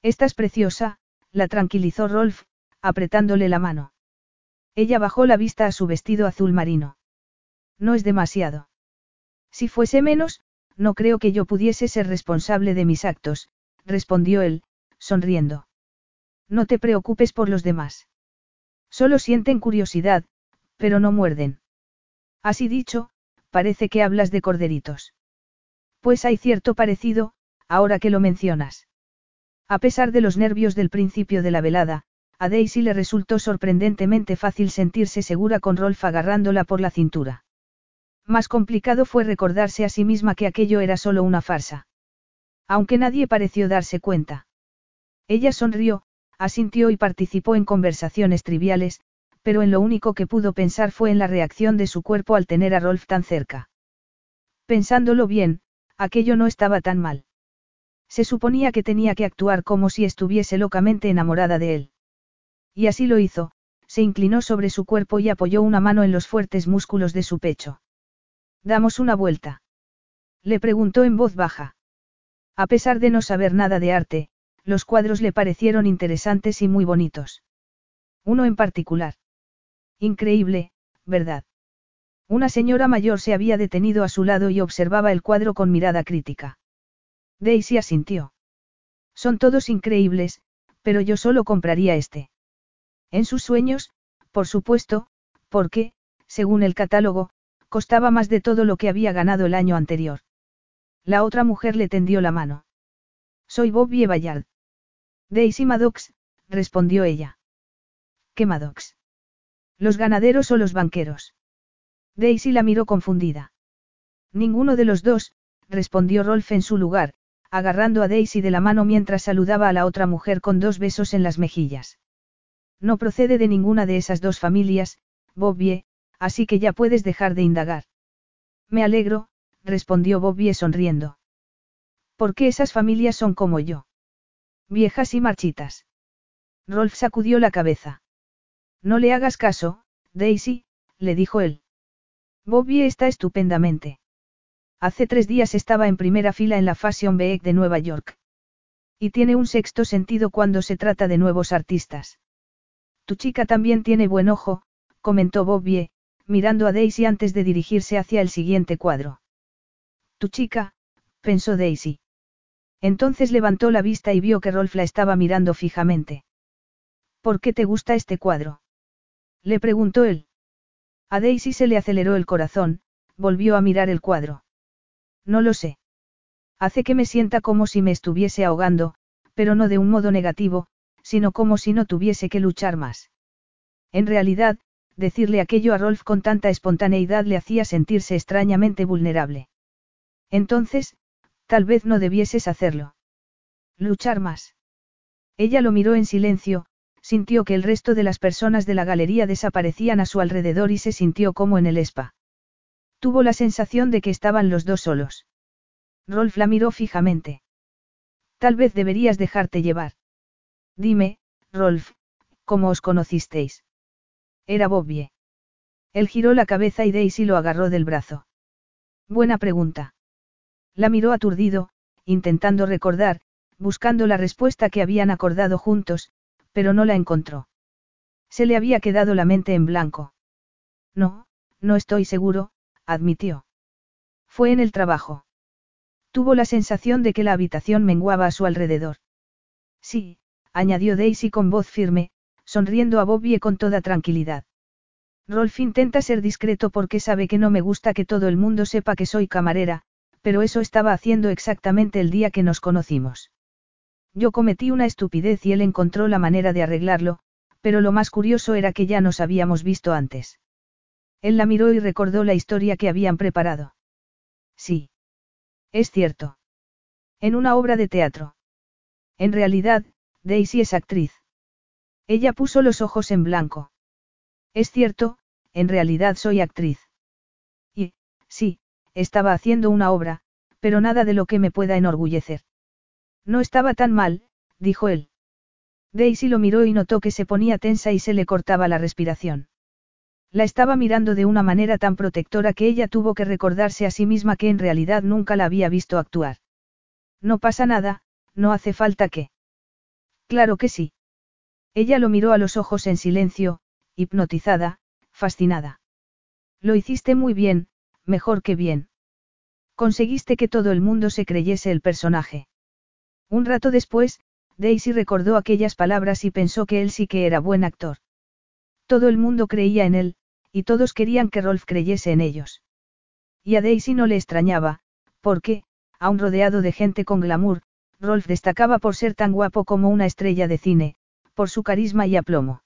Estás preciosa, la tranquilizó Rolf, apretándole la mano. Ella bajó la vista a su vestido azul marino. No es demasiado. Si fuese menos, no creo que yo pudiese ser responsable de mis actos, respondió él, sonriendo. No te preocupes por los demás. Solo sienten curiosidad, pero no muerden. Así dicho, parece que hablas de corderitos. Pues hay cierto parecido, ahora que lo mencionas. A pesar de los nervios del principio de la velada, a Daisy le resultó sorprendentemente fácil sentirse segura con Rolf agarrándola por la cintura. Más complicado fue recordarse a sí misma que aquello era solo una farsa. Aunque nadie pareció darse cuenta. Ella sonrió, asintió y participó en conversaciones triviales, pero en lo único que pudo pensar fue en la reacción de su cuerpo al tener a Rolf tan cerca. Pensándolo bien, aquello no estaba tan mal. Se suponía que tenía que actuar como si estuviese locamente enamorada de él. Y así lo hizo, se inclinó sobre su cuerpo y apoyó una mano en los fuertes músculos de su pecho. ¿Damos una vuelta? Le preguntó en voz baja. A pesar de no saber nada de arte, los cuadros le parecieron interesantes y muy bonitos. Uno en particular. Increíble, ¿verdad? Una señora mayor se había detenido a su lado y observaba el cuadro con mirada crítica. Daisy asintió. Son todos increíbles, pero yo solo compraría este. En sus sueños, por supuesto, porque, según el catálogo, Costaba más de todo lo que había ganado el año anterior. La otra mujer le tendió la mano. Soy Bobby Bayard. Daisy Maddox, respondió ella. ¿Qué Maddox? ¿Los ganaderos o los banqueros? Daisy la miró confundida. Ninguno de los dos, respondió Rolf en su lugar, agarrando a Daisy de la mano mientras saludaba a la otra mujer con dos besos en las mejillas. No procede de ninguna de esas dos familias, Bobby, así que ya puedes dejar de indagar. Me alegro, respondió Bobby sonriendo. Porque esas familias son como yo. Viejas y marchitas. Rolf sacudió la cabeza. No le hagas caso, Daisy, le dijo él. Bobby está estupendamente. Hace tres días estaba en primera fila en la Fashion Week de Nueva York. Y tiene un sexto sentido cuando se trata de nuevos artistas. Tu chica también tiene buen ojo, comentó Bobby, mirando a Daisy antes de dirigirse hacia el siguiente cuadro. Tu chica, pensó Daisy. Entonces levantó la vista y vio que Rolf la estaba mirando fijamente. ¿Por qué te gusta este cuadro? Le preguntó él. A Daisy se le aceleró el corazón, volvió a mirar el cuadro. No lo sé. Hace que me sienta como si me estuviese ahogando, pero no de un modo negativo, sino como si no tuviese que luchar más. En realidad, decirle aquello a Rolf con tanta espontaneidad le hacía sentirse extrañamente vulnerable. Entonces, tal vez no debieses hacerlo. Luchar más. Ella lo miró en silencio, sintió que el resto de las personas de la galería desaparecían a su alrededor y se sintió como en el spa. Tuvo la sensación de que estaban los dos solos. Rolf la miró fijamente. Tal vez deberías dejarte llevar. Dime, Rolf, ¿cómo os conocisteis? Era Bobby. Él giró la cabeza y Daisy lo agarró del brazo. Buena pregunta. La miró aturdido, intentando recordar, buscando la respuesta que habían acordado juntos, pero no la encontró. Se le había quedado la mente en blanco. No, no estoy seguro, admitió. Fue en el trabajo. Tuvo la sensación de que la habitación menguaba a su alrededor. Sí, añadió Daisy con voz firme, sonriendo a Bobby con toda tranquilidad. Rolf intenta ser discreto porque sabe que no me gusta que todo el mundo sepa que soy camarera, pero eso estaba haciendo exactamente el día que nos conocimos. Yo cometí una estupidez y él encontró la manera de arreglarlo, pero lo más curioso era que ya nos habíamos visto antes. Él la miró y recordó la historia que habían preparado. Sí. Es cierto. En una obra de teatro. En realidad, Daisy es actriz. Ella puso los ojos en blanco. Es cierto, en realidad soy actriz. Y, sí, estaba haciendo una obra, pero nada de lo que me pueda enorgullecer. No estaba tan mal, dijo él. Daisy lo miró y notó que se ponía tensa y se le cortaba la respiración. La estaba mirando de una manera tan protectora que ella tuvo que recordarse a sí misma que en realidad nunca la había visto actuar. No pasa nada, no hace falta que. Claro que sí. Ella lo miró a los ojos en silencio, hipnotizada, fascinada. Lo hiciste muy bien, mejor que bien. Conseguiste que todo el mundo se creyese el personaje. Un rato después, Daisy recordó aquellas palabras y pensó que él sí que era buen actor. Todo el mundo creía en él, y todos querían que Rolf creyese en ellos. Y a Daisy no le extrañaba, porque, aun rodeado de gente con glamour, Rolf destacaba por ser tan guapo como una estrella de cine, por su carisma y aplomo.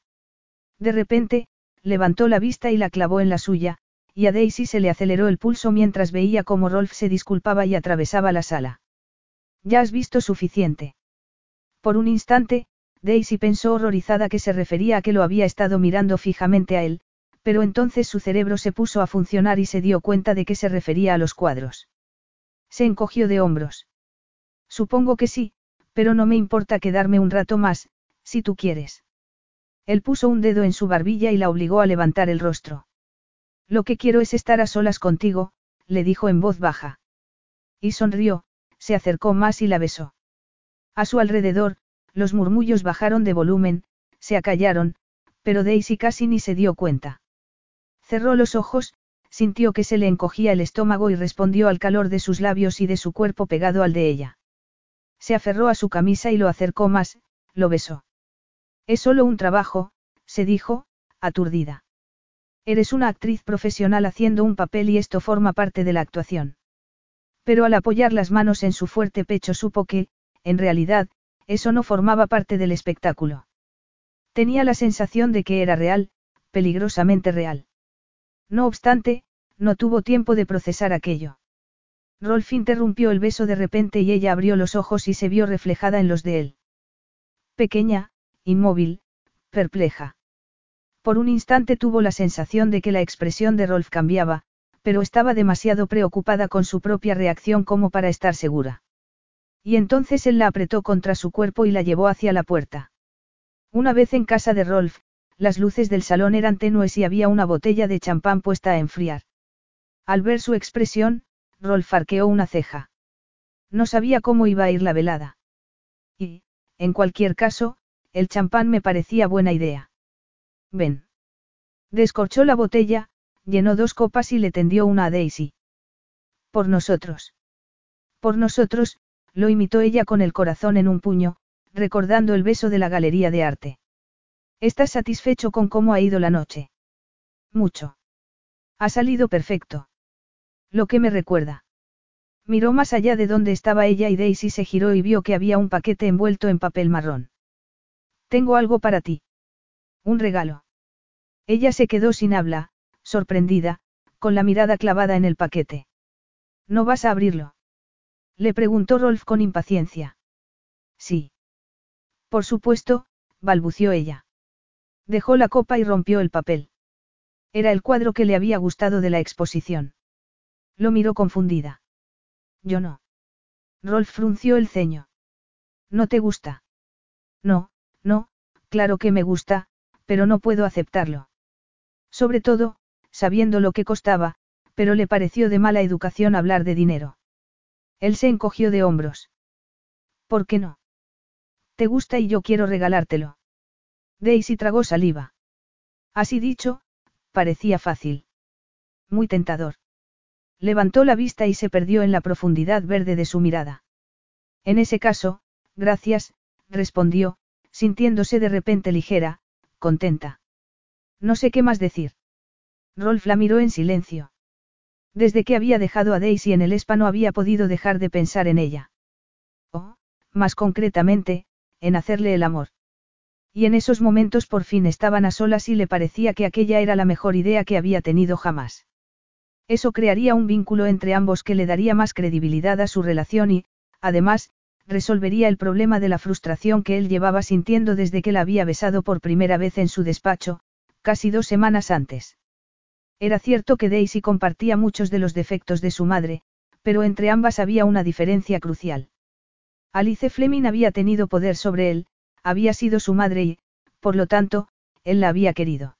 De repente, levantó la vista y la clavó en la suya, y a Daisy se le aceleró el pulso mientras veía cómo Rolf se disculpaba y atravesaba la sala. Ya has visto suficiente. Por un instante, Daisy pensó horrorizada que se refería a que lo había estado mirando fijamente a él, pero entonces su cerebro se puso a funcionar y se dio cuenta de que se refería a los cuadros. Se encogió de hombros. Supongo que sí, pero no me importa quedarme un rato más, si tú quieres. Él puso un dedo en su barbilla y la obligó a levantar el rostro. Lo que quiero es estar a solas contigo, le dijo en voz baja. Y sonrió, se acercó más y la besó. A su alrededor, los murmullos bajaron de volumen, se acallaron, pero Daisy casi ni se dio cuenta. Cerró los ojos, sintió que se le encogía el estómago y respondió al calor de sus labios y de su cuerpo pegado al de ella. Se aferró a su camisa y lo acercó más, lo besó. Es solo un trabajo, se dijo, aturdida. Eres una actriz profesional haciendo un papel y esto forma parte de la actuación. Pero al apoyar las manos en su fuerte pecho supo que, en realidad, eso no formaba parte del espectáculo. Tenía la sensación de que era real, peligrosamente real. No obstante, no tuvo tiempo de procesar aquello. Rolf interrumpió el beso de repente y ella abrió los ojos y se vio reflejada en los de él. Pequeña, inmóvil, perpleja. Por un instante tuvo la sensación de que la expresión de Rolf cambiaba, pero estaba demasiado preocupada con su propia reacción como para estar segura. Y entonces él la apretó contra su cuerpo y la llevó hacia la puerta. Una vez en casa de Rolf, las luces del salón eran tenues y había una botella de champán puesta a enfriar. Al ver su expresión, Rolf arqueó una ceja. No sabía cómo iba a ir la velada. Y, en cualquier caso, el champán me parecía buena idea. Ven. Descorchó la botella, llenó dos copas y le tendió una a Daisy. Por nosotros. Por nosotros, lo imitó ella con el corazón en un puño, recordando el beso de la galería de arte. ¿Estás satisfecho con cómo ha ido la noche? Mucho. Ha salido perfecto. Lo que me recuerda. Miró más allá de donde estaba ella y Daisy se giró y vio que había un paquete envuelto en papel marrón. Tengo algo para ti. Un regalo. Ella se quedó sin habla, sorprendida, con la mirada clavada en el paquete. ¿No vas a abrirlo? Le preguntó Rolf con impaciencia. Sí. Por supuesto, balbució ella. Dejó la copa y rompió el papel. Era el cuadro que le había gustado de la exposición. Lo miró confundida. Yo no. Rolf frunció el ceño. ¿No te gusta? No, no, claro que me gusta, pero no puedo aceptarlo. Sobre todo, sabiendo lo que costaba, pero le pareció de mala educación hablar de dinero. Él se encogió de hombros. ¿Por qué no? Te gusta y yo quiero regalártelo. Daisy tragó saliva. Así dicho, parecía fácil. Muy tentador. Levantó la vista y se perdió en la profundidad verde de su mirada. En ese caso, gracias, respondió, sintiéndose de repente ligera, contenta. No sé qué más decir. Rolf la miró en silencio. Desde que había dejado a Daisy en el ESPA no había podido dejar de pensar en ella. O, más concretamente, en hacerle el amor. Y en esos momentos por fin estaban a solas y le parecía que aquella era la mejor idea que había tenido jamás. Eso crearía un vínculo entre ambos que le daría más credibilidad a su relación y, además, resolvería el problema de la frustración que él llevaba sintiendo desde que la había besado por primera vez en su despacho, casi dos semanas antes. Era cierto que Daisy compartía muchos de los defectos de su madre, pero entre ambas había una diferencia crucial. Alice Fleming había tenido poder sobre él, había sido su madre y, por lo tanto, él la había querido.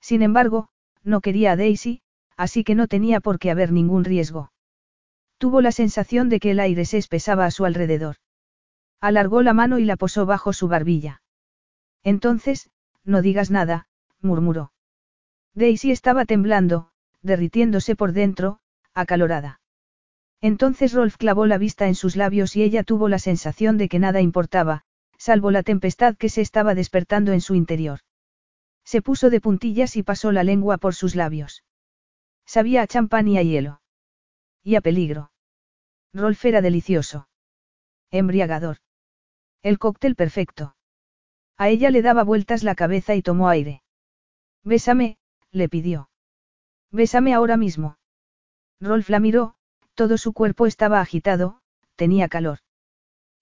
Sin embargo, no quería a Daisy, así que no tenía por qué haber ningún riesgo. Tuvo la sensación de que el aire se espesaba a su alrededor. Alargó la mano y la posó bajo su barbilla. Entonces, no digas nada, murmuró. Daisy estaba temblando, derritiéndose por dentro, acalorada. Entonces Rolf clavó la vista en sus labios y ella tuvo la sensación de que nada importaba, salvo la tempestad que se estaba despertando en su interior. Se puso de puntillas y pasó la lengua por sus labios. Sabía a champán y a hielo. Y a peligro. Rolf era delicioso. Embriagador. El cóctel perfecto. A ella le daba vueltas la cabeza y tomó aire. Bésame, le pidió. Bésame ahora mismo. Rolf la miró, todo su cuerpo estaba agitado, tenía calor.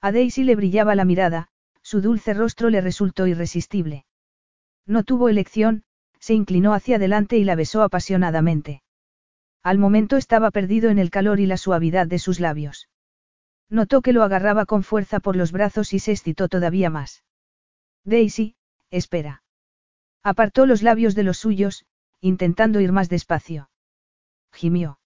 A Daisy le brillaba la mirada, su dulce rostro le resultó irresistible. No tuvo elección, se inclinó hacia adelante y la besó apasionadamente. Al momento estaba perdido en el calor y la suavidad de sus labios. Notó que lo agarraba con fuerza por los brazos y se excitó todavía más. Daisy, espera. Apartó los labios de los suyos, intentando ir más despacio. Gimió.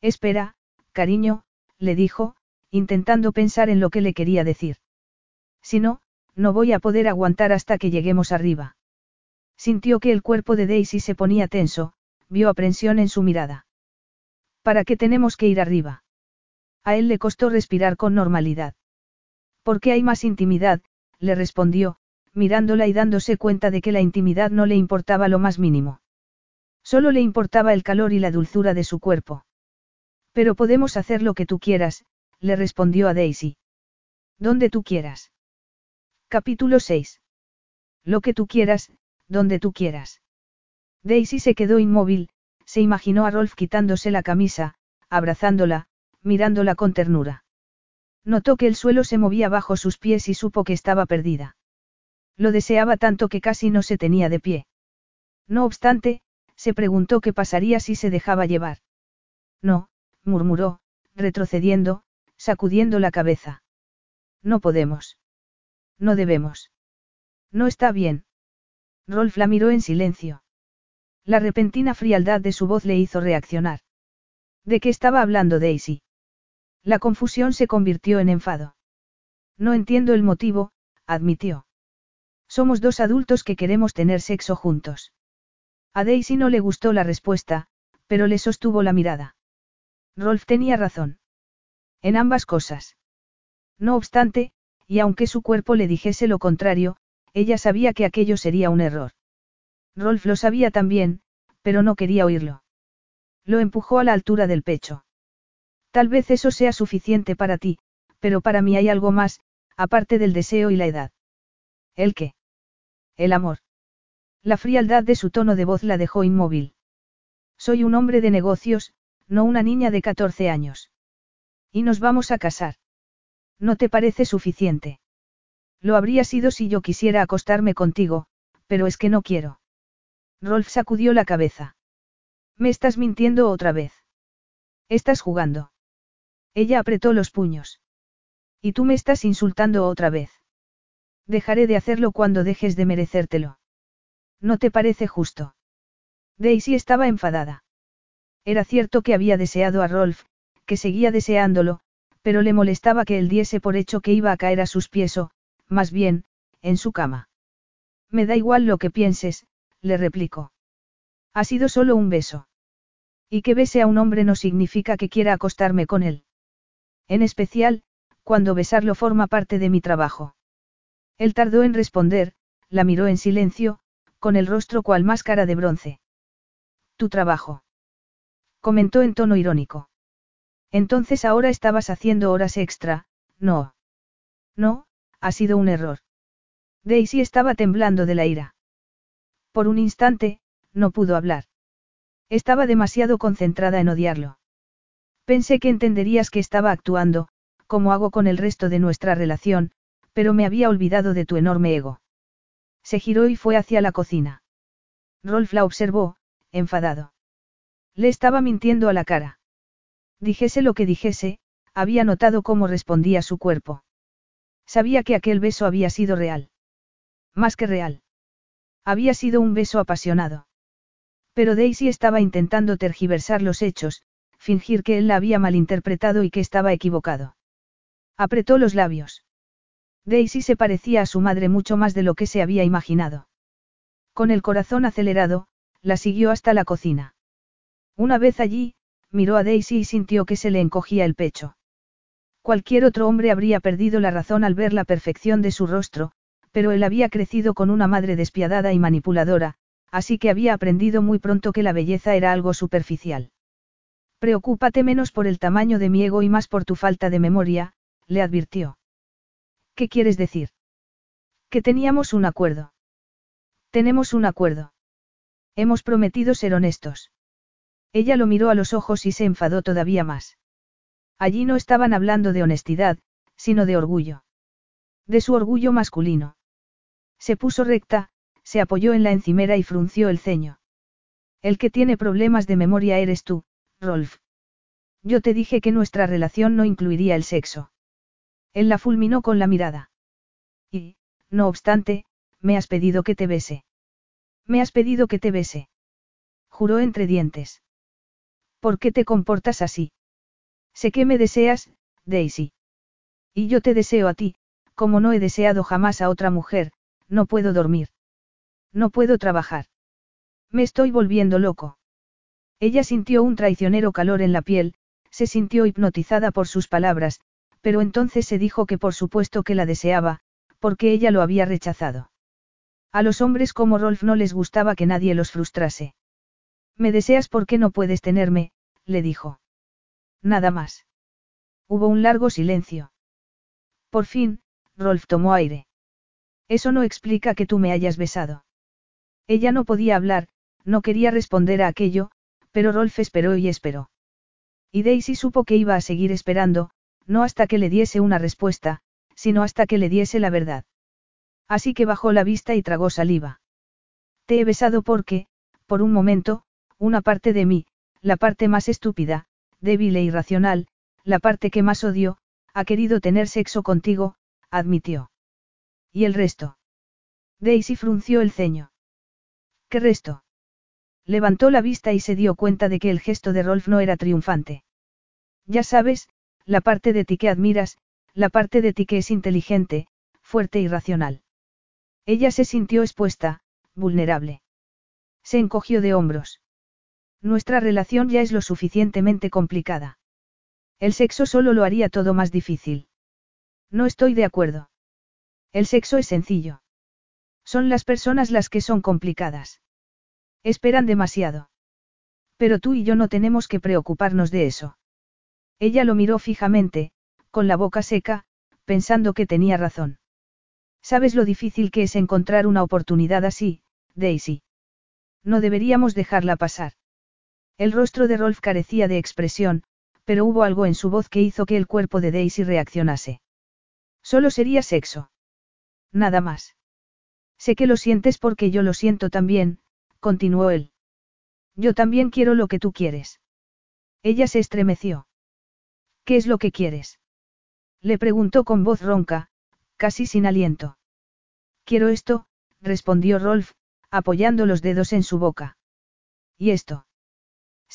Espera, cariño, le dijo, intentando pensar en lo que le quería decir. Si no, no voy a poder aguantar hasta que lleguemos arriba. Sintió que el cuerpo de Daisy se ponía tenso, vio aprensión en su mirada. ¿Para qué tenemos que ir arriba? A él le costó respirar con normalidad. Porque hay más intimidad, le respondió, mirándola y dándose cuenta de que la intimidad no le importaba lo más mínimo. Solo le importaba el calor y la dulzura de su cuerpo. Pero podemos hacer lo que tú quieras, le respondió a Daisy. Donde tú quieras. Capítulo 6. Lo que tú quieras, donde tú quieras. Daisy se quedó inmóvil, se imaginó a Rolf quitándose la camisa, abrazándola, mirándola con ternura. Notó que el suelo se movía bajo sus pies y supo que estaba perdida. Lo deseaba tanto que casi no se tenía de pie. No obstante, se preguntó qué pasaría si se dejaba llevar. No, murmuró, retrocediendo, sacudiendo la cabeza. No podemos. No debemos. No está bien. Rolf la miró en silencio. La repentina frialdad de su voz le hizo reaccionar. ¿De qué estaba hablando Daisy? La confusión se convirtió en enfado. No entiendo el motivo, admitió. Somos dos adultos que queremos tener sexo juntos. A Daisy no le gustó la respuesta, pero le sostuvo la mirada. Rolf tenía razón. En ambas cosas. No obstante, y aunque su cuerpo le dijese lo contrario, ella sabía que aquello sería un error. Rolf lo sabía también, pero no quería oírlo. Lo empujó a la altura del pecho. Tal vez eso sea suficiente para ti, pero para mí hay algo más, aparte del deseo y la edad. ¿El qué? El amor. La frialdad de su tono de voz la dejó inmóvil. Soy un hombre de negocios, no una niña de 14 años. Y nos vamos a casar. ¿No te parece suficiente? Lo habría sido si yo quisiera acostarme contigo, pero es que no quiero. Rolf sacudió la cabeza. Me estás mintiendo otra vez. Estás jugando. Ella apretó los puños. Y tú me estás insultando otra vez. Dejaré de hacerlo cuando dejes de merecértelo. ¿No te parece justo? Daisy estaba enfadada. Era cierto que había deseado a Rolf, que seguía deseándolo, pero le molestaba que él diese por hecho que iba a caer a sus pies o, más bien, en su cama. Me da igual lo que pienses, le replicó. Ha sido solo un beso. Y que bese a un hombre no significa que quiera acostarme con él. En especial, cuando besarlo forma parte de mi trabajo. Él tardó en responder, la miró en silencio, con el rostro cual máscara de bronce. Tu trabajo. Comentó en tono irónico. Entonces ahora estabas haciendo horas extra, no. No, ha sido un error. Daisy estaba temblando de la ira. Por un instante, no pudo hablar. Estaba demasiado concentrada en odiarlo. Pensé que entenderías que estaba actuando, como hago con el resto de nuestra relación, pero me había olvidado de tu enorme ego. Se giró y fue hacia la cocina. Rolf la observó, enfadado. Le estaba mintiendo a la cara. Dijese lo que dijese, había notado cómo respondía su cuerpo. Sabía que aquel beso había sido real. Más que real. Había sido un beso apasionado. Pero Daisy estaba intentando tergiversar los hechos, fingir que él la había malinterpretado y que estaba equivocado. Apretó los labios. Daisy se parecía a su madre mucho más de lo que se había imaginado. Con el corazón acelerado, la siguió hasta la cocina. Una vez allí, miró a Daisy y sintió que se le encogía el pecho. Cualquier otro hombre habría perdido la razón al ver la perfección de su rostro, pero él había crecido con una madre despiadada y manipuladora, así que había aprendido muy pronto que la belleza era algo superficial. Preocúpate menos por el tamaño de mi ego y más por tu falta de memoria, le advirtió. ¿Qué quieres decir? Que teníamos un acuerdo. Tenemos un acuerdo. Hemos prometido ser honestos. Ella lo miró a los ojos y se enfadó todavía más. Allí no estaban hablando de honestidad, sino de orgullo. De su orgullo masculino. Se puso recta, se apoyó en la encimera y frunció el ceño. El que tiene problemas de memoria eres tú, Rolf. Yo te dije que nuestra relación no incluiría el sexo. Él la fulminó con la mirada. Y, no obstante, me has pedido que te bese. Me has pedido que te bese. Juró entre dientes. ¿Por qué te comportas así? Sé que me deseas, Daisy. Y yo te deseo a ti, como no he deseado jamás a otra mujer, no puedo dormir. No puedo trabajar. Me estoy volviendo loco. Ella sintió un traicionero calor en la piel, se sintió hipnotizada por sus palabras, pero entonces se dijo que por supuesto que la deseaba, porque ella lo había rechazado. A los hombres como Rolf no les gustaba que nadie los frustrase. Me deseas porque no puedes tenerme, le dijo. Nada más. Hubo un largo silencio. Por fin, Rolf tomó aire. Eso no explica que tú me hayas besado. Ella no podía hablar, no quería responder a aquello, pero Rolf esperó y esperó. Y Daisy supo que iba a seguir esperando, no hasta que le diese una respuesta, sino hasta que le diese la verdad. Así que bajó la vista y tragó saliva. Te he besado porque, por un momento, una parte de mí, la parte más estúpida, débil e irracional, la parte que más odio, ha querido tener sexo contigo, admitió. ¿Y el resto? Daisy frunció el ceño. ¿Qué resto? Levantó la vista y se dio cuenta de que el gesto de Rolf no era triunfante. Ya sabes, la parte de ti que admiras, la parte de ti que es inteligente, fuerte y racional. Ella se sintió expuesta, vulnerable. Se encogió de hombros. Nuestra relación ya es lo suficientemente complicada. El sexo solo lo haría todo más difícil. No estoy de acuerdo. El sexo es sencillo. Son las personas las que son complicadas. Esperan demasiado. Pero tú y yo no tenemos que preocuparnos de eso. Ella lo miró fijamente, con la boca seca, pensando que tenía razón. ¿Sabes lo difícil que es encontrar una oportunidad así, Daisy? No deberíamos dejarla pasar. El rostro de Rolf carecía de expresión, pero hubo algo en su voz que hizo que el cuerpo de Daisy reaccionase. Solo sería sexo. Nada más. Sé que lo sientes porque yo lo siento también, continuó él. Yo también quiero lo que tú quieres. Ella se estremeció. ¿Qué es lo que quieres? Le preguntó con voz ronca, casi sin aliento. Quiero esto, respondió Rolf, apoyando los dedos en su boca. ¿Y esto?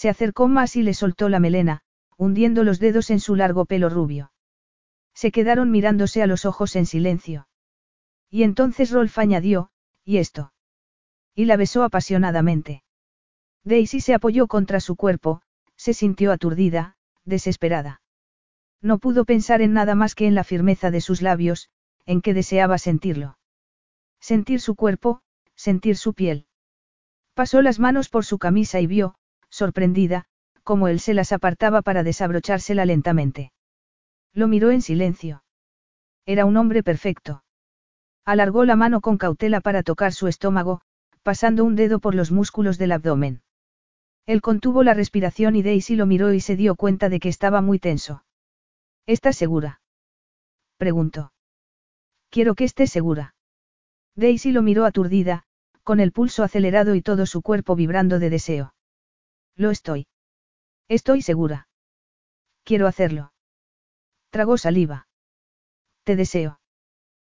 Se acercó más y le soltó la melena, hundiendo los dedos en su largo pelo rubio. Se quedaron mirándose a los ojos en silencio. Y entonces Rolf añadió, ¿y esto? Y la besó apasionadamente. Daisy se apoyó contra su cuerpo, se sintió aturdida, desesperada. No pudo pensar en nada más que en la firmeza de sus labios, en que deseaba sentirlo. Sentir su cuerpo, sentir su piel. Pasó las manos por su camisa y vio, sorprendida, como él se las apartaba para desabrochársela lentamente. Lo miró en silencio. Era un hombre perfecto. Alargó la mano con cautela para tocar su estómago, pasando un dedo por los músculos del abdomen. Él contuvo la respiración y Daisy lo miró y se dio cuenta de que estaba muy tenso. ¿Estás segura? preguntó. Quiero que estés segura. Daisy lo miró aturdida, con el pulso acelerado y todo su cuerpo vibrando de deseo. Lo estoy. Estoy segura. Quiero hacerlo. Tragó saliva. Te deseo.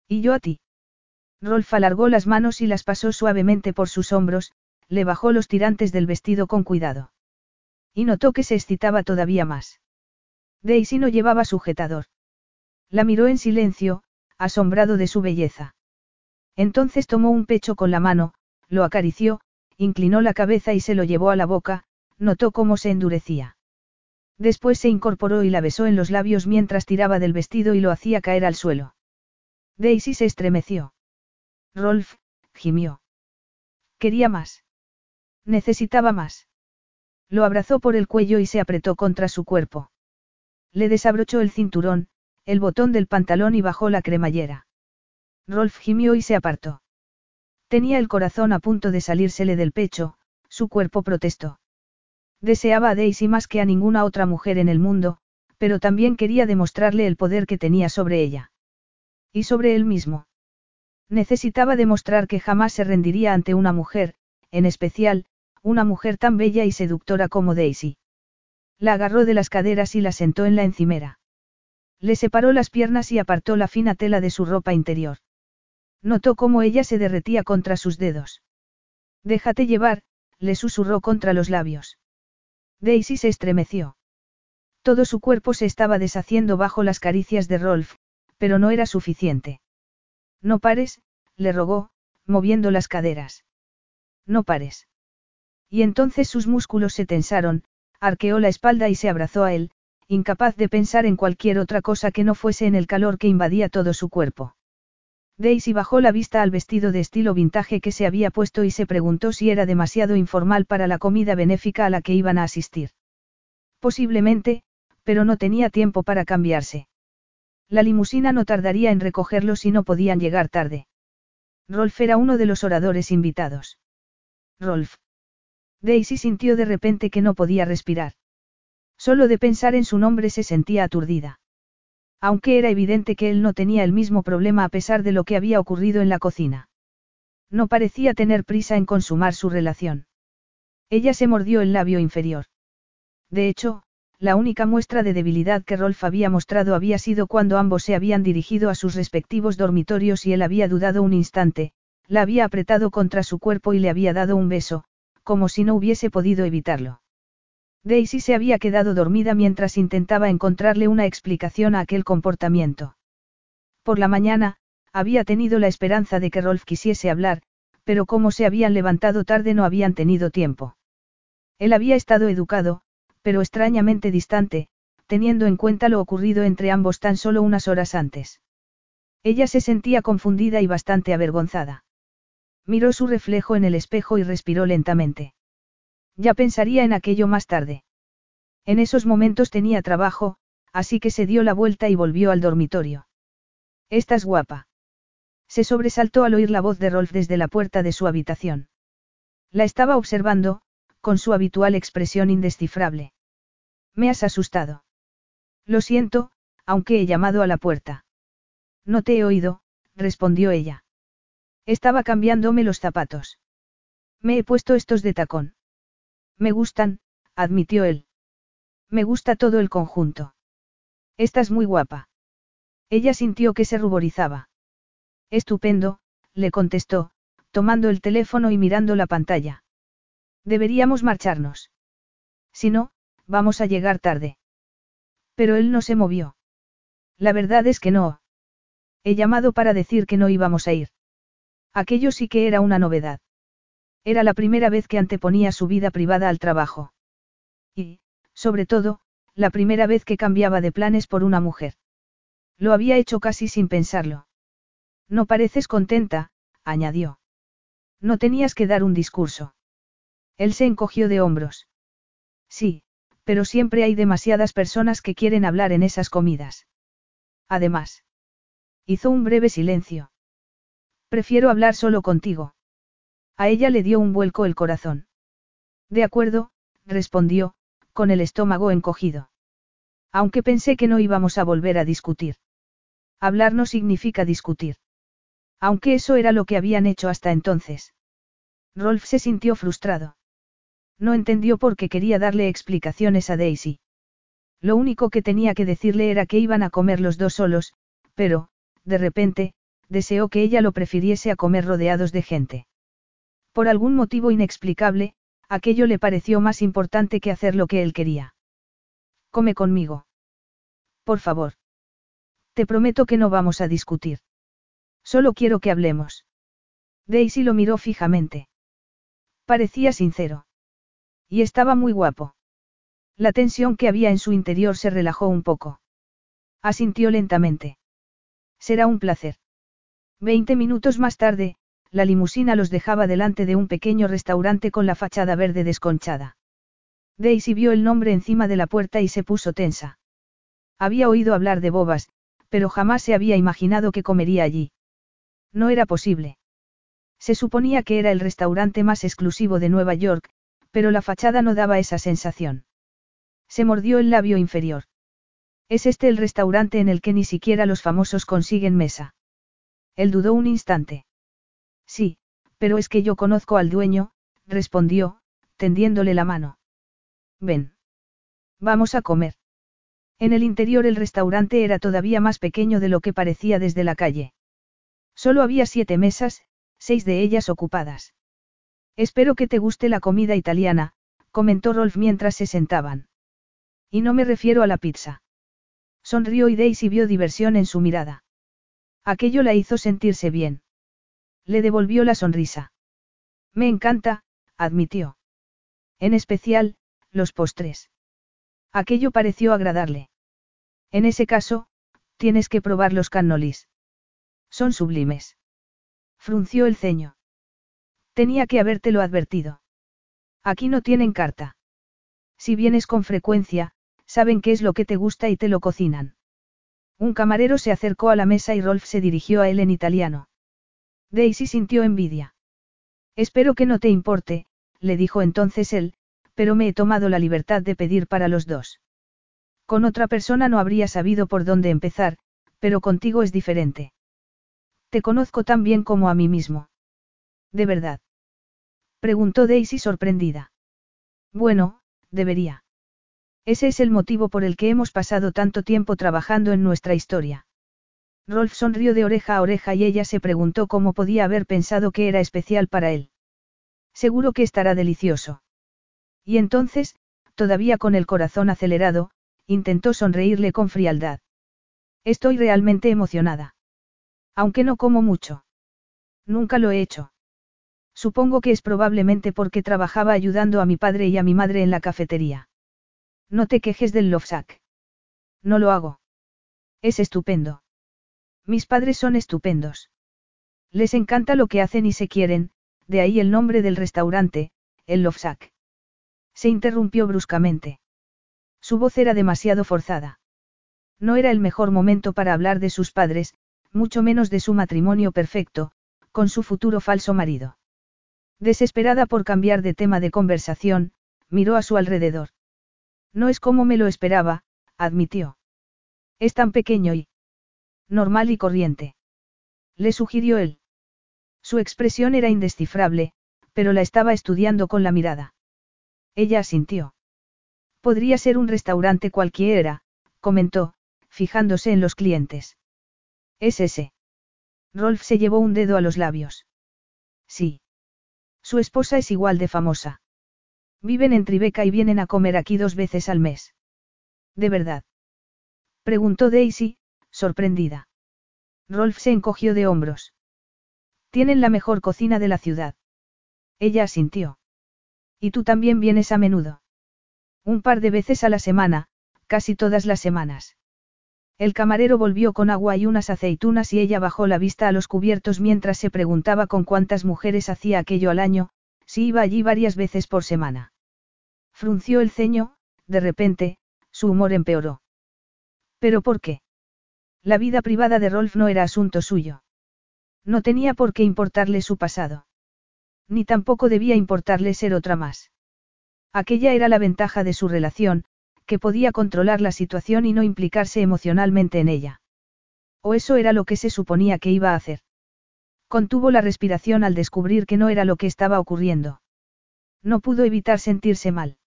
Y yo a ti. Rolf alargó las manos y las pasó suavemente por sus hombros, le bajó los tirantes del vestido con cuidado. Y notó que se excitaba todavía más. Daisy no llevaba sujetador. La miró en silencio, asombrado de su belleza. Entonces tomó un pecho con la mano, lo acarició, inclinó la cabeza y se lo llevó a la boca, notó cómo se endurecía. Después se incorporó y la besó en los labios mientras tiraba del vestido y lo hacía caer al suelo. Daisy se estremeció. Rolf, gimió. Quería más. Necesitaba más. Lo abrazó por el cuello y se apretó contra su cuerpo. Le desabrochó el cinturón, el botón del pantalón y bajó la cremallera. Rolf gimió y se apartó. Tenía el corazón a punto de salírsele del pecho, su cuerpo protestó. Deseaba a Daisy más que a ninguna otra mujer en el mundo, pero también quería demostrarle el poder que tenía sobre ella. Y sobre él mismo. Necesitaba demostrar que jamás se rendiría ante una mujer, en especial, una mujer tan bella y seductora como Daisy. La agarró de las caderas y la sentó en la encimera. Le separó las piernas y apartó la fina tela de su ropa interior. Notó cómo ella se derretía contra sus dedos. Déjate llevar, le susurró contra los labios. Daisy se estremeció. Todo su cuerpo se estaba deshaciendo bajo las caricias de Rolf, pero no era suficiente. No pares, le rogó, moviendo las caderas. No pares. Y entonces sus músculos se tensaron, arqueó la espalda y se abrazó a él, incapaz de pensar en cualquier otra cosa que no fuese en el calor que invadía todo su cuerpo. Daisy bajó la vista al vestido de estilo vintage que se había puesto y se preguntó si era demasiado informal para la comida benéfica a la que iban a asistir. Posiblemente, pero no tenía tiempo para cambiarse. La limusina no tardaría en recogerlos si no podían llegar tarde. Rolf era uno de los oradores invitados. Rolf. Daisy sintió de repente que no podía respirar. Solo de pensar en su nombre se sentía aturdida. Aunque era evidente que él no tenía el mismo problema a pesar de lo que había ocurrido en la cocina. No parecía tener prisa en consumar su relación. Ella se mordió el labio inferior. De hecho, la única muestra de debilidad que Rolf había mostrado había sido cuando ambos se habían dirigido a sus respectivos dormitorios y él había dudado un instante, la había apretado contra su cuerpo y le había dado un beso, como si no hubiese podido evitarlo. Daisy se había quedado dormida mientras intentaba encontrarle una explicación a aquel comportamiento. Por la mañana, había tenido la esperanza de que Rolf quisiese hablar, pero como se habían levantado tarde no habían tenido tiempo. Él había estado educado, pero extrañamente distante, teniendo en cuenta lo ocurrido entre ambos tan solo unas horas antes. Ella se sentía confundida y bastante avergonzada. Miró su reflejo en el espejo y respiró lentamente. Ya pensaría en aquello más tarde. En esos momentos tenía trabajo, así que se dio la vuelta y volvió al dormitorio. Estás guapa. Se sobresaltó al oír la voz de Rolf desde la puerta de su habitación. La estaba observando, con su habitual expresión indescifrable. Me has asustado. Lo siento, aunque he llamado a la puerta. No te he oído, respondió ella. Estaba cambiándome los zapatos. Me he puesto estos de tacón. Me gustan, admitió él. Me gusta todo el conjunto. Estás muy guapa. Ella sintió que se ruborizaba. Estupendo, le contestó, tomando el teléfono y mirando la pantalla. Deberíamos marcharnos. Si no, vamos a llegar tarde. Pero él no se movió. La verdad es que no. He llamado para decir que no íbamos a ir. Aquello sí que era una novedad. Era la primera vez que anteponía su vida privada al trabajo. Y, sobre todo, la primera vez que cambiaba de planes por una mujer. Lo había hecho casi sin pensarlo. No pareces contenta, añadió. No tenías que dar un discurso. Él se encogió de hombros. Sí, pero siempre hay demasiadas personas que quieren hablar en esas comidas. Además. Hizo un breve silencio. Prefiero hablar solo contigo. A ella le dio un vuelco el corazón. De acuerdo, respondió, con el estómago encogido. Aunque pensé que no íbamos a volver a discutir. Hablar no significa discutir. Aunque eso era lo que habían hecho hasta entonces. Rolf se sintió frustrado. No entendió por qué quería darle explicaciones a Daisy. Lo único que tenía que decirle era que iban a comer los dos solos, pero, de repente, deseó que ella lo prefiriese a comer rodeados de gente. Por algún motivo inexplicable, aquello le pareció más importante que hacer lo que él quería. Come conmigo. Por favor. Te prometo que no vamos a discutir. Solo quiero que hablemos. Daisy lo miró fijamente. Parecía sincero. Y estaba muy guapo. La tensión que había en su interior se relajó un poco. Asintió lentamente. Será un placer. Veinte minutos más tarde, la limusina los dejaba delante de un pequeño restaurante con la fachada verde desconchada. Daisy vio el nombre encima de la puerta y se puso tensa. Había oído hablar de bobas, pero jamás se había imaginado que comería allí. No era posible. Se suponía que era el restaurante más exclusivo de Nueva York, pero la fachada no daba esa sensación. Se mordió el labio inferior. ¿Es este el restaurante en el que ni siquiera los famosos consiguen mesa? Él dudó un instante. Sí, pero es que yo conozco al dueño, respondió, tendiéndole la mano. Ven. Vamos a comer. En el interior el restaurante era todavía más pequeño de lo que parecía desde la calle. Solo había siete mesas, seis de ellas ocupadas. Espero que te guste la comida italiana, comentó Rolf mientras se sentaban. Y no me refiero a la pizza. Sonrió y Daisy vio diversión en su mirada. Aquello la hizo sentirse bien. Le devolvió la sonrisa. Me encanta, admitió. En especial, los postres. Aquello pareció agradarle. En ese caso, tienes que probar los cannolis. Son sublimes. Frunció el ceño. Tenía que habértelo advertido. Aquí no tienen carta. Si vienes con frecuencia, saben qué es lo que te gusta y te lo cocinan. Un camarero se acercó a la mesa y Rolf se dirigió a él en italiano. Daisy sintió envidia. Espero que no te importe, le dijo entonces él, pero me he tomado la libertad de pedir para los dos. Con otra persona no habría sabido por dónde empezar, pero contigo es diferente. Te conozco tan bien como a mí mismo. ¿De verdad? Preguntó Daisy sorprendida. Bueno, debería. Ese es el motivo por el que hemos pasado tanto tiempo trabajando en nuestra historia. Rolf sonrió de oreja a oreja y ella se preguntó cómo podía haber pensado que era especial para él. Seguro que estará delicioso. Y entonces, todavía con el corazón acelerado, intentó sonreírle con frialdad. Estoy realmente emocionada. Aunque no como mucho. Nunca lo he hecho. Supongo que es probablemente porque trabajaba ayudando a mi padre y a mi madre en la cafetería. No te quejes del Lofsack. No lo hago. Es estupendo. Mis padres son estupendos. Les encanta lo que hacen y se quieren, de ahí el nombre del restaurante, el Lofsack. Se interrumpió bruscamente. Su voz era demasiado forzada. No era el mejor momento para hablar de sus padres, mucho menos de su matrimonio perfecto, con su futuro falso marido. Desesperada por cambiar de tema de conversación, miró a su alrededor. No es como me lo esperaba, admitió. Es tan pequeño y... normal y corriente. Le sugirió él. Su expresión era indescifrable, pero la estaba estudiando con la mirada. Ella asintió. Podría ser un restaurante cualquiera, comentó, fijándose en los clientes. Es ese. Rolf se llevó un dedo a los labios. Sí. Su esposa es igual de famosa. Viven en Tribeca y vienen a comer aquí dos veces al mes. ¿De verdad? Preguntó Daisy, sorprendida. Rolf se encogió de hombros. Tienen la mejor cocina de la ciudad. Ella asintió. ¿Y tú también vienes a menudo? Un par de veces a la semana, casi todas las semanas. El camarero volvió con agua y unas aceitunas y ella bajó la vista a los cubiertos mientras se preguntaba con cuántas mujeres hacía aquello al año, si iba allí varias veces por semana. Frunció el ceño, de repente, su humor empeoró. ¿Pero por qué? La vida privada de Rolf no era asunto suyo. No tenía por qué importarle su pasado. Ni tampoco debía importarle ser otra más. Aquella era la ventaja de su relación, que podía controlar la situación y no implicarse emocionalmente en ella. O eso era lo que se suponía que iba a hacer. Contuvo la respiración al descubrir que no era lo que estaba ocurriendo. No pudo evitar sentirse mal.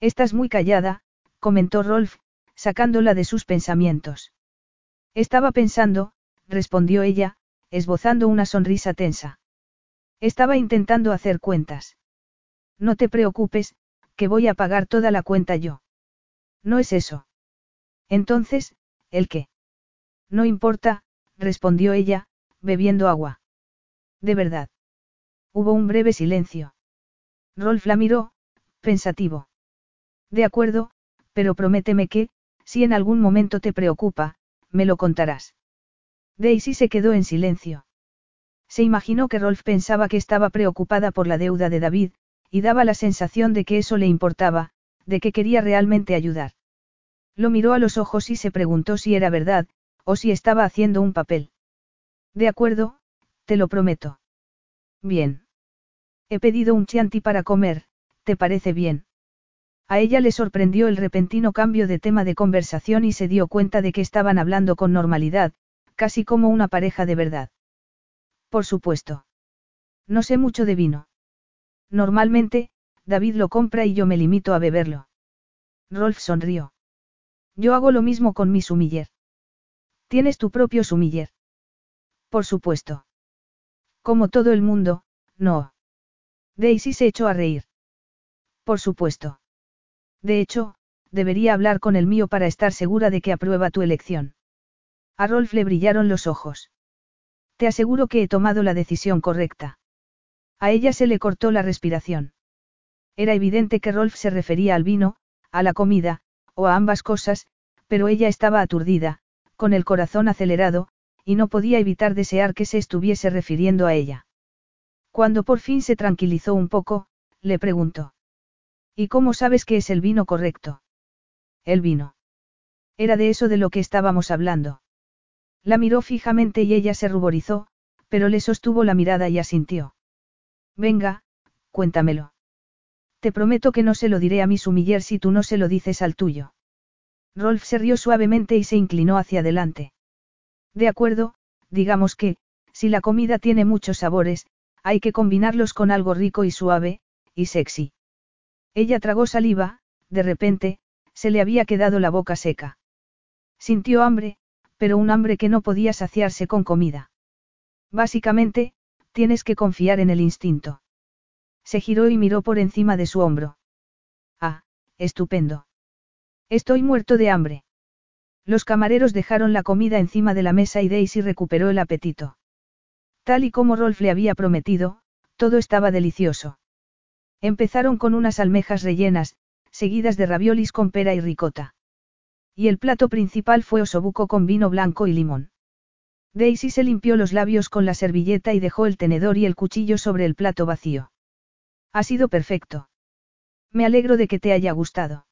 Estás muy callada, comentó Rolf, sacándola de sus pensamientos. Estaba pensando, respondió ella, esbozando una sonrisa tensa. Estaba intentando hacer cuentas. No te preocupes, que voy a pagar toda la cuenta yo. No es eso. Entonces, ¿el qué? No importa, respondió ella, bebiendo agua. De verdad. Hubo un breve silencio. Rolf la miró, pensativo. De acuerdo, pero prométeme que, si en algún momento te preocupa, me lo contarás. Daisy se quedó en silencio. Se imaginó que Rolf pensaba que estaba preocupada por la deuda de David, y daba la sensación de que eso le importaba, de que quería realmente ayudar. Lo miró a los ojos y se preguntó si era verdad, o si estaba haciendo un papel. De acuerdo, te lo prometo. Bien. He pedido un chianti para comer, ¿te parece bien? A ella le sorprendió el repentino cambio de tema de conversación y se dio cuenta de que estaban hablando con normalidad, casi como una pareja de verdad. Por supuesto. No sé mucho de vino. Normalmente, David lo compra y yo me limito a beberlo. Rolf sonrió. Yo hago lo mismo con mi sumiller. ¿Tienes tu propio sumiller? Por supuesto. Como todo el mundo, no. Daisy se echó a reír. Por supuesto. De hecho, debería hablar con el mío para estar segura de que aprueba tu elección. A Rolf le brillaron los ojos. Te aseguro que he tomado la decisión correcta. A ella se le cortó la respiración. Era evidente que Rolf se refería al vino, a la comida, o a ambas cosas, pero ella estaba aturdida, con el corazón acelerado, y no podía evitar desear que se estuviese refiriendo a ella. Cuando por fin se tranquilizó un poco, le preguntó. ¿Y cómo sabes que es el vino correcto? El vino. Era de eso de lo que estábamos hablando. La miró fijamente y ella se ruborizó, pero le sostuvo la mirada y asintió. Venga, cuéntamelo. Te prometo que no se lo diré a mi sumiller si tú no se lo dices al tuyo. Rolf se rió suavemente y se inclinó hacia adelante. De acuerdo, digamos que, si la comida tiene muchos sabores, hay que combinarlos con algo rico y suave, y sexy. Ella tragó saliva, de repente, se le había quedado la boca seca. Sintió hambre, pero un hambre que no podía saciarse con comida. Básicamente, tienes que confiar en el instinto. Se giró y miró por encima de su hombro. Ah, estupendo. Estoy muerto de hambre. Los camareros dejaron la comida encima de la mesa y Daisy recuperó el apetito. Tal y como Rolf le había prometido, todo estaba delicioso. Empezaron con unas almejas rellenas, seguidas de raviolis con pera y ricota. Y el plato principal fue osobuco con vino blanco y limón. Daisy se limpió los labios con la servilleta y dejó el tenedor y el cuchillo sobre el plato vacío. Ha sido perfecto. Me alegro de que te haya gustado.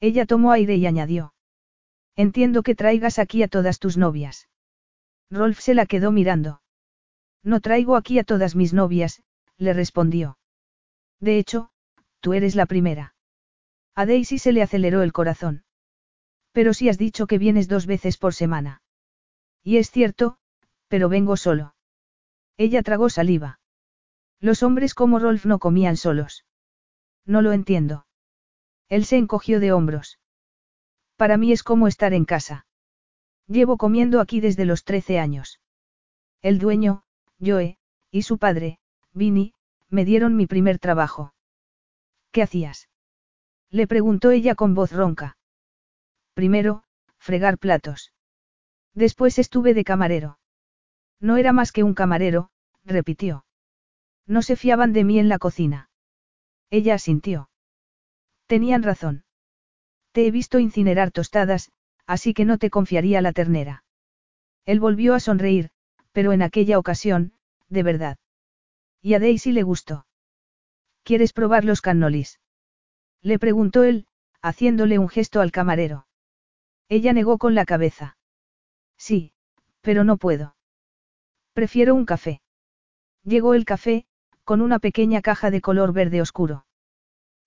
Ella tomó aire y añadió. Entiendo que traigas aquí a todas tus novias. Rolf se la quedó mirando. No traigo aquí a todas mis novias, le respondió. De hecho, tú eres la primera. A Daisy se le aceleró el corazón. Pero si has dicho que vienes dos veces por semana. Y es cierto, pero vengo solo. Ella tragó saliva. Los hombres como Rolf no comían solos. No lo entiendo. Él se encogió de hombros. Para mí es como estar en casa. Llevo comiendo aquí desde los 13 años. El dueño, Joe, y su padre, Vinny, me dieron mi primer trabajo. ¿Qué hacías? Le preguntó ella con voz ronca. Primero, fregar platos. Después estuve de camarero. No era más que un camarero, repitió. No se fiaban de mí en la cocina. Ella asintió. Tenían razón. Te he visto incinerar tostadas, así que no te confiaría la ternera. Él volvió a sonreír, pero en aquella ocasión, de verdad. Y a Daisy le gustó. ¿Quieres probar los cannolis? Le preguntó él, haciéndole un gesto al camarero. Ella negó con la cabeza. Sí, pero no puedo. Prefiero un café. Llegó el café, con una pequeña caja de color verde oscuro.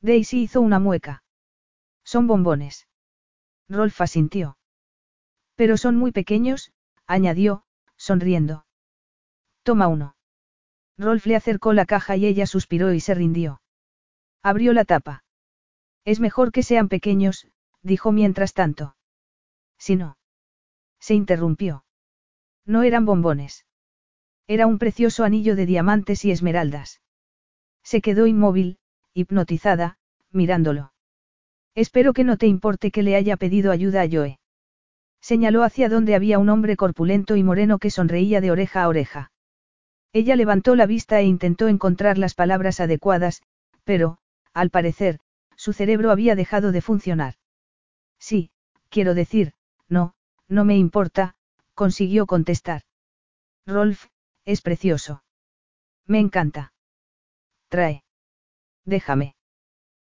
Daisy hizo una mueca. Son bombones. Rolf asintió. Pero son muy pequeños, añadió, sonriendo. Toma uno. Rolf le acercó la caja y ella suspiró y se rindió. Abrió la tapa. Es mejor que sean pequeños, dijo mientras tanto. Si no. Se interrumpió. No eran bombones. Era un precioso anillo de diamantes y esmeraldas. Se quedó inmóvil, hipnotizada, mirándolo. Espero que no te importe que le haya pedido ayuda a Joe. Señaló hacia donde había un hombre corpulento y moreno que sonreía de oreja a oreja. Ella levantó la vista e intentó encontrar las palabras adecuadas, pero, al parecer, su cerebro había dejado de funcionar. Sí, quiero decir, no, no me importa, consiguió contestar. Rolf, es precioso. Me encanta. Trae. Déjame.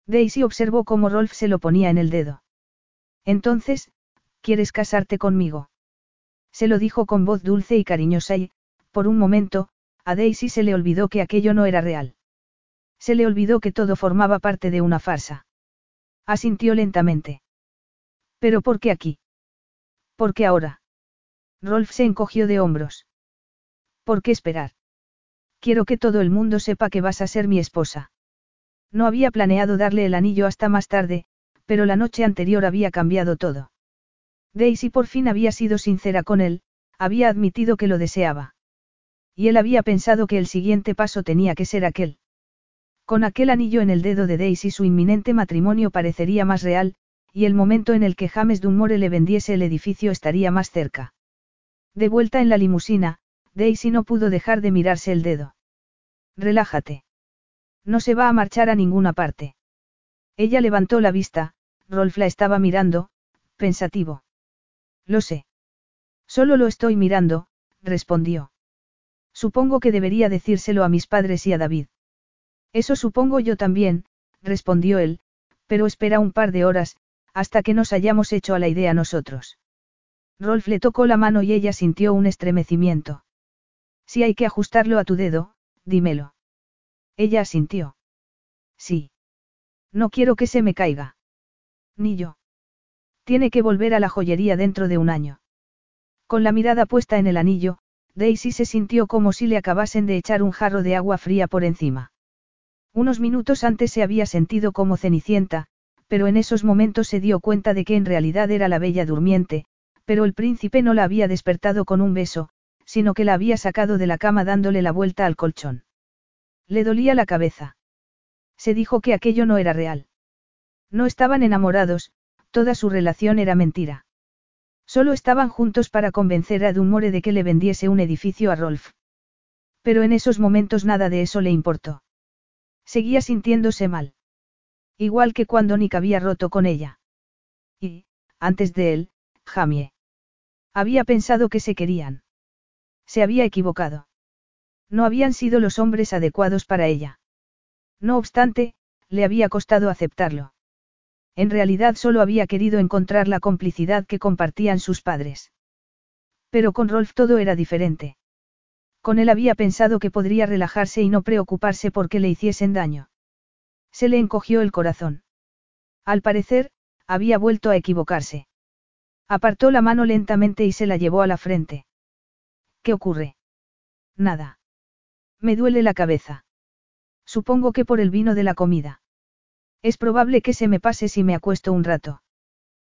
Daisy observó cómo Rolf se lo ponía en el dedo. Entonces, ¿quieres casarte conmigo? Se lo dijo con voz dulce y cariñosa y, por un momento, a Daisy se le olvidó que aquello no era real. Se le olvidó que todo formaba parte de una farsa. Asintió lentamente. ¿Pero por qué aquí? ¿Por qué ahora? Rolf se encogió de hombros. ¿Por qué esperar? Quiero que todo el mundo sepa que vas a ser mi esposa. No había planeado darle el anillo hasta más tarde, pero la noche anterior había cambiado todo. Daisy por fin había sido sincera con él, había admitido que lo deseaba. Y él había pensado que el siguiente paso tenía que ser aquel. Con aquel anillo en el dedo de Daisy su inminente matrimonio parecería más real, y el momento en el que James Dunmore le vendiese el edificio estaría más cerca. De vuelta en la limusina, Daisy no pudo dejar de mirarse el dedo. Relájate. No se va a marchar a ninguna parte. Ella levantó la vista, Rolf la estaba mirando, pensativo. Lo sé. Solo lo estoy mirando, respondió. Supongo que debería decírselo a mis padres y a David. Eso supongo yo también, respondió él, pero espera un par de horas, hasta que nos hayamos hecho a la idea nosotros. Rolf le tocó la mano y ella sintió un estremecimiento. Si hay que ajustarlo a tu dedo, dímelo. Ella asintió. Sí. No quiero que se me caiga. Ni yo. Tiene que volver a la joyería dentro de un año. Con la mirada puesta en el anillo, Daisy se sintió como si le acabasen de echar un jarro de agua fría por encima. Unos minutos antes se había sentido como cenicienta, pero en esos momentos se dio cuenta de que en realidad era la bella durmiente, pero el príncipe no la había despertado con un beso, sino que la había sacado de la cama dándole la vuelta al colchón. Le dolía la cabeza. Se dijo que aquello no era real. No estaban enamorados, toda su relación era mentira. Solo estaban juntos para convencer a Dumore de que le vendiese un edificio a Rolf. Pero en esos momentos nada de eso le importó. Seguía sintiéndose mal. Igual que cuando Nick había roto con ella. Y, antes de él, Jamie. Había pensado que se querían. Se había equivocado. No habían sido los hombres adecuados para ella. No obstante, le había costado aceptarlo. En realidad solo había querido encontrar la complicidad que compartían sus padres. Pero con Rolf todo era diferente. Con él había pensado que podría relajarse y no preocuparse porque le hiciesen daño. Se le encogió el corazón. Al parecer, había vuelto a equivocarse. Apartó la mano lentamente y se la llevó a la frente. ¿Qué ocurre? Nada. Me duele la cabeza. Supongo que por el vino de la comida. Es probable que se me pase si me acuesto un rato.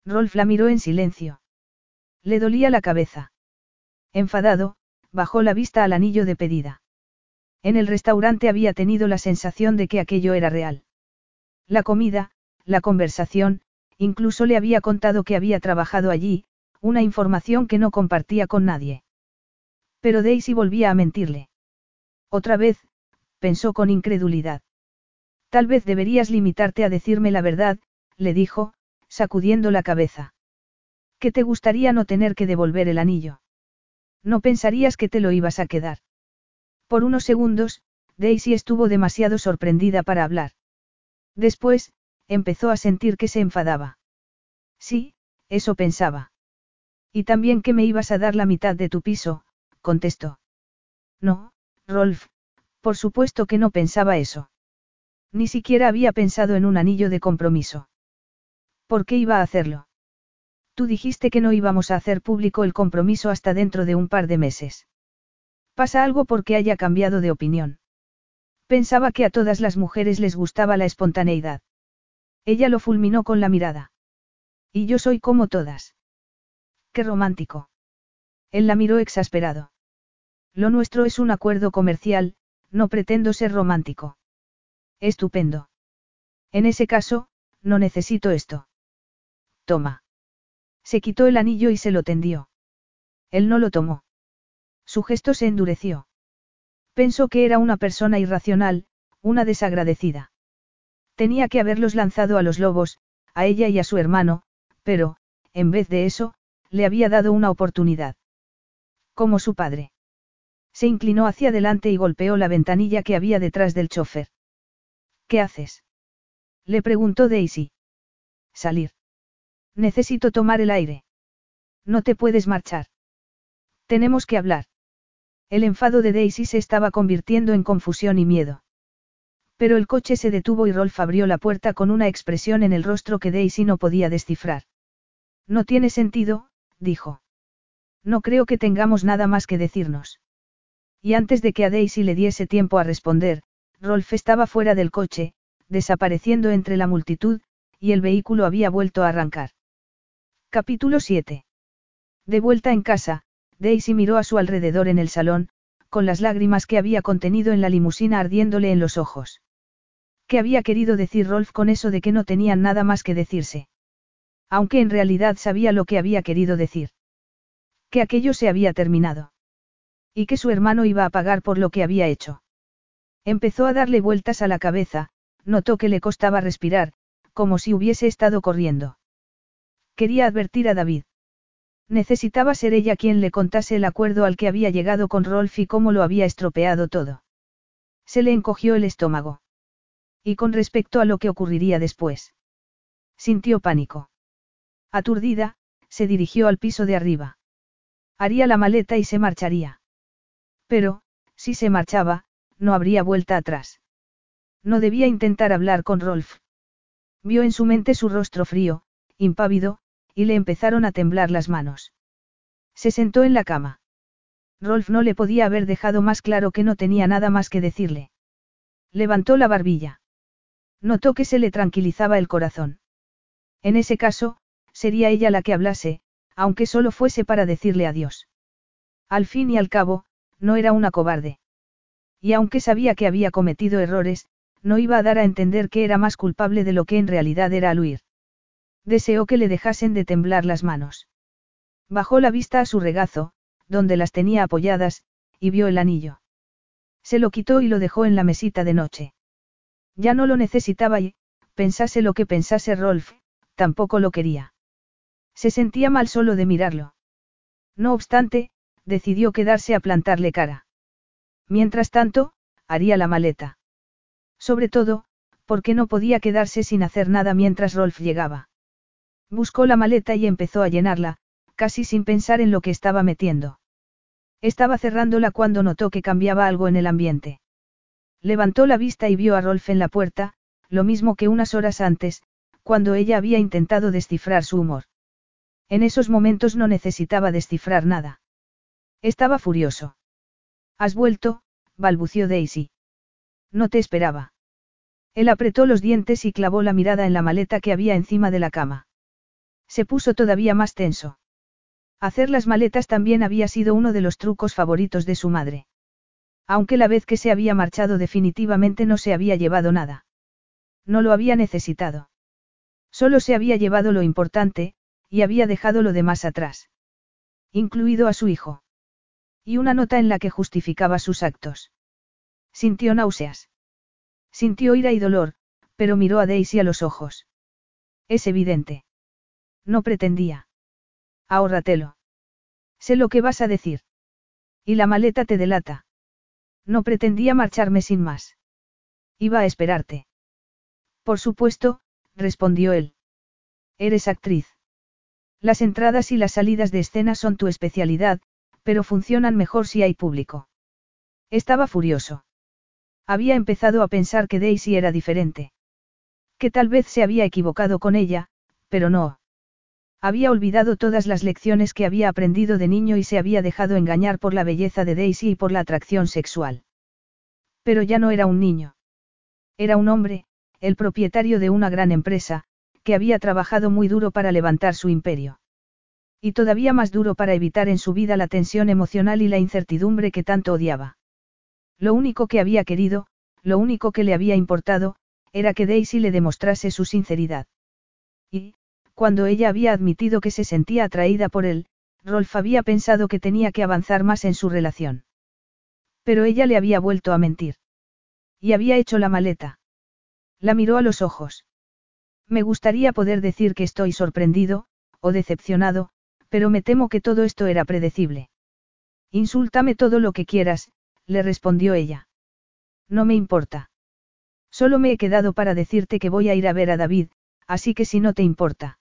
Rolf la miró en silencio. Le dolía la cabeza. Enfadado, bajó la vista al anillo de pedida. En el restaurante había tenido la sensación de que aquello era real. La comida, la conversación, incluso le había contado que había trabajado allí, una información que no compartía con nadie. Pero Daisy volvía a mentirle. Otra vez, pensó con incredulidad. Tal vez deberías limitarte a decirme la verdad, le dijo, sacudiendo la cabeza. ¿Qué te gustaría no tener que devolver el anillo? No pensarías que te lo ibas a quedar. Por unos segundos, Daisy estuvo demasiado sorprendida para hablar. Después, empezó a sentir que se enfadaba. Sí, eso pensaba. Y también que me ibas a dar la mitad de tu piso, contestó. No, Rolf, por supuesto que no pensaba eso. Ni siquiera había pensado en un anillo de compromiso. ¿Por qué iba a hacerlo? Tú dijiste que no íbamos a hacer público el compromiso hasta dentro de un par de meses. ¿Pasa algo porque haya cambiado de opinión? Pensaba que a todas las mujeres les gustaba la espontaneidad. Ella lo fulminó con la mirada. Y yo soy como todas. Qué romántico. Él la miró exasperado. Lo nuestro es un acuerdo comercial, no pretendo ser romántico. Estupendo. En ese caso, no necesito esto. Toma. Se quitó el anillo y se lo tendió. Él no lo tomó. Su gesto se endureció. Pensó que era una persona irracional, una desagradecida. Tenía que haberlos lanzado a los lobos, a ella y a su hermano, pero, en vez de eso, le había dado una oportunidad. Como su padre. Se inclinó hacia adelante y golpeó la ventanilla que había detrás del chofer. ¿Qué haces? Le preguntó Daisy. Salir. Necesito tomar el aire. No te puedes marchar. Tenemos que hablar. El enfado de Daisy se estaba convirtiendo en confusión y miedo. Pero el coche se detuvo y Rolf abrió la puerta con una expresión en el rostro que Daisy no podía descifrar. No tiene sentido, dijo. No creo que tengamos nada más que decirnos. Y antes de que a Daisy le diese tiempo a responder, Rolf estaba fuera del coche, desapareciendo entre la multitud, y el vehículo había vuelto a arrancar. Capítulo 7. De vuelta en casa, Daisy miró a su alrededor en el salón, con las lágrimas que había contenido en la limusina ardiéndole en los ojos. ¿Qué había querido decir Rolf con eso de que no tenían nada más que decirse? Aunque en realidad sabía lo que había querido decir. Que aquello se había terminado. Y que su hermano iba a pagar por lo que había hecho. Empezó a darle vueltas a la cabeza, notó que le costaba respirar, como si hubiese estado corriendo. Quería advertir a David. Necesitaba ser ella quien le contase el acuerdo al que había llegado con Rolf y cómo lo había estropeado todo. Se le encogió el estómago. Y con respecto a lo que ocurriría después. Sintió pánico. Aturdida, se dirigió al piso de arriba. Haría la maleta y se marcharía. Pero, si se marchaba, no habría vuelta atrás. No debía intentar hablar con Rolf. Vio en su mente su rostro frío, impávido, y le empezaron a temblar las manos. Se sentó en la cama. Rolf no le podía haber dejado más claro que no tenía nada más que decirle. Levantó la barbilla. Notó que se le tranquilizaba el corazón. En ese caso, sería ella la que hablase, aunque solo fuese para decirle adiós. Al fin y al cabo, no era una cobarde. Y aunque sabía que había cometido errores, no iba a dar a entender que era más culpable de lo que en realidad era al huir. Deseó que le dejasen de temblar las manos. Bajó la vista a su regazo, donde las tenía apoyadas, y vio el anillo. Se lo quitó y lo dejó en la mesita de noche. Ya no lo necesitaba y, pensase lo que pensase Rolf, tampoco lo quería. Se sentía mal solo de mirarlo. No obstante, decidió quedarse a plantarle cara. Mientras tanto, haría la maleta. Sobre todo, porque no podía quedarse sin hacer nada mientras Rolf llegaba. Buscó la maleta y empezó a llenarla, casi sin pensar en lo que estaba metiendo. Estaba cerrándola cuando notó que cambiaba algo en el ambiente. Levantó la vista y vio a Rolf en la puerta, lo mismo que unas horas antes, cuando ella había intentado descifrar su humor. En esos momentos no necesitaba descifrar nada. Estaba furioso. Has vuelto, balbució Daisy. No te esperaba. Él apretó los dientes y clavó la mirada en la maleta que había encima de la cama. Se puso todavía más tenso. Hacer las maletas también había sido uno de los trucos favoritos de su madre. Aunque la vez que se había marchado definitivamente no se había llevado nada. No lo había necesitado. Solo se había llevado lo importante, y había dejado lo demás atrás. Incluido a su hijo. Y una nota en la que justificaba sus actos. Sintió náuseas. Sintió ira y dolor, pero miró a Daisy a los ojos. Es evidente. No pretendía. Ahórratelo. Sé lo que vas a decir. Y la maleta te delata. No pretendía marcharme sin más. Iba a esperarte. Por supuesto, respondió él. Eres actriz. Las entradas y las salidas de escena son tu especialidad, pero funcionan mejor si hay público. Estaba furioso. Había empezado a pensar que Daisy era diferente. Que tal vez se había equivocado con ella, pero no. Había olvidado todas las lecciones que había aprendido de niño y se había dejado engañar por la belleza de Daisy y por la atracción sexual. Pero ya no era un niño. Era un hombre, el propietario de una gran empresa, que había trabajado muy duro para levantar su imperio. Y todavía más duro para evitar en su vida la tensión emocional y la incertidumbre que tanto odiaba. Lo único que había querido, lo único que le había importado, era que Daisy le demostrase su sinceridad. Y, cuando ella había admitido que se sentía atraída por él, Rolf había pensado que tenía que avanzar más en su relación. Pero ella le había vuelto a mentir. Y había hecho la maleta. La miró a los ojos. Me gustaría poder decir que estoy sorprendido, o decepcionado, pero me temo que todo esto era predecible. Insúltame todo lo que quieras, le respondió ella. No me importa. Solo me he quedado para decirte que voy a ir a ver a David, así que si no te importa.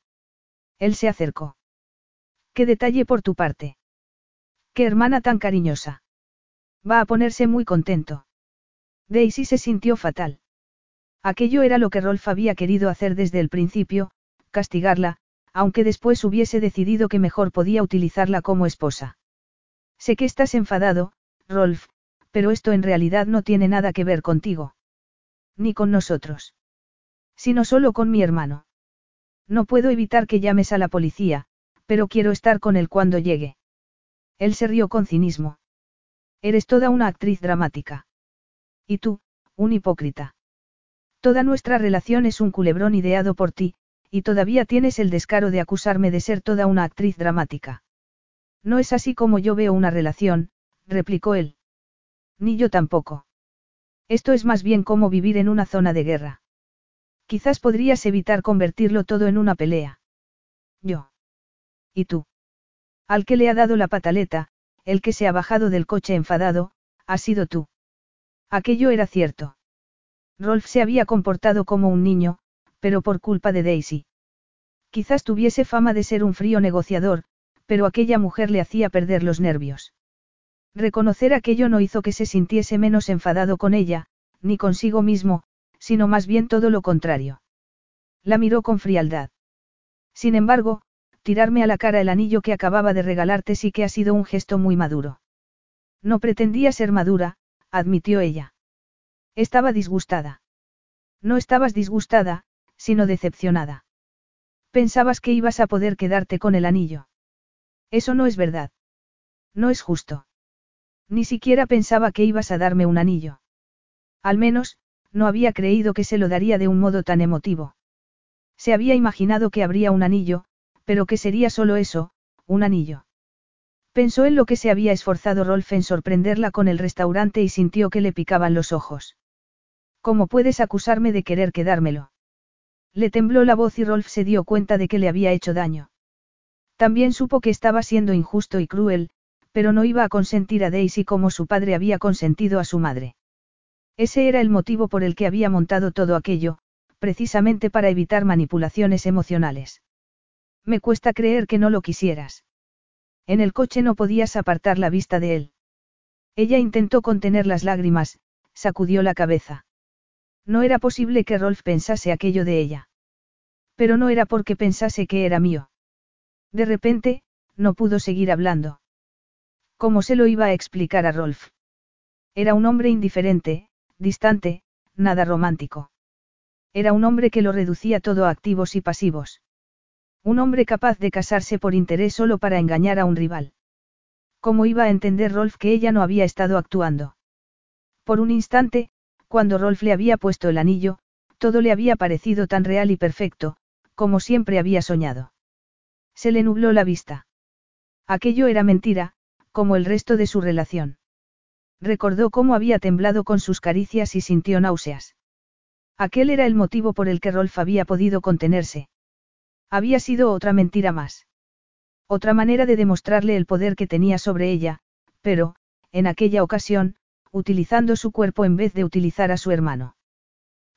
Él se acercó. Qué detalle por tu parte. Qué hermana tan cariñosa. Va a ponerse muy contento. Daisy se sintió fatal. Aquello era lo que Rolf había querido hacer desde el principio, castigarla, aunque después hubiese decidido que mejor podía utilizarla como esposa. Sé que estás enfadado, Rolf, pero esto en realidad no tiene nada que ver contigo. Ni con nosotros. Sino solo con mi hermano. No puedo evitar que llames a la policía, pero quiero estar con él cuando llegue. Él se rió con cinismo. Eres toda una actriz dramática. Y tú, un hipócrita. Toda nuestra relación es un culebrón ideado por ti, y todavía tienes el descaro de acusarme de ser toda una actriz dramática. No es así como yo veo una relación, replicó él. Ni yo tampoco. Esto es más bien como vivir en una zona de guerra. Quizás podrías evitar convertirlo todo en una pelea. Yo. ¿Y tú? Al que le ha dado la pataleta, el que se ha bajado del coche enfadado, ha sido tú. Aquello era cierto. Rolf se había comportado como un niño, pero por culpa de Daisy. Quizás tuviese fama de ser un frío negociador, pero aquella mujer le hacía perder los nervios. Reconocer aquello no hizo que se sintiese menos enfadado con ella, ni consigo mismo, sino más bien todo lo contrario. La miró con frialdad. Sin embargo, tirarme a la cara el anillo que acababa de regalarte sí que ha sido un gesto muy maduro. No pretendía ser madura, admitió ella. Estaba disgustada. No estabas disgustada, sino decepcionada. Pensabas que ibas a poder quedarte con el anillo. Eso no es verdad. No es justo. Ni siquiera pensaba que ibas a darme un anillo. Al menos, no había creído que se lo daría de un modo tan emotivo. Se había imaginado que habría un anillo, pero que sería solo eso, un anillo. Pensó en lo que se había esforzado Rolf en sorprenderla con el restaurante y sintió que le picaban los ojos. ¿Cómo puedes acusarme de querer quedármelo? Le tembló la voz y Rolf se dio cuenta de que le había hecho daño. También supo que estaba siendo injusto y cruel, pero no iba a consentir a Daisy como su padre había consentido a su madre. Ese era el motivo por el que había montado todo aquello, precisamente para evitar manipulaciones emocionales. Me cuesta creer que no lo quisieras. En el coche no podías apartar la vista de él. Ella intentó contener las lágrimas, sacudió la cabeza. No era posible que Rolf pensase aquello de ella. Pero no era porque pensase que era mío. De repente, no pudo seguir hablando. ¿Cómo se lo iba a explicar a Rolf? Era un hombre indiferente, distante, nada romántico. Era un hombre que lo reducía todo a activos y pasivos. Un hombre capaz de casarse por interés solo para engañar a un rival. ¿Cómo iba a entender Rolf que ella no había estado actuando? Por un instante, cuando Rolf le había puesto el anillo, todo le había parecido tan real y perfecto, como siempre había soñado. Se le nubló la vista. Aquello era mentira, como el resto de su relación. Recordó cómo había temblado con sus caricias y sintió náuseas. Aquel era el motivo por el que Rolf había podido contenerse. Había sido otra mentira más. Otra manera de demostrarle el poder que tenía sobre ella, pero, en aquella ocasión, utilizando su cuerpo en vez de utilizar a su hermano.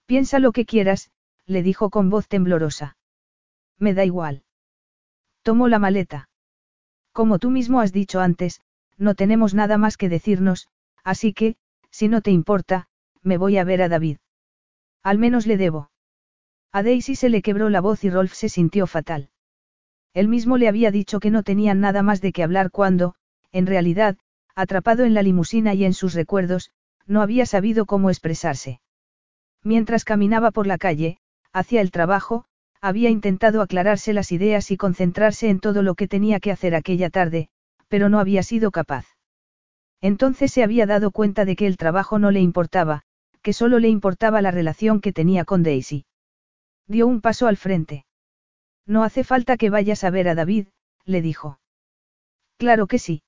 Piensa lo que quieras, le dijo con voz temblorosa. Me da igual. Tomó la maleta. Como tú mismo has dicho antes, no tenemos nada más que decirnos, así que, si no te importa, me voy a ver a David. Al menos le debo. A Daisy se le quebró la voz y Rolf se sintió fatal. Él mismo le había dicho que no tenían nada más de qué hablar cuando, en realidad, atrapado en la limusina y en sus recuerdos, no había sabido cómo expresarse. Mientras caminaba por la calle, hacia el trabajo, había intentado aclararse las ideas y concentrarse en todo lo que tenía que hacer aquella tarde, pero no había sido capaz. Entonces se había dado cuenta de que el trabajo no le importaba, que solo le importaba la relación que tenía con Daisy. Dio un paso al frente. No hace falta que vayas a ver a David, le dijo. Claro que sí.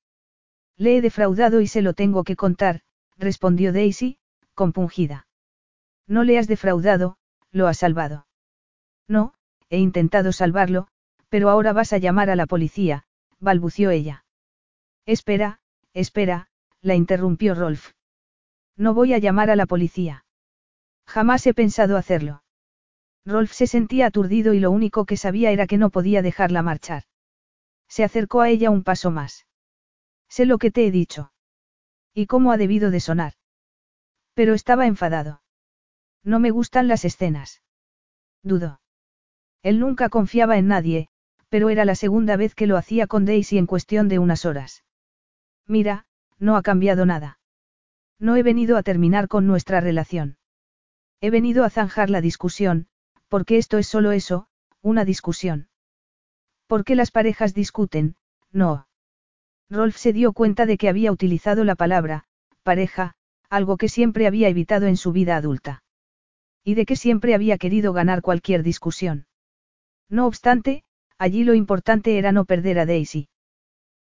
Le he defraudado y se lo tengo que contar, respondió Daisy, compungida. No le has defraudado, lo has salvado. No, he intentado salvarlo, pero ahora vas a llamar a la policía, balbució ella. Espera, espera, la interrumpió Rolf. No voy a llamar a la policía. Jamás he pensado hacerlo. Rolf se sentía aturdido y lo único que sabía era que no podía dejarla marchar. Se acercó a ella un paso más. Sé lo que te he dicho. ¿Y cómo ha debido de sonar? Pero estaba enfadado. No me gustan las escenas. Dudó. Él nunca confiaba en nadie, pero era la segunda vez que lo hacía con Daisy en cuestión de unas horas. Mira, no ha cambiado nada. No he venido a terminar con nuestra relación. He venido a zanjar la discusión, porque esto es solo eso, una discusión. ¿Por qué las parejas discuten? No. Rolf se dio cuenta de que había utilizado la palabra, pareja, algo que siempre había evitado en su vida adulta. Y de que siempre había querido ganar cualquier discusión. No obstante, allí lo importante era no perder a Daisy.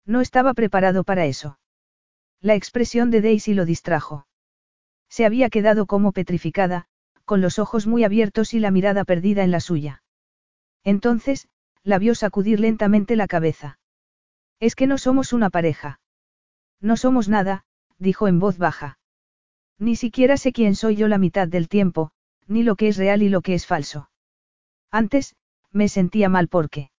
No estaba preparado para eso. La expresión de Daisy lo distrajo. Se había quedado como petrificada, con los ojos muy abiertos y la mirada perdida en la suya. Entonces, la vio sacudir lentamente la cabeza. Es que no somos una pareja. No somos nada, dijo en voz baja. Ni siquiera sé quién soy yo la mitad del tiempo, ni lo que es real y lo que es falso. Antes, me sentía mal porque.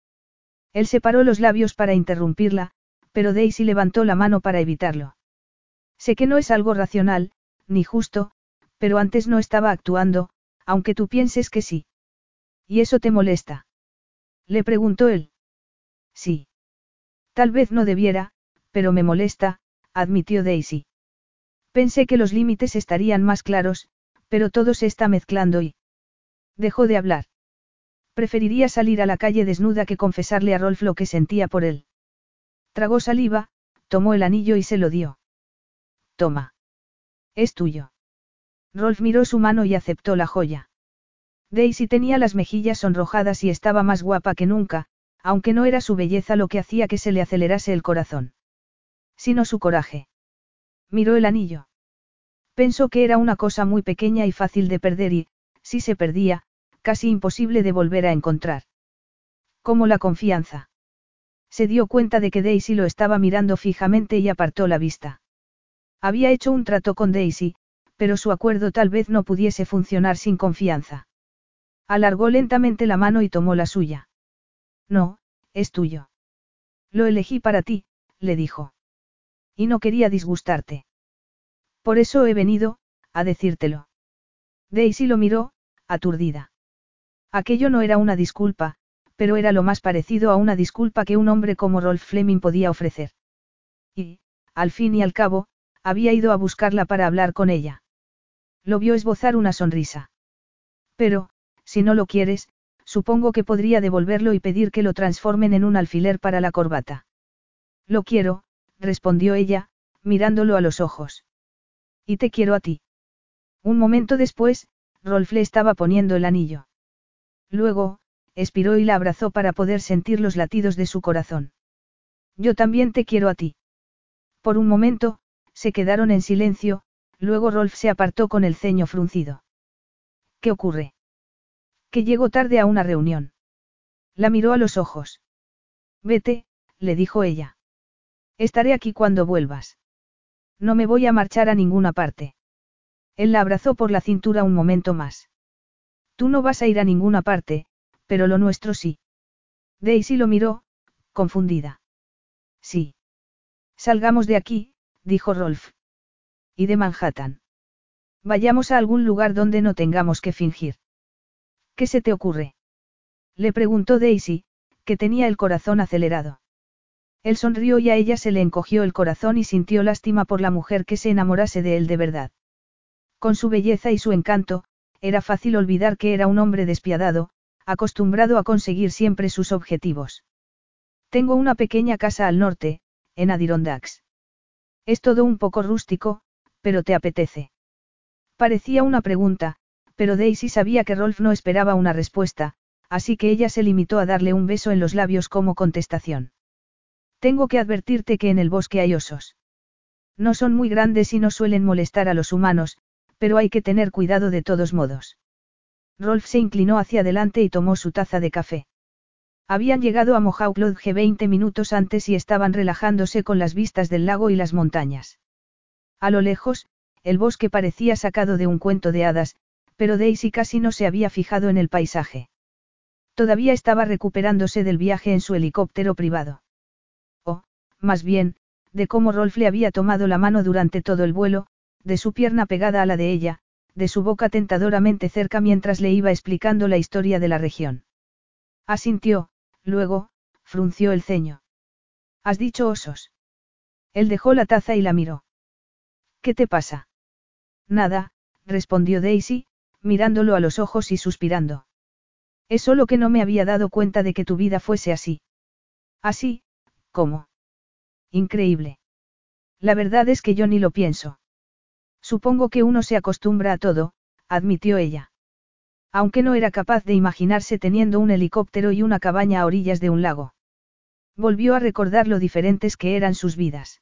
Él separó los labios para interrumpirla, pero Daisy levantó la mano para evitarlo. Sé que no es algo racional, ni justo, pero antes no estaba actuando, aunque tú pienses que sí. ¿Y eso te molesta? Le preguntó él. Sí. Tal vez no debiera, pero me molesta, admitió Daisy. Pensé que los límites estarían más claros, pero todo se está mezclando y... Dejó de hablar. Preferiría salir a la calle desnuda que confesarle a Rolf lo que sentía por él. Tragó saliva, tomó el anillo y se lo dio. Toma. Es tuyo. Rolf miró su mano y aceptó la joya. Daisy tenía las mejillas sonrojadas y estaba más guapa que nunca, aunque no era su belleza lo que hacía que se le acelerase el corazón. Sino su coraje. Miró el anillo. Pensó que era una cosa muy pequeña y fácil de perder y, si se perdía, casi imposible de volver a encontrar. Como la confianza. Se dio cuenta de que Daisy lo estaba mirando fijamente y apartó la vista. Había hecho un trato con Daisy, pero su acuerdo tal vez no pudiese funcionar sin confianza. Alargó lentamente la mano y tomó la suya. No, es tuyo. Lo elegí para ti, le dijo. Y no quería disgustarte. Por eso he venido, a decírtelo. Daisy lo miró, aturdida. Aquello no era una disculpa, pero era lo más parecido a una disculpa que un hombre como Rolf Fleming podía ofrecer. Y, al fin y al cabo, había ido a buscarla para hablar con ella. Lo vio esbozar una sonrisa. Pero, si no lo quieres, supongo que podría devolverlo y pedir que lo transformen en un alfiler para la corbata. Lo quiero, respondió ella, mirándolo a los ojos. Y te quiero a ti. Un momento después, Rolf le estaba poniendo el anillo. Luego, expiró y la abrazó para poder sentir los latidos de su corazón. Yo también te quiero a ti. Por un momento, se quedaron en silencio, luego Rolf se apartó con el ceño fruncido. ¿Qué ocurre? Que llegó tarde a una reunión. La miró a los ojos. Vete, le dijo ella. Estaré aquí cuando vuelvas. No me voy a marchar a ninguna parte. Él la abrazó por la cintura un momento más. Tú no vas a ir a ninguna parte, pero lo nuestro sí. Daisy lo miró, confundida. Sí. Salgamos de aquí, dijo Rolf. Y de Manhattan. Vayamos a algún lugar donde no tengamos que fingir. ¿Qué se te ocurre? Le preguntó Daisy, que tenía el corazón acelerado. Él sonrió y a ella se le encogió el corazón y sintió lástima por la mujer que se enamorase de él de verdad. Con su belleza y su encanto, era fácil olvidar que era un hombre despiadado, acostumbrado a conseguir siempre sus objetivos. Tengo una pequeña casa al norte, en Adirondacks. Es todo un poco rústico, pero te apetece. Parecía una pregunta, pero Daisy sabía que Rolf no esperaba una respuesta, así que ella se limitó a darle un beso en los labios como contestación. Tengo que advertirte que en el bosque hay osos. No son muy grandes y no suelen molestar a los humanos, pero hay que tener cuidado de todos modos. Rolf se inclinó hacia adelante y tomó su taza de café. Habían llegado a Mohawk Lodge 20 minutos antes y estaban relajándose con las vistas del lago y las montañas. A lo lejos, el bosque parecía sacado de un cuento de hadas, pero Daisy casi no se había fijado en el paisaje. Todavía estaba recuperándose del viaje en su helicóptero privado. O, más bien, de cómo Rolf le había tomado la mano durante todo el vuelo, de su pierna pegada a la de ella, de su boca tentadoramente cerca mientras le iba explicando la historia de la región. Asintió, luego, frunció el ceño. ¿Has dicho osos? Él dejó la taza y la miró. ¿Qué te pasa? Nada, respondió Daisy, mirándolo a los ojos y suspirando. Es solo que no me había dado cuenta de que tu vida fuese así. Así, ¿cómo? Increíble. La verdad es que yo ni lo pienso. Supongo que uno se acostumbra a todo, admitió ella. Aunque no era capaz de imaginarse teniendo un helicóptero y una cabaña a orillas de un lago. Volvió a recordar lo diferentes que eran sus vidas.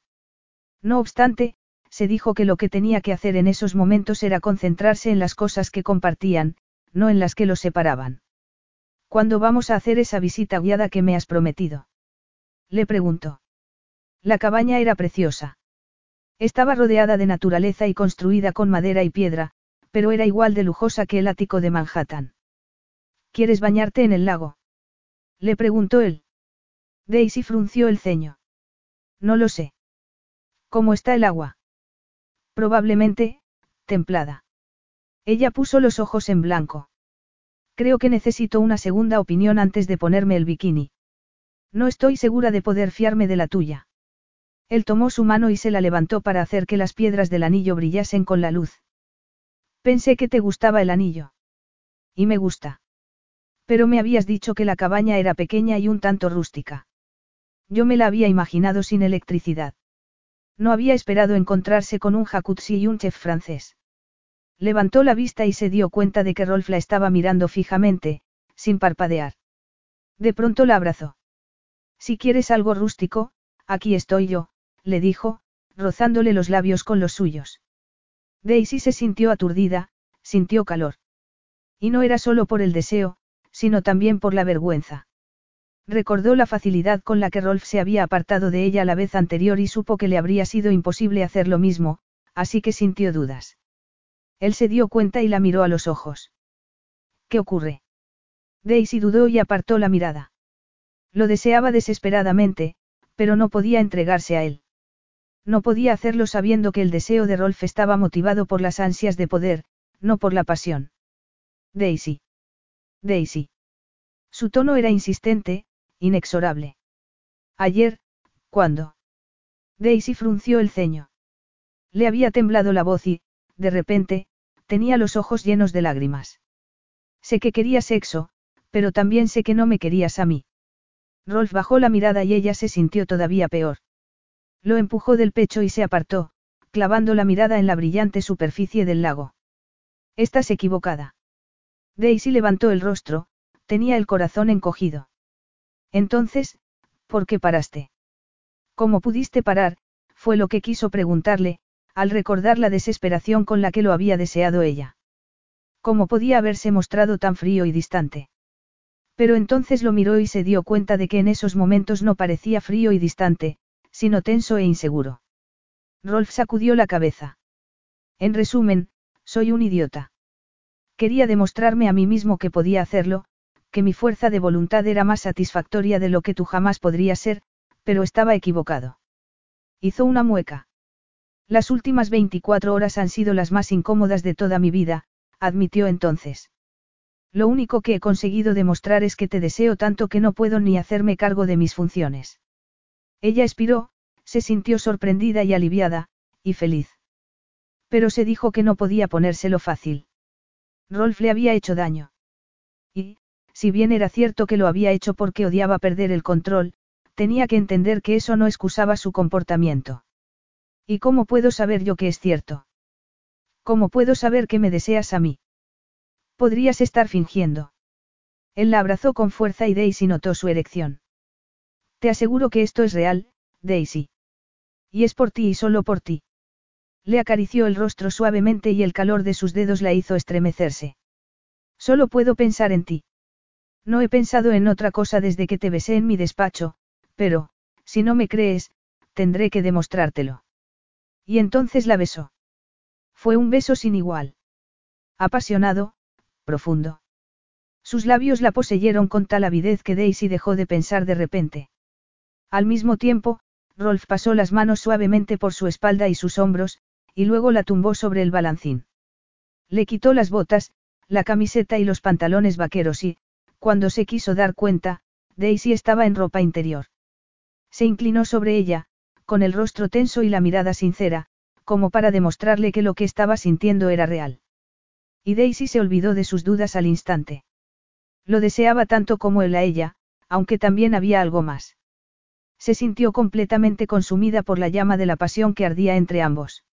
No obstante, se dijo que lo que tenía que hacer en esos momentos era concentrarse en las cosas que compartían, no en las que los separaban. ¿Cuándo vamos a hacer esa visita guiada que me has prometido? Le preguntó. La cabaña era preciosa. Estaba rodeada de naturaleza y construida con madera y piedra, pero era igual de lujosa que el ático de Manhattan. ¿Quieres bañarte en el lago? Le preguntó él. Daisy frunció el ceño. No lo sé. ¿Cómo está el agua? Probablemente, templada. Ella puso los ojos en blanco. Creo que necesito una segunda opinión antes de ponerme el bikini. No estoy segura de poder fiarme de la tuya. Él tomó su mano y se la levantó para hacer que las piedras del anillo brillasen con la luz. Pensé que te gustaba el anillo. Y me gusta. Pero me habías dicho que la cabaña era pequeña y un tanto rústica. Yo me la había imaginado sin electricidad. No había esperado encontrarse con un jacuzzi y un chef francés. Levantó la vista y se dio cuenta de que Rolf la estaba mirando fijamente, sin parpadear. De pronto la abrazó. Si quieres algo rústico, aquí estoy yo, le dijo, rozándole los labios con los suyos. Daisy se sintió aturdida, sintió calor. Y no era solo por el deseo, sino también por la vergüenza. Recordó la facilidad con la que Rolf se había apartado de ella la vez anterior y supo que le habría sido imposible hacer lo mismo, así que sintió dudas. Él se dio cuenta y la miró a los ojos. ¿Qué ocurre? Daisy dudó y apartó la mirada. Lo deseaba desesperadamente, pero no podía entregarse a él. No podía hacerlo sabiendo que el deseo de Rolf estaba motivado por las ansias de poder, no por la pasión. Daisy. Daisy. Su tono era insistente, inexorable. Ayer, ¿cuándo? Daisy frunció el ceño. Le había temblado la voz y, de repente, tenía los ojos llenos de lágrimas. Sé que quería sexo, pero también sé que no me querías a mí. Rolf bajó la mirada y ella se sintió todavía peor. Lo empujó del pecho y se apartó, clavando la mirada en la brillante superficie del lago. Estás equivocada. Daisy levantó el rostro, tenía el corazón encogido. Entonces, ¿por qué paraste? ¿Cómo pudiste parar? fue lo que quiso preguntarle, al recordar la desesperación con la que lo había deseado ella. ¿Cómo podía haberse mostrado tan frío y distante? Pero entonces lo miró y se dio cuenta de que en esos momentos no parecía frío y distante, sino tenso e inseguro. Rolf sacudió la cabeza. En resumen, soy un idiota. Quería demostrarme a mí mismo que podía hacerlo, que mi fuerza de voluntad era más satisfactoria de lo que tú jamás podrías ser, pero estaba equivocado. Hizo una mueca. Las últimas 24 horas han sido las más incómodas de toda mi vida, admitió entonces. Lo único que he conseguido demostrar es que te deseo tanto que no puedo ni hacerme cargo de mis funciones. Ella expiró, se sintió sorprendida y aliviada, y feliz. Pero se dijo que no podía ponérselo fácil. Rolf le había hecho daño. Si bien era cierto que lo había hecho porque odiaba perder el control, tenía que entender que eso no excusaba su comportamiento. ¿Y cómo puedo saber yo que es cierto? ¿Cómo puedo saber que me deseas a mí? Podrías estar fingiendo. Él la abrazó con fuerza y Daisy notó su erección. Te aseguro que esto es real, Daisy. Y es por ti y solo por ti. Le acarició el rostro suavemente y el calor de sus dedos la hizo estremecerse. Solo puedo pensar en ti. No he pensado en otra cosa desde que te besé en mi despacho, pero, si no me crees, tendré que demostrártelo. Y entonces la besó. Fue un beso sin igual. Apasionado, profundo. Sus labios la poseyeron con tal avidez que Daisy dejó de pensar de repente. Al mismo tiempo, Rolf pasó las manos suavemente por su espalda y sus hombros, y luego la tumbó sobre el balancín. Le quitó las botas, la camiseta y los pantalones vaqueros y, cuando se quiso dar cuenta, Daisy estaba en ropa interior. Se inclinó sobre ella, con el rostro tenso y la mirada sincera, como para demostrarle que lo que estaba sintiendo era real. Y Daisy se olvidó de sus dudas al instante. Lo deseaba tanto como él a ella, aunque también había algo más. Se sintió completamente consumida por la llama de la pasión que ardía entre ambos.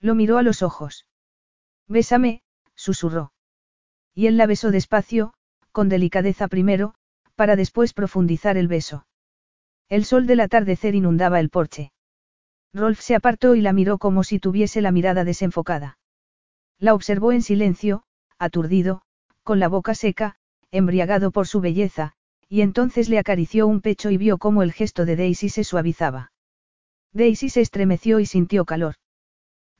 Lo miró a los ojos. Bésame, susurró. Y él la besó despacio, con delicadeza primero, para después profundizar el beso. El sol del atardecer inundaba el porche. Rolf se apartó y la miró como si tuviese la mirada desenfocada. La observó en silencio, aturdido, con la boca seca, embriagado por su belleza, y entonces le acarició un pecho y vio cómo el gesto de Daisy se suavizaba. Daisy se estremeció y sintió calor.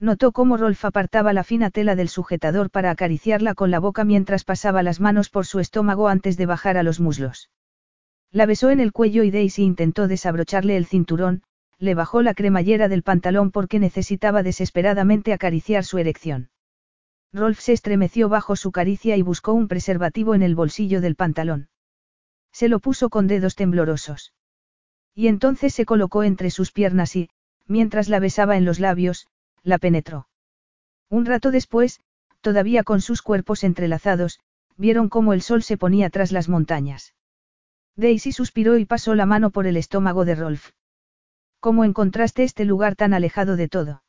Notó cómo Rolf apartaba la fina tela del sujetador para acariciarla con la boca mientras pasaba las manos por su estómago antes de bajar a los muslos. La besó en el cuello y Daisy intentó desabrocharle el cinturón, le bajó la cremallera del pantalón porque necesitaba desesperadamente acariciar su erección. Rolf se estremeció bajo su caricia y buscó un preservativo en el bolsillo del pantalón. Se lo puso con dedos temblorosos. Y entonces se colocó entre sus piernas y, mientras la besaba en los labios, la penetró. Un rato después, todavía con sus cuerpos entrelazados, vieron cómo el sol se ponía tras las montañas. Daisy suspiró y pasó la mano por el estómago de Rolf. ¿Cómo encontraste este lugar tan alejado de todo?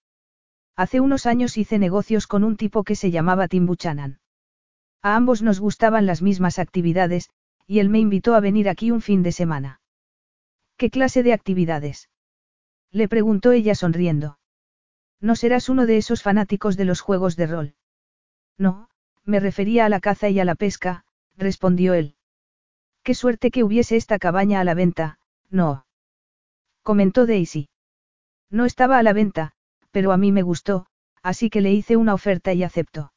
Hace unos años hice negocios con un tipo que se llamaba Tim Buchanan. A ambos nos gustaban las mismas actividades, y él me invitó a venir aquí un fin de semana. ¿Qué clase de actividades? Le preguntó ella sonriendo. ¿No serás uno de esos fanáticos de los juegos de rol? No, me refería a la caza y a la pesca, respondió él. Qué suerte que hubiese esta cabaña a la venta, no. Comentó Daisy. No estaba a la venta, pero a mí me gustó, así que le hice una oferta y aceptó.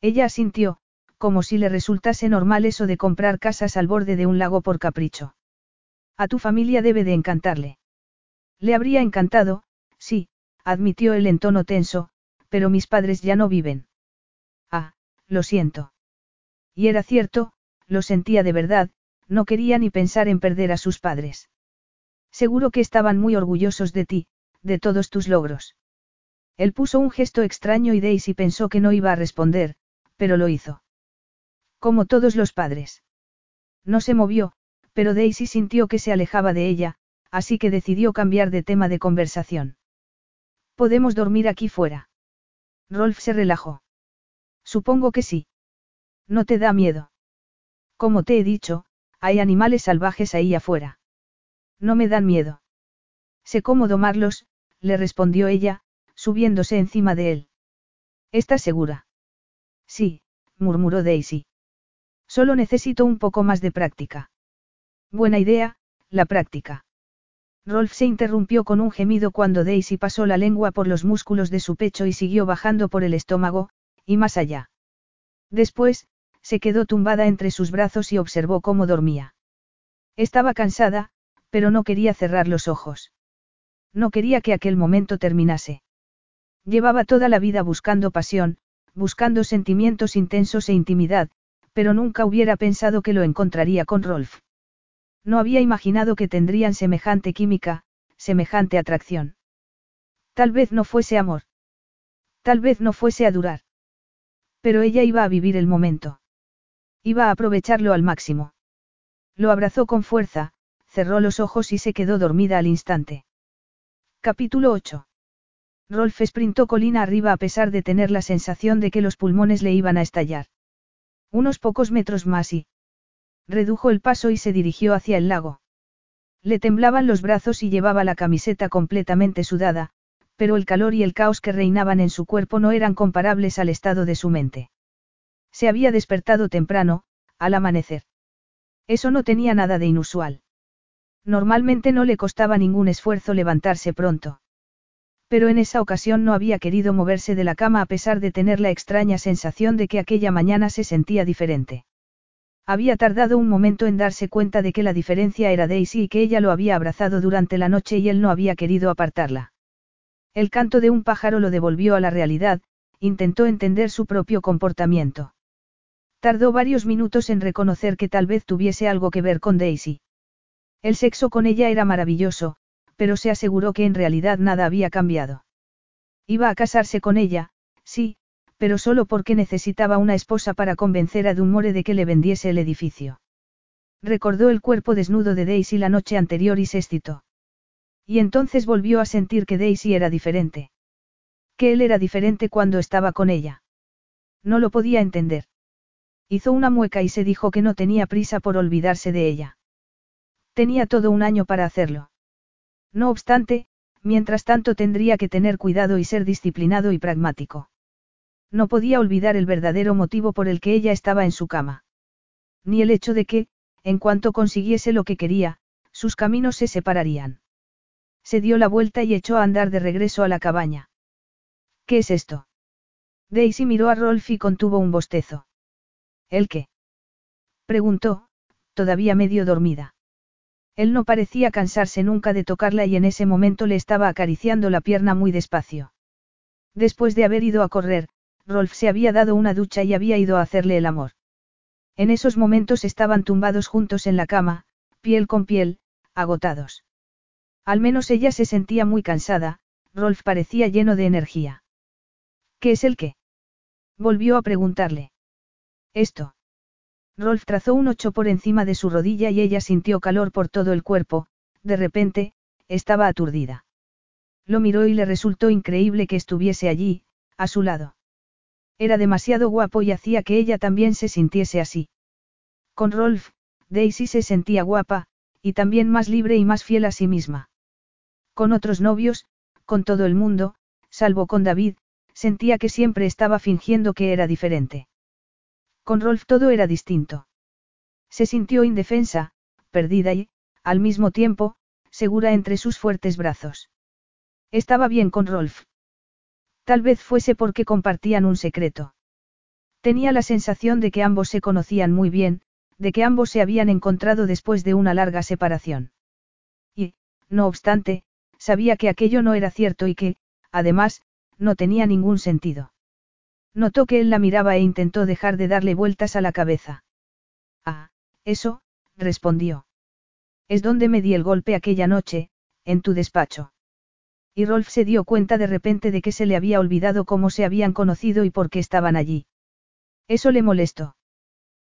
Ella asintió, como si le resultase normal eso de comprar casas al borde de un lago por capricho. A tu familia debe de encantarle. Le habría encantado, sí, admitió él en tono tenso, pero mis padres ya no viven. Ah, lo siento. Y era cierto, lo sentía de verdad, no quería ni pensar en perder a sus padres. Seguro que estaban muy orgullosos de ti, de todos tus logros. Él puso un gesto extraño y Daisy pensó que no iba a responder, pero lo hizo. Como todos los padres. No se movió, pero Daisy sintió que se alejaba de ella, así que decidió cambiar de tema de conversación. ¿Podemos dormir aquí fuera? Rolf se relajó. Supongo que sí. ¿No te da miedo? Como te he dicho, hay animales salvajes ahí afuera. No me dan miedo. Sé cómo domarlos, le respondió ella, subiéndose encima de él. ¿Estás segura? Sí, murmuró Daisy. Solo necesito un poco más de práctica. Buena idea, la práctica. Rolf se interrumpió con un gemido cuando Daisy pasó la lengua por los músculos de su pecho y siguió bajando por el estómago, y más allá. Después, se quedó tumbada entre sus brazos y observó cómo dormía. Estaba cansada, pero no quería cerrar los ojos. No quería que aquel momento terminase. Llevaba toda la vida buscando pasión, buscando sentimientos intensos e intimidad, pero nunca hubiera pensado que lo encontraría con Rolf. No había imaginado que tendrían semejante química, semejante atracción. Tal vez no fuese amor. Tal vez no fuese a durar. Pero ella iba a vivir el momento. Iba a aprovecharlo al máximo. Lo abrazó con fuerza, cerró los ojos y se quedó dormida al instante. Capítulo 8. Rolf sprintó colina arriba a pesar de tener la sensación de que los pulmones le iban a estallar. Unos pocos metros más y... Redujo el paso y se dirigió hacia el lago. Le temblaban los brazos y llevaba la camiseta completamente sudada, pero el calor y el caos que reinaban en su cuerpo no eran comparables al estado de su mente. Se había despertado temprano, al amanecer. Eso no tenía nada de inusual. Normalmente no le costaba ningún esfuerzo levantarse pronto. Pero en esa ocasión no había querido moverse de la cama a pesar de tener la extraña sensación de que aquella mañana se sentía diferente. Había tardado un momento en darse cuenta de que la diferencia era Daisy y que ella lo había abrazado durante la noche y él no había querido apartarla. El canto de un pájaro lo devolvió a la realidad, intentó entender su propio comportamiento. Tardó varios minutos en reconocer que tal vez tuviese algo que ver con Daisy. El sexo con ella era maravilloso, pero se aseguró que en realidad nada había cambiado. Iba a casarse con ella, sí, pero solo porque necesitaba una esposa para convencer a Dunmore de que le vendiese el edificio. Recordó el cuerpo desnudo de Daisy la noche anterior y se excitó. Y entonces volvió a sentir que Daisy era diferente. Que él era diferente cuando estaba con ella. No lo podía entender. Hizo una mueca y se dijo que no tenía prisa por olvidarse de ella. Tenía todo un año para hacerlo. No obstante, mientras tanto tendría que tener cuidado y ser disciplinado y pragmático. No podía olvidar el verdadero motivo por el que ella estaba en su cama. Ni el hecho de que, en cuanto consiguiese lo que quería, sus caminos se separarían. Se dio la vuelta y echó a andar de regreso a la cabaña. ¿Qué es esto? Daisy miró a Rolf y contuvo un bostezo. ¿El qué? preguntó, todavía medio dormida. Él no parecía cansarse nunca de tocarla y en ese momento le estaba acariciando la pierna muy despacio. Después de haber ido a correr, Rolf se había dado una ducha y había ido a hacerle el amor. En esos momentos estaban tumbados juntos en la cama, piel con piel, agotados. Al menos ella se sentía muy cansada, Rolf parecía lleno de energía. ¿Qué es el qué? Volvió a preguntarle. Esto. Rolf trazó un ocho por encima de su rodilla y ella sintió calor por todo el cuerpo, de repente, estaba aturdida. Lo miró y le resultó increíble que estuviese allí, a su lado. Era demasiado guapo y hacía que ella también se sintiese así. Con Rolf, Daisy se sentía guapa, y también más libre y más fiel a sí misma. Con otros novios, con todo el mundo, salvo con David, sentía que siempre estaba fingiendo que era diferente. Con Rolf todo era distinto. Se sintió indefensa, perdida y, al mismo tiempo, segura entre sus fuertes brazos. Estaba bien con Rolf. Tal vez fuese porque compartían un secreto. Tenía la sensación de que ambos se conocían muy bien, de que ambos se habían encontrado después de una larga separación. Y, no obstante, sabía que aquello no era cierto y que, además, no tenía ningún sentido. Notó que él la miraba e intentó dejar de darle vueltas a la cabeza. Ah, eso, respondió. Es donde me di el golpe aquella noche, en tu despacho. Y Rolf se dio cuenta de repente de que se le había olvidado cómo se habían conocido y por qué estaban allí. Eso le molestó.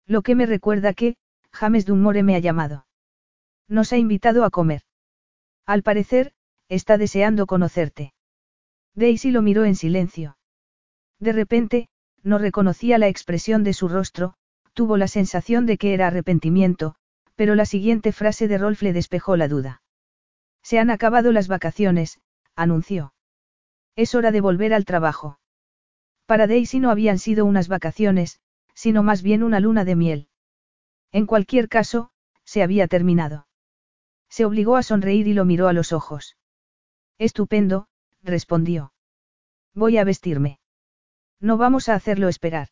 Lo que me recuerda que, James Dunmore me ha llamado. Nos ha invitado a comer. Al parecer, está deseando conocerte. Daisy lo miró en silencio. De repente, no reconocía la expresión de su rostro, tuvo la sensación de que era arrepentimiento, pero la siguiente frase de Rolf le despejó la duda. Se han acabado las vacaciones, anunció. Es hora de volver al trabajo. Para Daisy no habían sido unas vacaciones, sino más bien una luna de miel. En cualquier caso, se había terminado. Se obligó a sonreír y lo miró a los ojos. Estupendo, respondió. Voy a vestirme. No vamos a hacerlo esperar.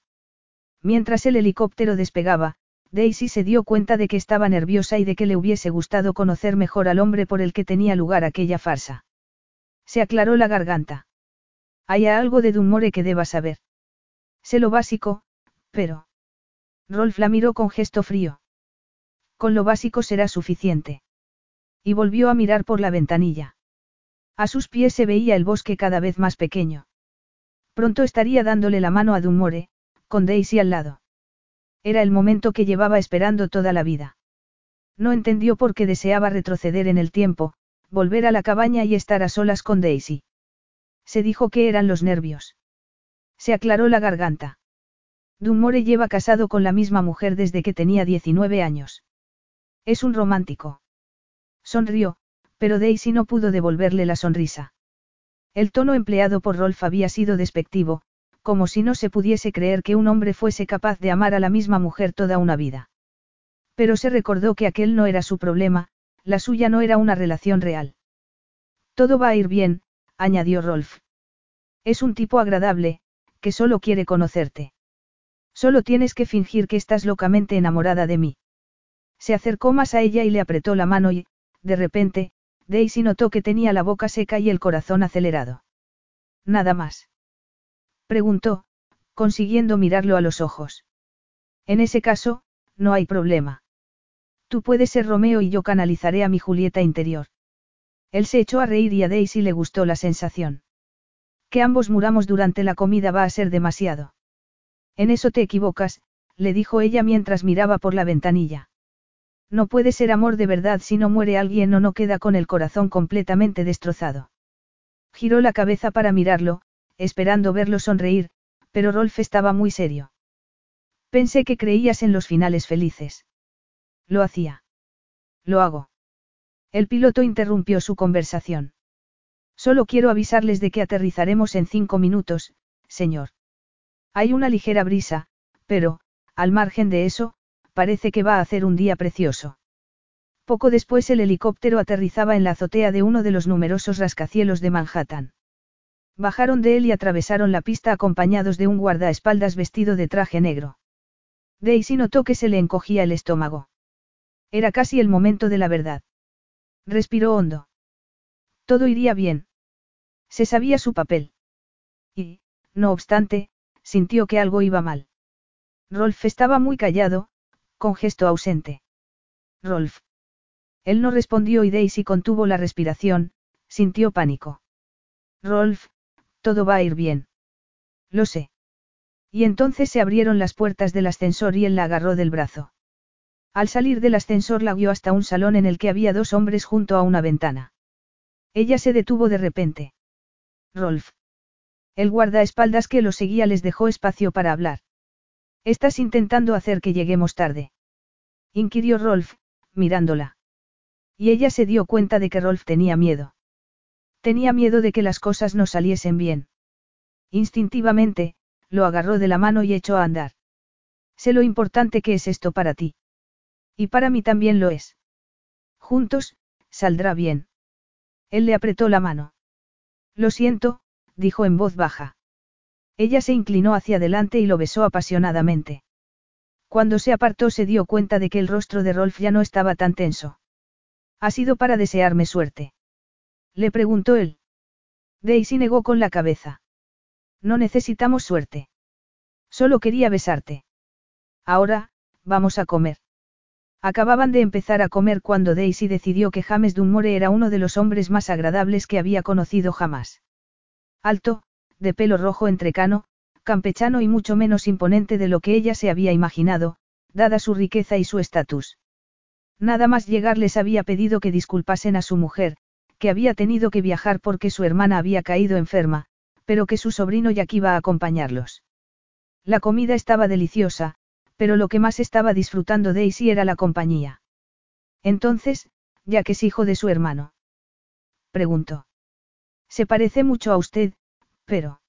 Mientras el helicóptero despegaba, Daisy se dio cuenta de que estaba nerviosa y de que le hubiese gustado conocer mejor al hombre por el que tenía lugar aquella farsa. Se aclaró la garganta. Hay algo de Dunmore que deba saber. Sé lo básico, pero... Rolf la miró con gesto frío. Con lo básico será suficiente. Y volvió a mirar por la ventanilla. A sus pies se veía el bosque cada vez más pequeño. Pronto estaría dándole la mano a Dunmore, con Daisy al lado. Era el momento que llevaba esperando toda la vida. No entendió por qué deseaba retroceder en el tiempo, volver a la cabaña y estar a solas con Daisy. Se dijo que eran los nervios. Se aclaró la garganta. Dunmore lleva casado con la misma mujer desde que tenía 19 años. Es un romántico. Sonrió, pero Daisy no pudo devolverle la sonrisa. El tono empleado por Rolf había sido despectivo, como si no se pudiese creer que un hombre fuese capaz de amar a la misma mujer toda una vida. Pero se recordó que aquel no era su problema, la suya no era una relación real. Todo va a ir bien, añadió Rolf. Es un tipo agradable, que solo quiere conocerte. Solo tienes que fingir que estás locamente enamorada de mí. Se acercó más a ella y le apretó la mano y, de repente, Daisy notó que tenía la boca seca y el corazón acelerado. ¿Nada más? Preguntó, consiguiendo mirarlo a los ojos. En ese caso, no hay problema. Tú puedes ser Romeo y yo canalizaré a mi Julieta interior. Él se echó a reír y a Daisy le gustó la sensación. Que ambos muramos durante la comida va a ser demasiado. En eso te equivocas, le dijo ella mientras miraba por la ventanilla. No puede ser amor de verdad si no muere alguien o no queda con el corazón completamente destrozado. Giró la cabeza para mirarlo, esperando verlo sonreír, pero Rolf estaba muy serio. Pensé que creías en los finales felices. Lo hacía. Lo hago. El piloto interrumpió su conversación. Solo quiero avisarles de que aterrizaremos en cinco minutos, señor. Hay una ligera brisa, pero, al margen de eso, parece que va a hacer un día precioso. Poco después el helicóptero aterrizaba en la azotea de uno de los numerosos rascacielos de Manhattan. Bajaron de él y atravesaron la pista acompañados de un guardaespaldas vestido de traje negro. Daisy notó que se le encogía el estómago. Era casi el momento de la verdad. Respiró hondo. Todo iría bien. Se sabía su papel. Y, no obstante, sintió que algo iba mal. Rolf estaba muy callado, con gesto ausente. Rolf. Él no respondió y Daisy contuvo la respiración, sintió pánico. Rolf, todo va a ir bien. Lo sé. Y entonces se abrieron las puertas del ascensor y él la agarró del brazo. Al salir del ascensor la guió hasta un salón en el que había dos hombres junto a una ventana. Ella se detuvo de repente. Rolf. El guardaespaldas que lo seguía les dejó espacio para hablar. Estás intentando hacer que lleguemos tarde. Inquirió Rolf, mirándola. Y ella se dio cuenta de que Rolf tenía miedo. Tenía miedo de que las cosas no saliesen bien. Instintivamente, lo agarró de la mano y echó a andar. Sé lo importante que es esto para ti. Y para mí también lo es. Juntos, saldrá bien. Él le apretó la mano. Lo siento, dijo en voz baja. Ella se inclinó hacia adelante y lo besó apasionadamente. Cuando se apartó se dio cuenta de que el rostro de Rolf ya no estaba tan tenso. ¿Ha sido para desearme suerte? Le preguntó él. Daisy negó con la cabeza. No necesitamos suerte. Solo quería besarte. Ahora, vamos a comer. Acababan de empezar a comer cuando Daisy decidió que James Dunmore era uno de los hombres más agradables que había conocido jamás. Alto, de pelo rojo entrecano, campechano y mucho menos imponente de lo que ella se había imaginado, dada su riqueza y su estatus. Nada más llegar les había pedido que disculpasen a su mujer, que había tenido que viajar porque su hermana había caído enferma, pero que su sobrino ya iba a acompañarlos. La comida estaba deliciosa, pero lo que más estaba disfrutando Daisy era la compañía. Entonces, ya que es hijo de su hermano. Preguntó. Se parece mucho a usted, pero...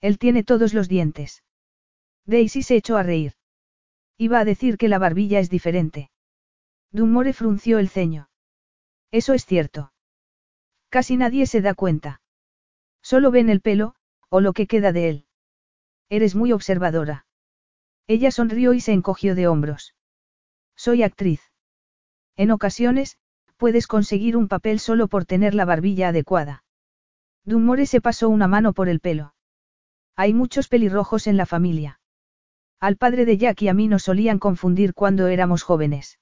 Él tiene todos los dientes. Daisy se echó a reír. Iba a decir que la barbilla es diferente. Dunmore frunció el ceño. Eso es cierto. Casi nadie se da cuenta. Solo ven el pelo, o lo que queda de él. Eres muy observadora. Ella sonrió y se encogió de hombros. Soy actriz. En ocasiones, puedes conseguir un papel solo por tener la barbilla adecuada. Dunmore se pasó una mano por el pelo. Hay muchos pelirrojos en la familia. Al padre de Jack y a mí nos solían confundir cuando éramos jóvenes.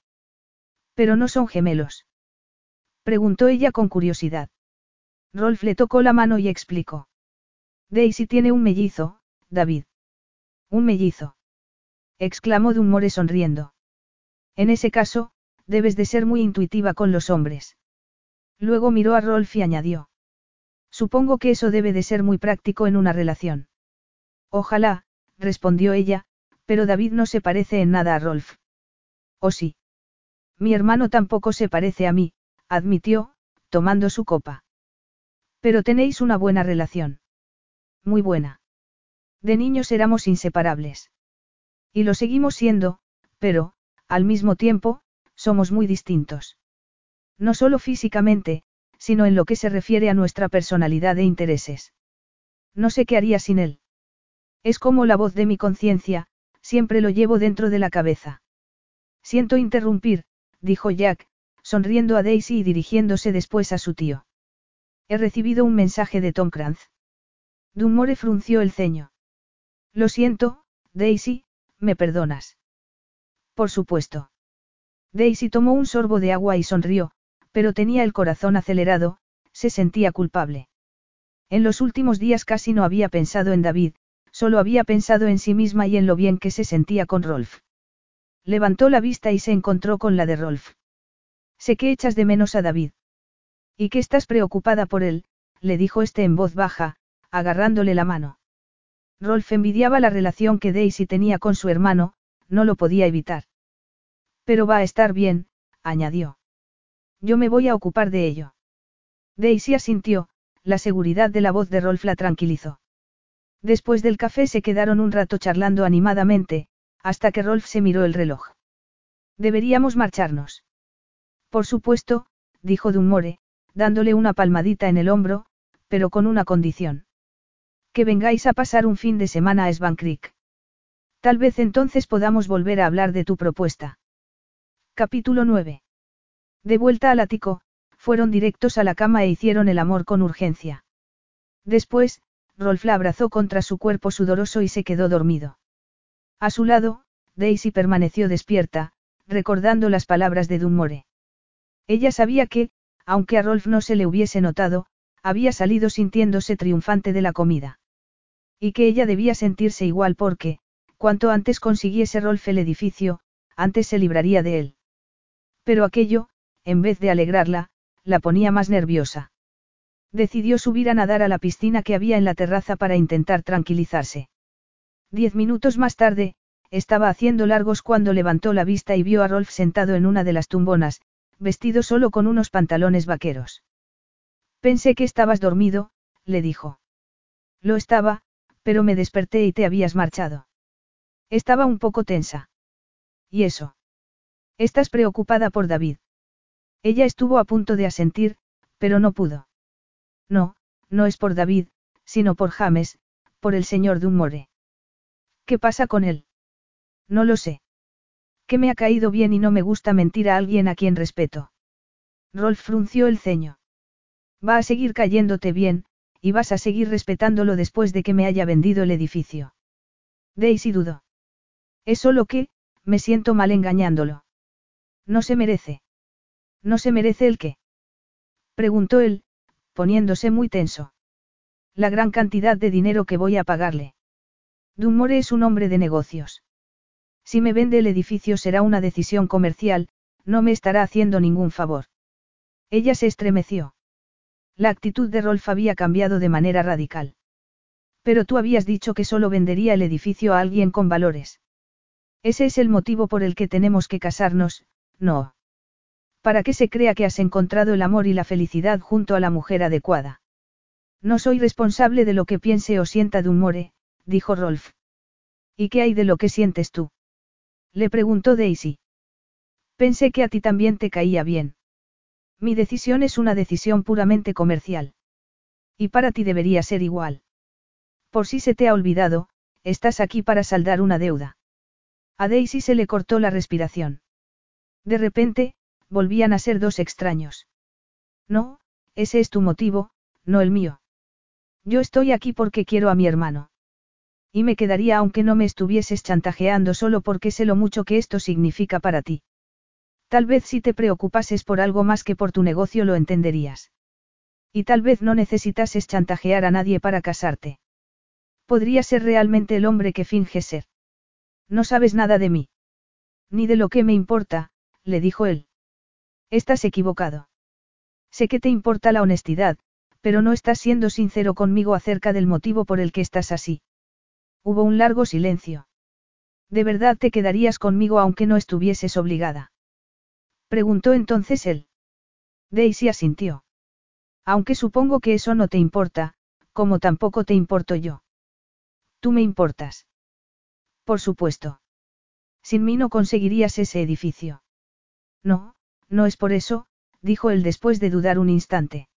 Pero no son gemelos. Preguntó ella con curiosidad. Rolf le tocó la mano y explicó. Daisy tiene un mellizo, David. Un mellizo. Exclamó Dunmore sonriendo. En ese caso, debes de ser muy intuitiva con los hombres. Luego miró a Rolf y añadió. Supongo que eso debe de ser muy práctico en una relación. Ojalá, respondió ella, pero David no se parece en nada a Rolf. ¿O sí? Mi hermano tampoco se parece a mí, admitió, tomando su copa. Pero tenéis una buena relación. Muy buena. De niños éramos inseparables. Y lo seguimos siendo, pero, al mismo tiempo, somos muy distintos. No solo físicamente, sino en lo que se refiere a nuestra personalidad e intereses. No sé qué haría sin él. Es como la voz de mi conciencia, siempre lo llevo dentro de la cabeza. Siento interrumpir, dijo Jack, sonriendo a Daisy y dirigiéndose después a su tío. He recibido un mensaje de Tom Kranz. Dunmore frunció el ceño. Lo siento, Daisy, ¿me perdonas? Por supuesto. Daisy tomó un sorbo de agua y sonrió, pero tenía el corazón acelerado, se sentía culpable. En los últimos días casi no había pensado en David, solo había pensado en sí misma y en lo bien que se sentía con Rolf. Levantó la vista y se encontró con la de Rolf. Sé que echas de menos a David. Y que estás preocupada por él, le dijo este en voz baja, agarrándole la mano. Rolf envidiaba la relación que Daisy tenía con su hermano, no lo podía evitar. Pero va a estar bien, añadió. Yo me voy a ocupar de ello. Daisy asintió, la seguridad de la voz de Rolf la tranquilizó. Después del café se quedaron un rato charlando animadamente, hasta que Rolf se miró el reloj. Deberíamos marcharnos. Por supuesto, dijo Dunmore, dándole una palmadita en el hombro, pero con una condición. Que vengáis a pasar un fin de semana a Creek. Tal vez entonces podamos volver a hablar de tu propuesta. Capítulo 9. De vuelta al ático, fueron directos a la cama e hicieron el amor con urgencia. Después, Rolf la abrazó contra su cuerpo sudoroso y se quedó dormido. A su lado, Daisy permaneció despierta, recordando las palabras de Dunmore. Ella sabía que, aunque a Rolf no se le hubiese notado, había salido sintiéndose triunfante de la comida. Y que ella debía sentirse igual porque, cuanto antes consiguiese Rolf el edificio, antes se libraría de él. Pero aquello, en vez de alegrarla, la ponía más nerviosa. Decidió subir a nadar a la piscina que había en la terraza para intentar tranquilizarse. Diez minutos más tarde, estaba haciendo largos cuando levantó la vista y vio a Rolf sentado en una de las tumbonas, vestido solo con unos pantalones vaqueros. Pensé que estabas dormido, le dijo. Lo estaba, pero me desperté y te habías marchado. Estaba un poco tensa. ¿Y eso? Estás preocupada por David. Ella estuvo a punto de asentir, pero no pudo. No, no es por David, sino por James, por el señor Dunmore. ¿Qué pasa con él? No lo sé. Que me ha caído bien y no me gusta mentir a alguien a quien respeto. Rolf frunció el ceño. Va a seguir cayéndote bien, y vas a seguir respetándolo después de que me haya vendido el edificio. Daisy dudó. Es solo que, me siento mal engañándolo. No se merece. ¿No se merece el qué? Preguntó él, poniéndose muy tenso. La gran cantidad de dinero que voy a pagarle. Dunmore es un hombre de negocios. Si me vende el edificio será una decisión comercial, no me estará haciendo ningún favor. Ella se estremeció. La actitud de Rolf había cambiado de manera radical. Pero tú habías dicho que solo vendería el edificio a alguien con valores. Ese es el motivo por el que tenemos que casarnos, no. Para que se crea que has encontrado el amor y la felicidad junto a la mujer adecuada. No soy responsable de lo que piense o sienta Dunmore, dijo Rolf. ¿Y qué hay de lo que sientes tú? Le preguntó Daisy. Pensé que a ti también te caía bien. Mi decisión es una decisión puramente comercial. Y para ti debería ser igual. Por si se te ha olvidado, estás aquí para saldar una deuda. A Daisy se le cortó la respiración. De repente, volvían a ser dos extraños. No, ese es tu motivo, no el mío. Yo estoy aquí porque quiero a mi hermano. Y me quedaría aunque no me estuvieses chantajeando solo porque sé lo mucho que esto significa para ti. Tal vez si te preocupases por algo más que por tu negocio lo entenderías. Y tal vez no necesitases chantajear a nadie para casarte. Podría ser realmente el hombre que finge ser. No sabes nada de mí. Ni de lo que me importa, le dijo él. Estás equivocado. Sé que te importa la honestidad, pero no estás siendo sincero conmigo acerca del motivo por el que estás así. Hubo un largo silencio. ¿De verdad te quedarías conmigo aunque no estuvieses obligada? Preguntó entonces él. Daisy asintió. Aunque supongo que eso no te importa, como tampoco te importo yo. Tú me importas. Por supuesto. Sin mí no conseguirías ese edificio. No, no es por eso, dijo él después de dudar un instante.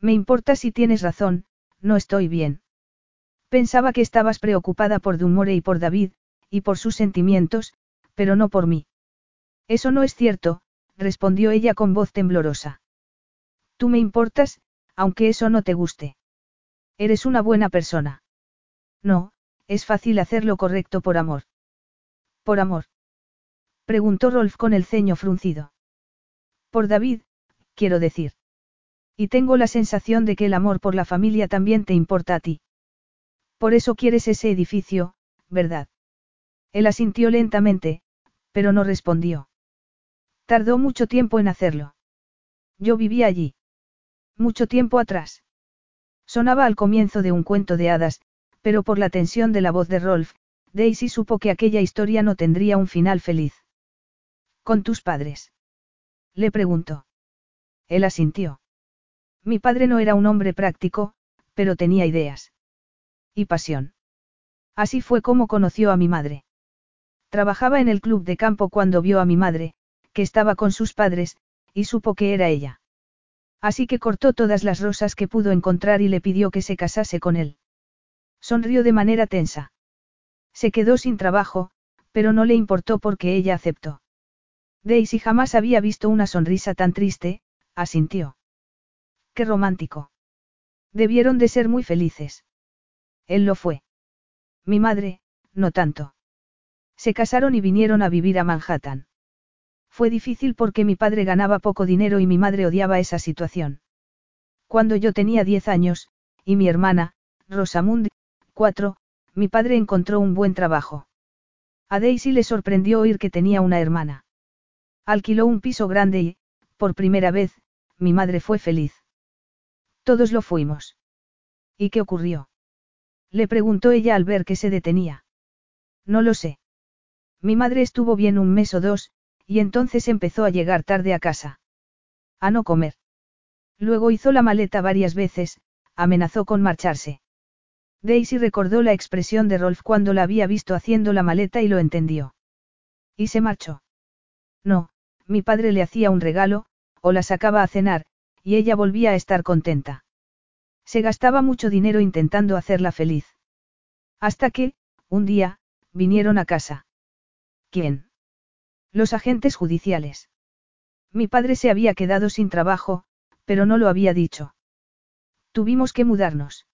Me importa si tienes razón, no estoy bien. Pensaba que estabas preocupada por Dumore y por David, y por sus sentimientos, pero no por mí. Eso no es cierto, respondió ella con voz temblorosa. Tú me importas, aunque eso no te guste. Eres una buena persona. No, es fácil hacer lo correcto por amor. ¿Por amor? Preguntó Rolf con el ceño fruncido. Por David, quiero decir. Y tengo la sensación de que el amor por la familia también te importa a ti. Por eso quieres ese edificio, ¿verdad? Él asintió lentamente, pero no respondió. Tardó mucho tiempo en hacerlo. Yo vivía allí. Mucho tiempo atrás. Sonaba al comienzo de un cuento de hadas, pero por la tensión de la voz de Rolf, Daisy supo que aquella historia no tendría un final feliz. ¿Con tus padres? Le preguntó. Él asintió. Mi padre no era un hombre práctico, pero tenía ideas. Y pasión. Así fue como conoció a mi madre. Trabajaba en el club de campo cuando vio a mi madre, que estaba con sus padres, y supo que era ella. Así que cortó todas las rosas que pudo encontrar y le pidió que se casase con él. Sonrió de manera tensa. Se quedó sin trabajo, pero no le importó porque ella aceptó. Daisy jamás había visto una sonrisa tan triste, asintió. Qué romántico. Debieron de ser muy felices. Él lo fue. Mi madre, no tanto. Se casaron y vinieron a vivir a Manhattan. Fue difícil porque mi padre ganaba poco dinero y mi madre odiaba esa situación. Cuando yo tenía 10 años, y mi hermana, Rosamund, 4, mi padre encontró un buen trabajo. A Daisy le sorprendió oír que tenía una hermana. Alquiló un piso grande y, por primera vez, mi madre fue feliz. Todos lo fuimos. ¿Y qué ocurrió? Le preguntó ella al ver que se detenía. No lo sé. Mi madre estuvo bien un mes o dos, y entonces empezó a llegar tarde a casa. A no comer. Luego hizo la maleta varias veces, amenazó con marcharse. Daisy recordó la expresión de Rolf cuando la había visto haciendo la maleta y lo entendió. Y se marchó. No, mi padre le hacía un regalo, o la sacaba a cenar, y ella volvía a estar contenta. Se gastaba mucho dinero intentando hacerla feliz. Hasta que, un día, vinieron a casa. ¿Quién? Los agentes judiciales. Mi padre se había quedado sin trabajo, pero no lo había dicho. Tuvimos que mudarnos.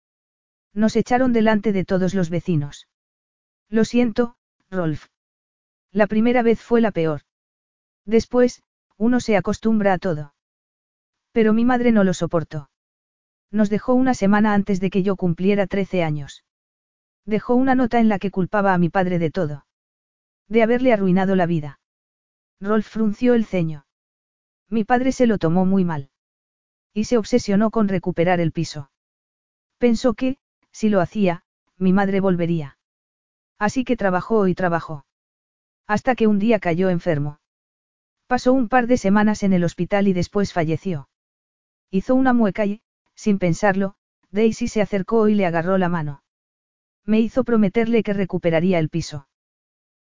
Nos echaron delante de todos los vecinos. Lo siento, Rolf. La primera vez fue la peor. Después, uno se acostumbra a todo. Pero mi madre no lo soportó. Nos dejó una semana antes de que yo cumpliera 13 años. Dejó una nota en la que culpaba a mi padre de todo. De haberle arruinado la vida. Rolf frunció el ceño. Mi padre se lo tomó muy mal. Y se obsesionó con recuperar el piso. Pensó que, si lo hacía, mi madre volvería. Así que trabajó y trabajó. Hasta que un día cayó enfermo. Pasó un par de semanas en el hospital y después falleció. Hizo una mueca y, sin pensarlo, Daisy se acercó y le agarró la mano. Me hizo prometerle que recuperaría el piso.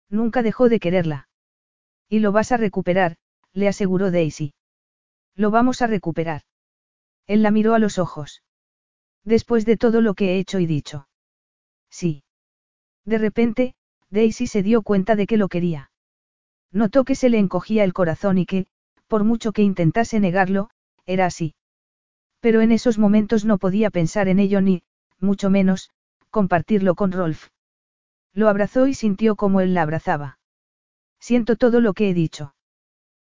Nunca dejó de quererla. Y lo vas a recuperar, le aseguró Daisy. Lo vamos a recuperar. Él la miró a los ojos. Después de todo lo que he hecho y dicho. Sí. De repente, Daisy se dio cuenta de que lo quería. Notó que se le encogía el corazón y que, por mucho que intentase negarlo, era así. Pero en esos momentos no podía pensar en ello ni, mucho menos, compartirlo con Rolf. Lo abrazó y sintió como él la abrazaba. Siento todo lo que he dicho.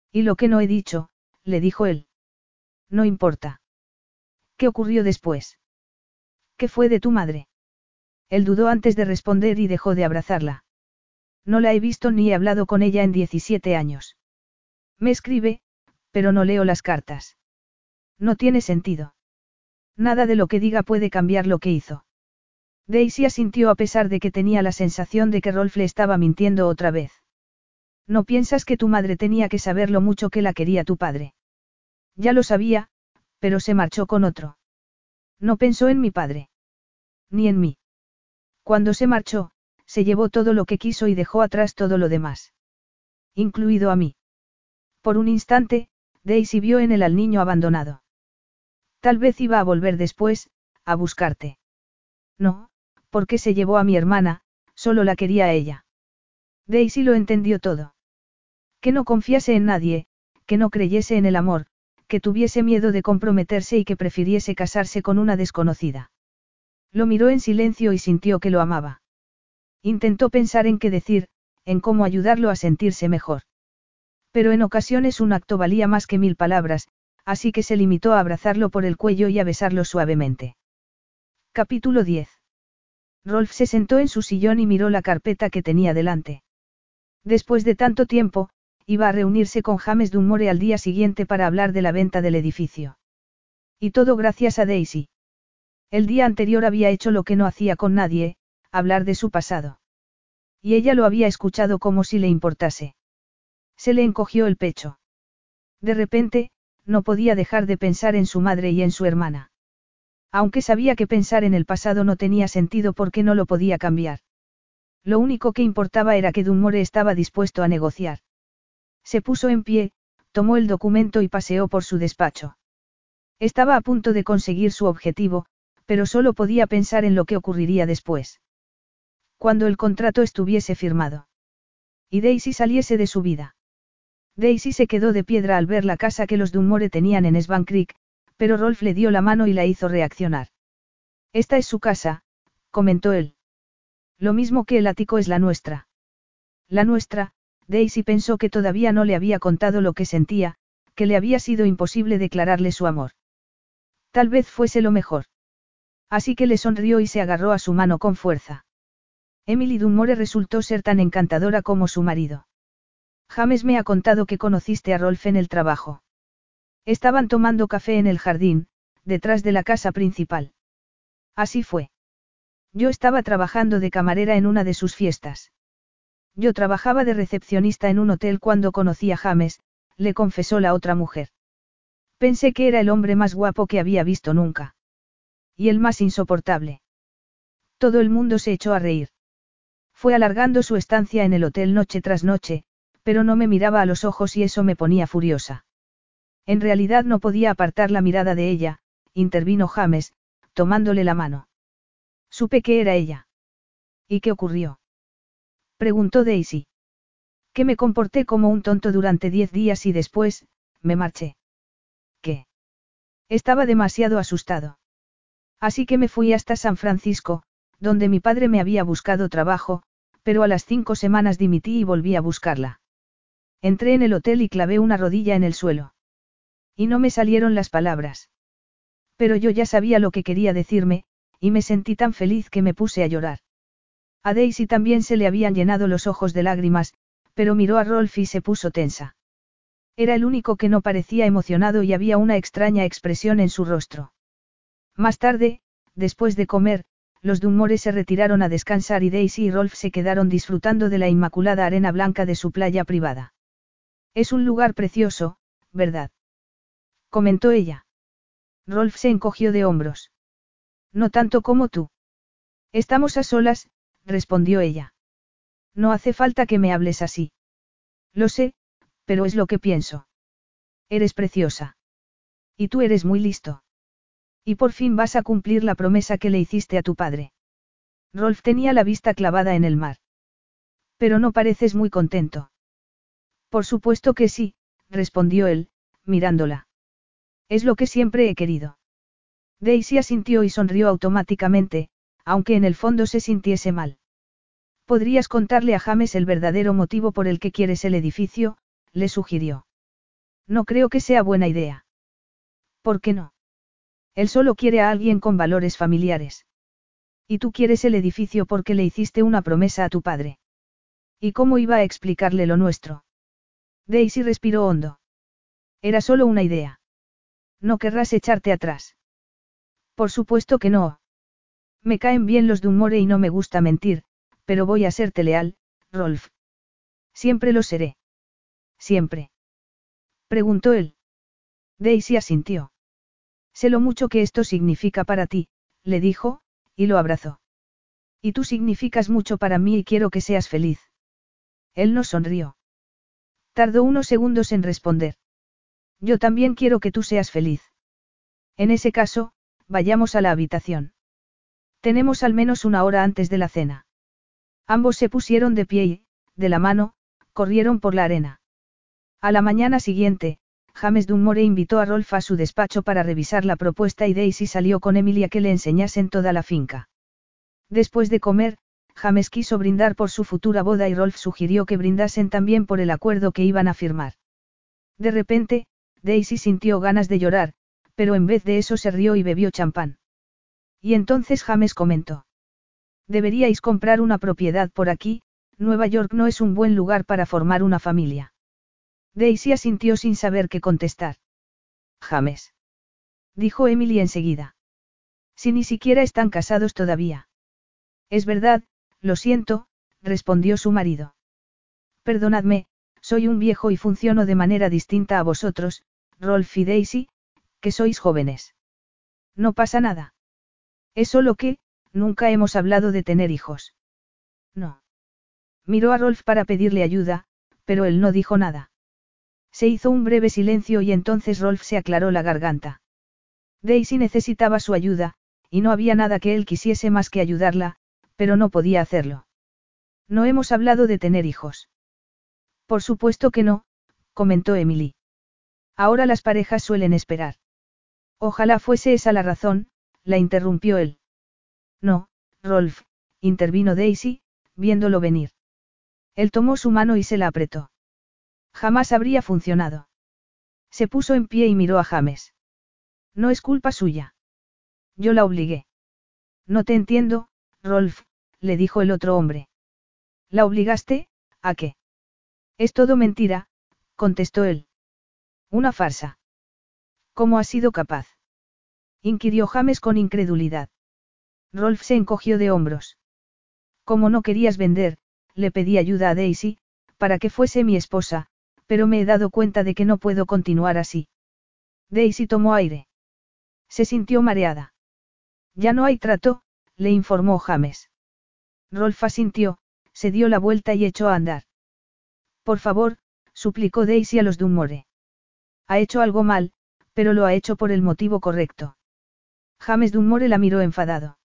Y lo que no he dicho, le dijo él. No importa. ¿Qué ocurrió después? ¿Qué fue de tu madre? Él dudó antes de responder y dejó de abrazarla. No la he visto ni he hablado con ella en 17 años. Me escribe, pero no leo las cartas. No tiene sentido. Nada de lo que diga puede cambiar lo que hizo. Daisy asintió a pesar de que tenía la sensación de que Rolf le estaba mintiendo otra vez. No piensas que tu madre tenía que saber lo mucho que la quería tu padre. Ya lo sabía, pero se marchó con otro. No pensó en mi padre. Ni en mí. Cuando se marchó, se llevó todo lo que quiso y dejó atrás todo lo demás. Incluido a mí. Por un instante, Daisy vio en él al niño abandonado. Tal vez iba a volver después, a buscarte. No, porque se llevó a mi hermana, solo la quería a ella. Daisy lo entendió todo. Que no confiase en nadie, que no creyese en el amor, que tuviese miedo de comprometerse y que prefiriese casarse con una desconocida. Lo miró en silencio y sintió que lo amaba. Intentó pensar en qué decir, en cómo ayudarlo a sentirse mejor. Pero en ocasiones un acto valía más que mil palabras, así que se limitó a abrazarlo por el cuello y a besarlo suavemente. Capítulo 10. Rolf se sentó en su sillón y miró la carpeta que tenía delante. Después de tanto tiempo, iba a reunirse con James Dunmore al día siguiente para hablar de la venta del edificio. Y todo gracias a Daisy. El día anterior había hecho lo que no hacía con nadie, hablar de su pasado. Y ella lo había escuchado como si le importase. Se le encogió el pecho. De repente, no podía dejar de pensar en su madre y en su hermana. Aunque sabía que pensar en el pasado no tenía sentido porque no lo podía cambiar. Lo único que importaba era que Dunmore estaba dispuesto a negociar. Se puso en pie, tomó el documento y paseó por su despacho. Estaba a punto de conseguir su objetivo, pero solo podía pensar en lo que ocurriría después. Cuando el contrato estuviese firmado. Y Daisy saliese de su vida. Daisy se quedó de piedra al ver la casa que los Dunmore tenían en Svan Creek, pero Rolf le dio la mano y la hizo reaccionar. Esta es su casa, comentó él. Lo mismo que el ático es la nuestra. La nuestra, Daisy pensó que todavía no le había contado lo que sentía, que le había sido imposible declararle su amor. Tal vez fuese lo mejor. Así que le sonrió y se agarró a su mano con fuerza. Emily Dunmore resultó ser tan encantadora como su marido. James me ha contado que conociste a Rolf en el trabajo. Estaban tomando café en el jardín, detrás de la casa principal. Así fue. Yo estaba trabajando de camarera en una de sus fiestas. Yo trabajaba de recepcionista en un hotel cuando conocí a James, le confesó la otra mujer. Pensé que era el hombre más guapo que había visto nunca. Y el más insoportable. Todo el mundo se echó a reír. Fue alargando su estancia en el hotel noche tras noche, pero no me miraba a los ojos y eso me ponía furiosa. En realidad no podía apartar la mirada de ella, intervino James, tomándole la mano. Supe que era ella. ¿Y qué ocurrió? Preguntó Daisy. Que me comporté como un tonto durante diez días y después, me marché. ¿Qué? Estaba demasiado asustado. Así que me fui hasta San Francisco, donde mi padre me había buscado trabajo, pero a las cinco semanas dimití y volví a buscarla. Entré en el hotel y clavé una rodilla en el suelo. Y no me salieron las palabras. Pero yo ya sabía lo que quería decirme, y me sentí tan feliz que me puse a llorar. A Daisy también se le habían llenado los ojos de lágrimas, pero miró a Rolf y se puso tensa. Era el único que no parecía emocionado y había una extraña expresión en su rostro. Más tarde, después de comer, los Dunmore se retiraron a descansar y Daisy y Rolf se quedaron disfrutando de la inmaculada arena blanca de su playa privada. Es un lugar precioso, ¿verdad? comentó ella. Rolf se encogió de hombros. No tanto como tú. Estamos a solas, respondió ella. No hace falta que me hables así. Lo sé, pero es lo que pienso. Eres preciosa. Y tú eres muy listo. Y por fin vas a cumplir la promesa que le hiciste a tu padre. Rolf tenía la vista clavada en el mar. Pero no pareces muy contento. Por supuesto que sí, respondió él, mirándola. Es lo que siempre he querido. Daisy asintió y sonrió automáticamente, aunque en el fondo se sintiese mal. Podrías contarle a James el verdadero motivo por el que quieres el edificio, le sugirió. No creo que sea buena idea. ¿Por qué no? Él solo quiere a alguien con valores familiares. Y tú quieres el edificio porque le hiciste una promesa a tu padre. ¿Y cómo iba a explicarle lo nuestro? Daisy respiró hondo. Era solo una idea. No querrás echarte atrás. Por supuesto que no. Me caen bien los de humor y no me gusta mentir, pero voy a serte leal, Rolf. Siempre lo seré. Siempre. Preguntó él. Daisy asintió. Sé lo mucho que esto significa para ti, le dijo, y lo abrazó. Y tú significas mucho para mí y quiero que seas feliz. Él no sonrió. Tardó unos segundos en responder. Yo también quiero que tú seas feliz. En ese caso, vayamos a la habitación. Tenemos al menos una hora antes de la cena. Ambos se pusieron de pie y, de la mano, corrieron por la arena. A la mañana siguiente, James Dunmore invitó a Rolf a su despacho para revisar la propuesta y Daisy salió con Emilia que le enseñasen toda la finca. Después de comer, James quiso brindar por su futura boda y Rolf sugirió que brindasen también por el acuerdo que iban a firmar. De repente, Daisy sintió ganas de llorar, pero en vez de eso se rió y bebió champán. Y entonces James comentó. Deberíais comprar una propiedad por aquí, Nueva York no es un buen lugar para formar una familia. Daisy asintió sin saber qué contestar. James. Dijo Emily enseguida. Si ni siquiera están casados todavía. Es verdad, lo siento, respondió su marido. Perdonadme, soy un viejo y funciono de manera distinta a vosotros, Rolf y Daisy, que sois jóvenes. No pasa nada. Es solo que, nunca hemos hablado de tener hijos. No. Miró a Rolf para pedirle ayuda, pero él no dijo nada. Se hizo un breve silencio y entonces Rolf se aclaró la garganta. Daisy necesitaba su ayuda, y no había nada que él quisiese más que ayudarla, pero no podía hacerlo. No hemos hablado de tener hijos. Por supuesto que no, comentó Emily. Ahora las parejas suelen esperar. Ojalá fuese esa la razón, la interrumpió él. No, Rolf, intervino Daisy, viéndolo venir. Él tomó su mano y se la apretó. Jamás habría funcionado. Se puso en pie y miró a James. No es culpa suya. Yo la obligué. No te entiendo, Rolf, le dijo el otro hombre. ¿La obligaste? ¿A qué? Es todo mentira, contestó él. Una farsa. ¿Cómo has sido capaz? inquirió James con incredulidad. Rolf se encogió de hombros. Como no querías vender, le pedí ayuda a Daisy, para que fuese mi esposa, pero me he dado cuenta de que no puedo continuar así. Daisy tomó aire. Se sintió mareada. Ya no hay trato, le informó James. Rolf asintió, se dio la vuelta y echó a andar. Por favor, suplicó Daisy a los Dunmore. Ha hecho algo mal, pero lo ha hecho por el motivo correcto. James Dunmore la miró enfadado.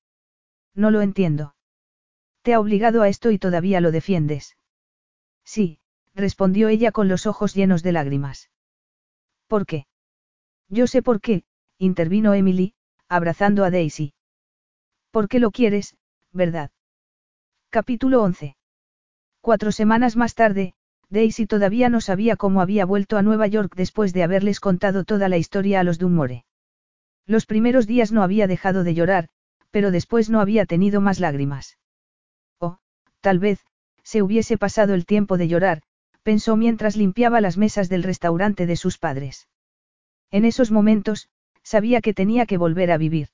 No lo entiendo. Te ha obligado a esto y todavía lo defiendes. Sí, respondió ella con los ojos llenos de lágrimas. ¿Por qué? Yo sé por qué, intervino Emily, abrazando a Daisy. ¿Por qué lo quieres, verdad? Capítulo 11. Cuatro semanas más tarde, Daisy todavía no sabía cómo había vuelto a Nueva York después de haberles contado toda la historia a los Dunmore. Los primeros días no había dejado de llorar, pero después no había tenido más lágrimas. O, tal vez, se hubiese pasado el tiempo de llorar, pensó mientras limpiaba las mesas del restaurante de sus padres. En esos momentos, sabía que tenía que volver a vivir.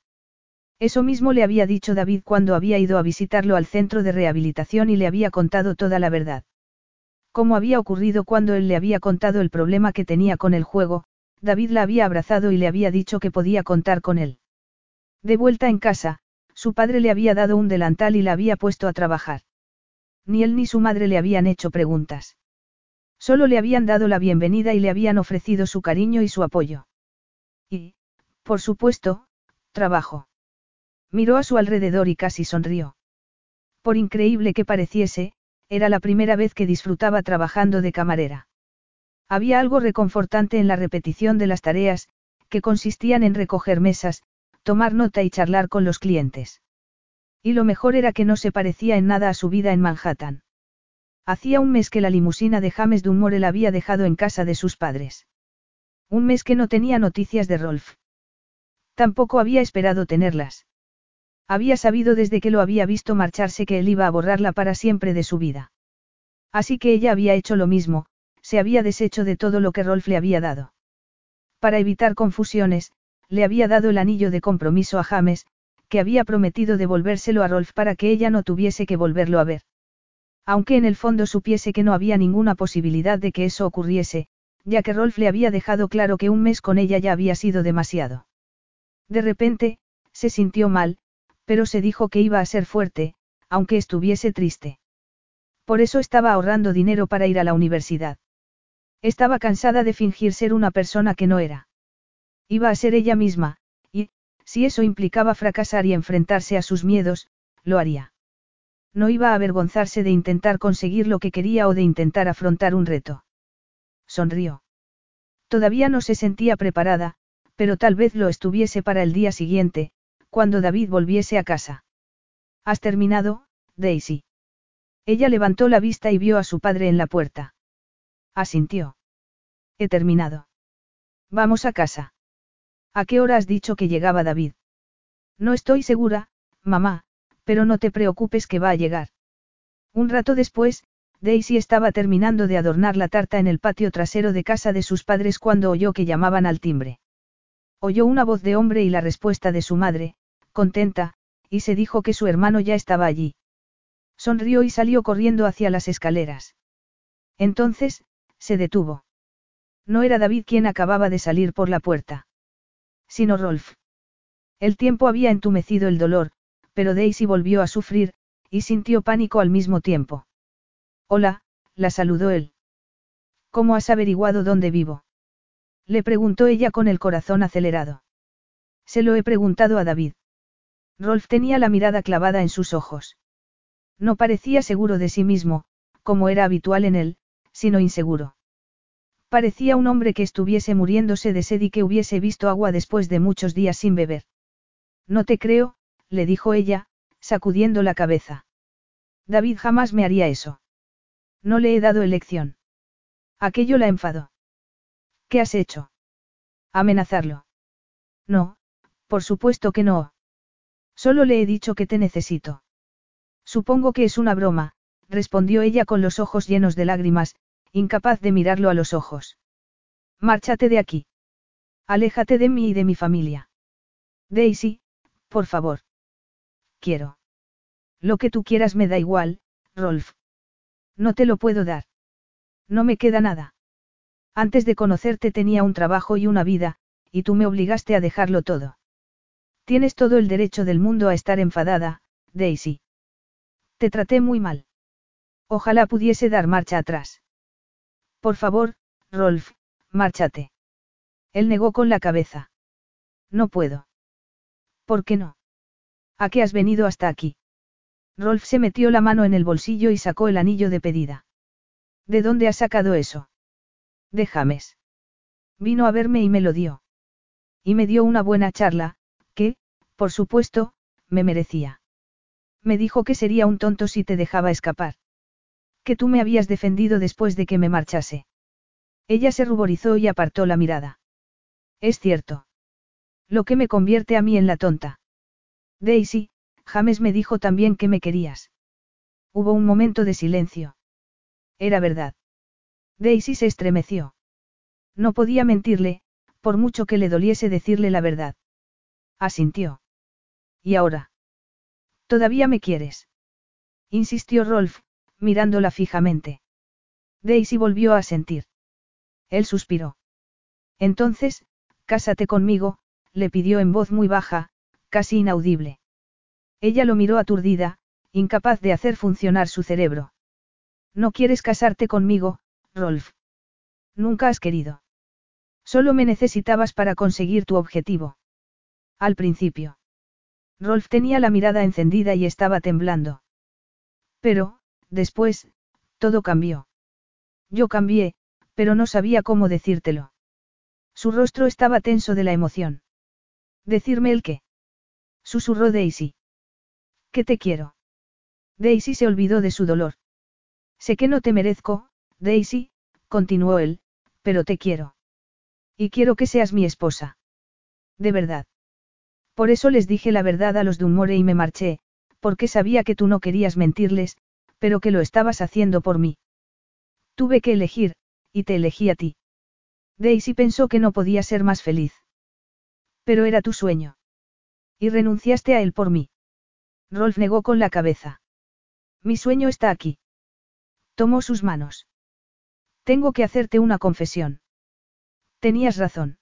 Eso mismo le había dicho David cuando había ido a visitarlo al centro de rehabilitación y le había contado toda la verdad. Como había ocurrido cuando él le había contado el problema que tenía con el juego, David la había abrazado y le había dicho que podía contar con él. De vuelta en casa, su padre le había dado un delantal y la había puesto a trabajar. Ni él ni su madre le habían hecho preguntas. Solo le habían dado la bienvenida y le habían ofrecido su cariño y su apoyo. Y, por supuesto, trabajo. Miró a su alrededor y casi sonrió. Por increíble que pareciese, era la primera vez que disfrutaba trabajando de camarera. Había algo reconfortante en la repetición de las tareas, que consistían en recoger mesas, tomar nota y charlar con los clientes. Y lo mejor era que no se parecía en nada a su vida en Manhattan. Hacía un mes que la limusina de James Dunmore la había dejado en casa de sus padres. Un mes que no tenía noticias de Rolf. Tampoco había esperado tenerlas. Había sabido desde que lo había visto marcharse que él iba a borrarla para siempre de su vida. Así que ella había hecho lo mismo, se había deshecho de todo lo que Rolf le había dado. Para evitar confusiones, le había dado el anillo de compromiso a James, que había prometido devolvérselo a Rolf para que ella no tuviese que volverlo a ver. Aunque en el fondo supiese que no había ninguna posibilidad de que eso ocurriese, ya que Rolf le había dejado claro que un mes con ella ya había sido demasiado. De repente, se sintió mal, pero se dijo que iba a ser fuerte, aunque estuviese triste. Por eso estaba ahorrando dinero para ir a la universidad. Estaba cansada de fingir ser una persona que no era. Iba a ser ella misma, y, si eso implicaba fracasar y enfrentarse a sus miedos, lo haría. No iba a avergonzarse de intentar conseguir lo que quería o de intentar afrontar un reto. Sonrió. Todavía no se sentía preparada, pero tal vez lo estuviese para el día siguiente, cuando David volviese a casa. ¿Has terminado, Daisy? Ella levantó la vista y vio a su padre en la puerta. Asintió. He terminado. Vamos a casa. ¿A qué hora has dicho que llegaba David? No estoy segura, mamá, pero no te preocupes que va a llegar. Un rato después, Daisy estaba terminando de adornar la tarta en el patio trasero de casa de sus padres cuando oyó que llamaban al timbre. Oyó una voz de hombre y la respuesta de su madre, contenta, y se dijo que su hermano ya estaba allí. Sonrió y salió corriendo hacia las escaleras. Entonces, se detuvo. No era David quien acababa de salir por la puerta. Sino Rolf. El tiempo había entumecido el dolor, pero Daisy volvió a sufrir, y sintió pánico al mismo tiempo. Hola, la saludó él. ¿Cómo has averiguado dónde vivo? Le preguntó ella con el corazón acelerado. Se lo he preguntado a David. Rolf tenía la mirada clavada en sus ojos. No parecía seguro de sí mismo, como era habitual en él, sino inseguro. Parecía un hombre que estuviese muriéndose de sed y que hubiese visto agua después de muchos días sin beber. No te creo, le dijo ella, sacudiendo la cabeza. David jamás me haría eso. No le he dado elección. Aquello la enfadó. ¿Qué has hecho? Amenazarlo. No, por supuesto que no. Solo le he dicho que te necesito. Supongo que es una broma, respondió ella con los ojos llenos de lágrimas, incapaz de mirarlo a los ojos. Márchate de aquí. Aléjate de mí y de mi familia. Daisy, por favor. Quiero. Lo que tú quieras me da igual, Rolf. No te lo puedo dar. No me queda nada. Antes de conocerte tenía un trabajo y una vida, y tú me obligaste a dejarlo todo. Tienes todo el derecho del mundo a estar enfadada, Daisy. Te traté muy mal. Ojalá pudiese dar marcha atrás. Por favor, Rolf, márchate. Él negó con la cabeza. No puedo. ¿Por qué no? ¿A qué has venido hasta aquí? Rolf se metió la mano en el bolsillo y sacó el anillo de pedida. ¿De dónde has sacado eso? De James. Vino a verme y me lo dio. Y me dio una buena charla, que, por supuesto, me merecía. Me dijo que sería un tonto si te dejaba escapar. Que tú me habías defendido después de que me marchase. Ella se ruborizó y apartó la mirada. Es cierto. Lo que me convierte a mí en la tonta. Daisy, James me dijo también que me querías. Hubo un momento de silencio. Era verdad. Daisy se estremeció. No podía mentirle, por mucho que le doliese decirle la verdad. Asintió. ¿Y ahora? ¿Todavía me quieres? Insistió Rolf, mirándola fijamente. Daisy volvió a sentir. Él suspiró. Entonces, cásate conmigo, le pidió en voz muy baja, casi inaudible. Ella lo miró aturdida, incapaz de hacer funcionar su cerebro. No quieres casarte conmigo, Rolf. Nunca has querido. Solo me necesitabas para conseguir tu objetivo. Al principio. Rolf tenía la mirada encendida y estaba temblando. Pero, después, todo cambió. Yo cambié, pero no sabía cómo decírtelo. Su rostro estaba tenso de la emoción. ¿Decirme el qué? Susurró Daisy. ¿Qué te quiero? Daisy se olvidó de su dolor. Sé que no te merezco, Daisy, continuó él, pero te quiero. Y quiero que seas mi esposa. De verdad. Por eso les dije la verdad a los Dunmore y me marché, porque sabía que tú no querías mentirles, pero que lo estabas haciendo por mí. Tuve que elegir, y te elegí a ti. Daisy pensó que no podía ser más feliz. Pero era tu sueño. Y renunciaste a él por mí. Rolf negó con la cabeza. Mi sueño está aquí. Tomó sus manos. Tengo que hacerte una confesión. Tenías razón.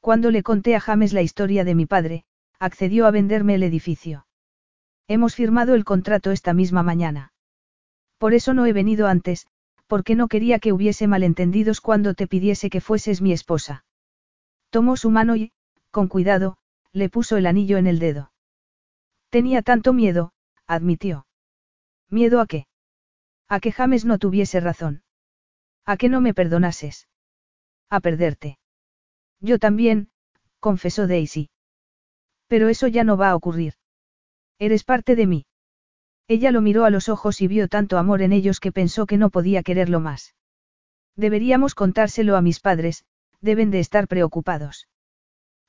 Cuando le conté a James la historia de mi padre, accedió a venderme el edificio. Hemos firmado el contrato esta misma mañana. Por eso no he venido antes, porque no quería que hubiese malentendidos cuando te pidiese que fueses mi esposa. Tomó su mano y, con cuidado, le puso el anillo en el dedo. Tenía tanto miedo, admitió. ¿Miedo a qué? A que James no tuviese razón. A que no me perdonases. A perderte. Yo también, confesó Daisy. Pero eso ya no va a ocurrir. Eres parte de mí. Ella lo miró a los ojos y vio tanto amor en ellos que pensó que no podía quererlo más. Deberíamos contárselo a mis padres, deben de estar preocupados.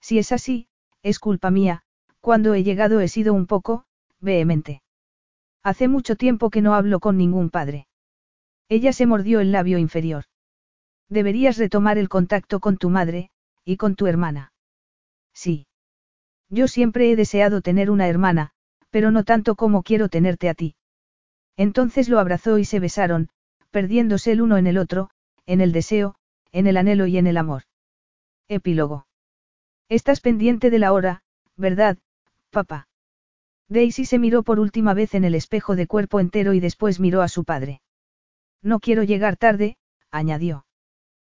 Si es así, es culpa mía, cuando he llegado he sido un poco, vehemente. Hace mucho tiempo que no hablo con ningún padre. Ella se mordió el labio inferior. Deberías retomar el contacto con tu madre, y con tu hermana. Sí. Yo siempre he deseado tener una hermana, pero no tanto como quiero tenerte a ti. Entonces lo abrazó y se besaron, perdiéndose el uno en el otro, en el deseo, en el anhelo y en el amor. Epílogo. Estás pendiente de la hora, ¿verdad, papá? Daisy se miró por última vez en el espejo de cuerpo entero y después miró a su padre. No quiero llegar tarde, añadió.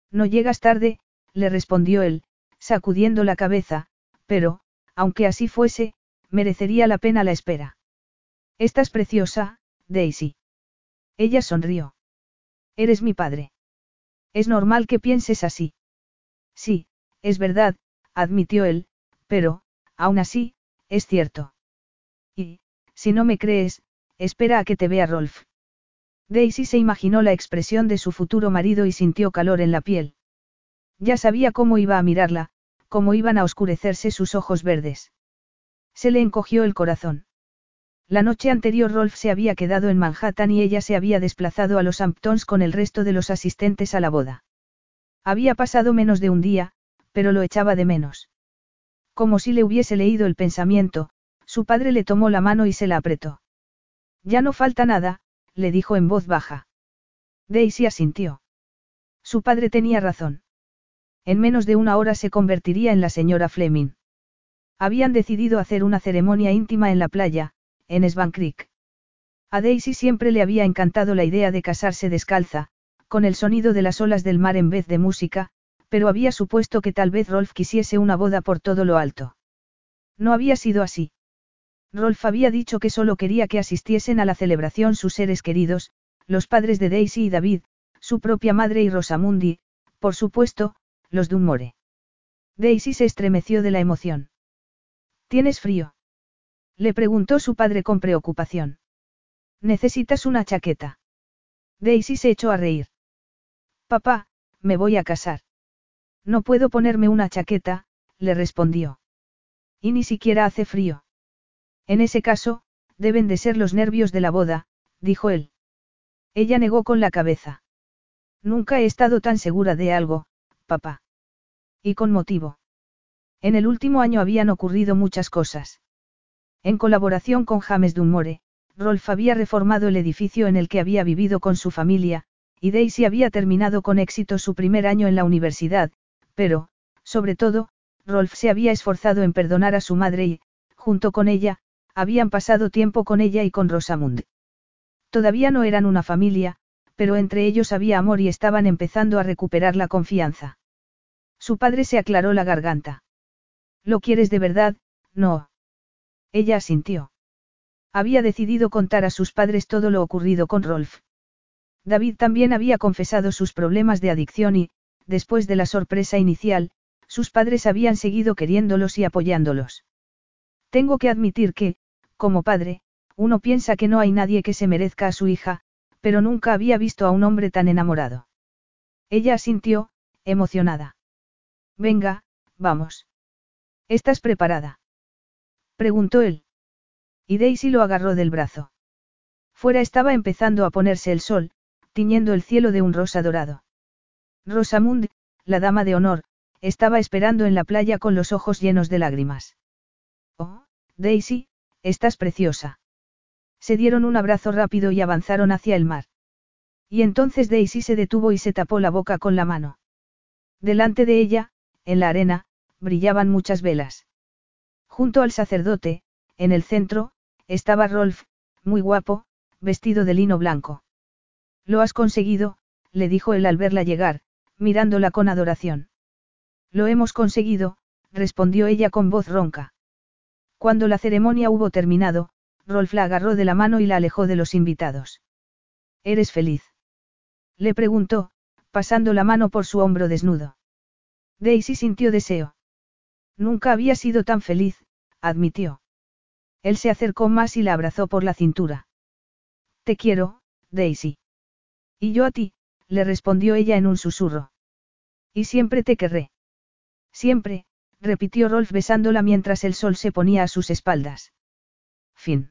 No llegas tarde, le respondió él, sacudiendo la cabeza, pero, aunque así fuese, merecería la pena la espera. Estás preciosa, Daisy. Ella sonrió. Eres mi padre. Es normal que pienses así. Sí, es verdad, admitió él, pero, aún así, es cierto. Y, si no me crees, espera a que te vea Rolf. Daisy se imaginó la expresión de su futuro marido y sintió calor en la piel. Ya sabía cómo iba a mirarla, cómo iban a oscurecerse sus ojos verdes. Se le encogió el corazón. La noche anterior Rolf se había quedado en Manhattan y ella se había desplazado a los Hamptons con el resto de los asistentes a la boda. Había pasado menos de un día, pero lo echaba de menos. Como si le hubiese leído el pensamiento, su padre le tomó la mano y se la apretó. Ya no falta nada, le dijo en voz baja. Daisy asintió. Su padre tenía razón. En menos de una hora se convertiría en la señora Fleming. Habían decidido hacer una ceremonia íntima en la playa, en Swan Creek. A Daisy siempre le había encantado la idea de casarse descalza, con el sonido de las olas del mar en vez de música, pero había supuesto que tal vez Rolf quisiese una boda por todo lo alto. No había sido así. Rolf había dicho que solo quería que asistiesen a la celebración sus seres queridos, los padres de Daisy y David, su propia madre y Rosamundi, por supuesto, los Dunmore. Daisy se estremeció de la emoción. ¿Tienes frío? Le preguntó su padre con preocupación. ¿Necesitas una chaqueta? Daisy se echó a reír. Papá, me voy a casar. No puedo ponerme una chaqueta, le respondió. Y ni siquiera hace frío. En ese caso, deben de ser los nervios de la boda, dijo él. Ella negó con la cabeza. Nunca he estado tan segura de algo, papá. Y con motivo. En el último año habían ocurrido muchas cosas. En colaboración con James Dunmore, Rolf había reformado el edificio en el que había vivido con su familia, y Daisy había terminado con éxito su primer año en la universidad, pero, sobre todo, Rolf se había esforzado en perdonar a su madre y, junto con ella, habían pasado tiempo con ella y con Rosamund. Todavía no eran una familia, pero entre ellos había amor y estaban empezando a recuperar la confianza. Su padre se aclaró la garganta. ¿Lo quieres de verdad? No. Ella asintió. Había decidido contar a sus padres todo lo ocurrido con Rolf. David también había confesado sus problemas de adicción y, después de la sorpresa inicial, sus padres habían seguido queriéndolos y apoyándolos. Tengo que admitir que, como padre, uno piensa que no hay nadie que se merezca a su hija, pero nunca había visto a un hombre tan enamorado. Ella asintió, emocionada. Venga, vamos. ¿Estás preparada? Preguntó él. Y Daisy lo agarró del brazo. Fuera estaba empezando a ponerse el sol, tiñendo el cielo de un rosa dorado. Rosamund, la dama de honor, estaba esperando en la playa con los ojos llenos de lágrimas. Oh, Daisy, estás preciosa. Se dieron un abrazo rápido y avanzaron hacia el mar. Y entonces Daisy se detuvo y se tapó la boca con la mano. Delante de ella, en la arena, brillaban muchas velas. Junto al sacerdote, en el centro, estaba Rolf, muy guapo, vestido de lino blanco. Lo has conseguido, le dijo él al verla llegar, mirándola con adoración. Lo hemos conseguido, respondió ella con voz ronca. Cuando la ceremonia hubo terminado, Rolf la agarró de la mano y la alejó de los invitados. ¿Eres feliz? Le preguntó, pasando la mano por su hombro desnudo. Daisy sintió deseo. Nunca había sido tan feliz, admitió. Él se acercó más y la abrazó por la cintura. Te quiero, Daisy. Y yo a ti, le respondió ella en un susurro. Y siempre te querré. Siempre, repitió Rolf besándola mientras el sol se ponía a sus espaldas. Fin.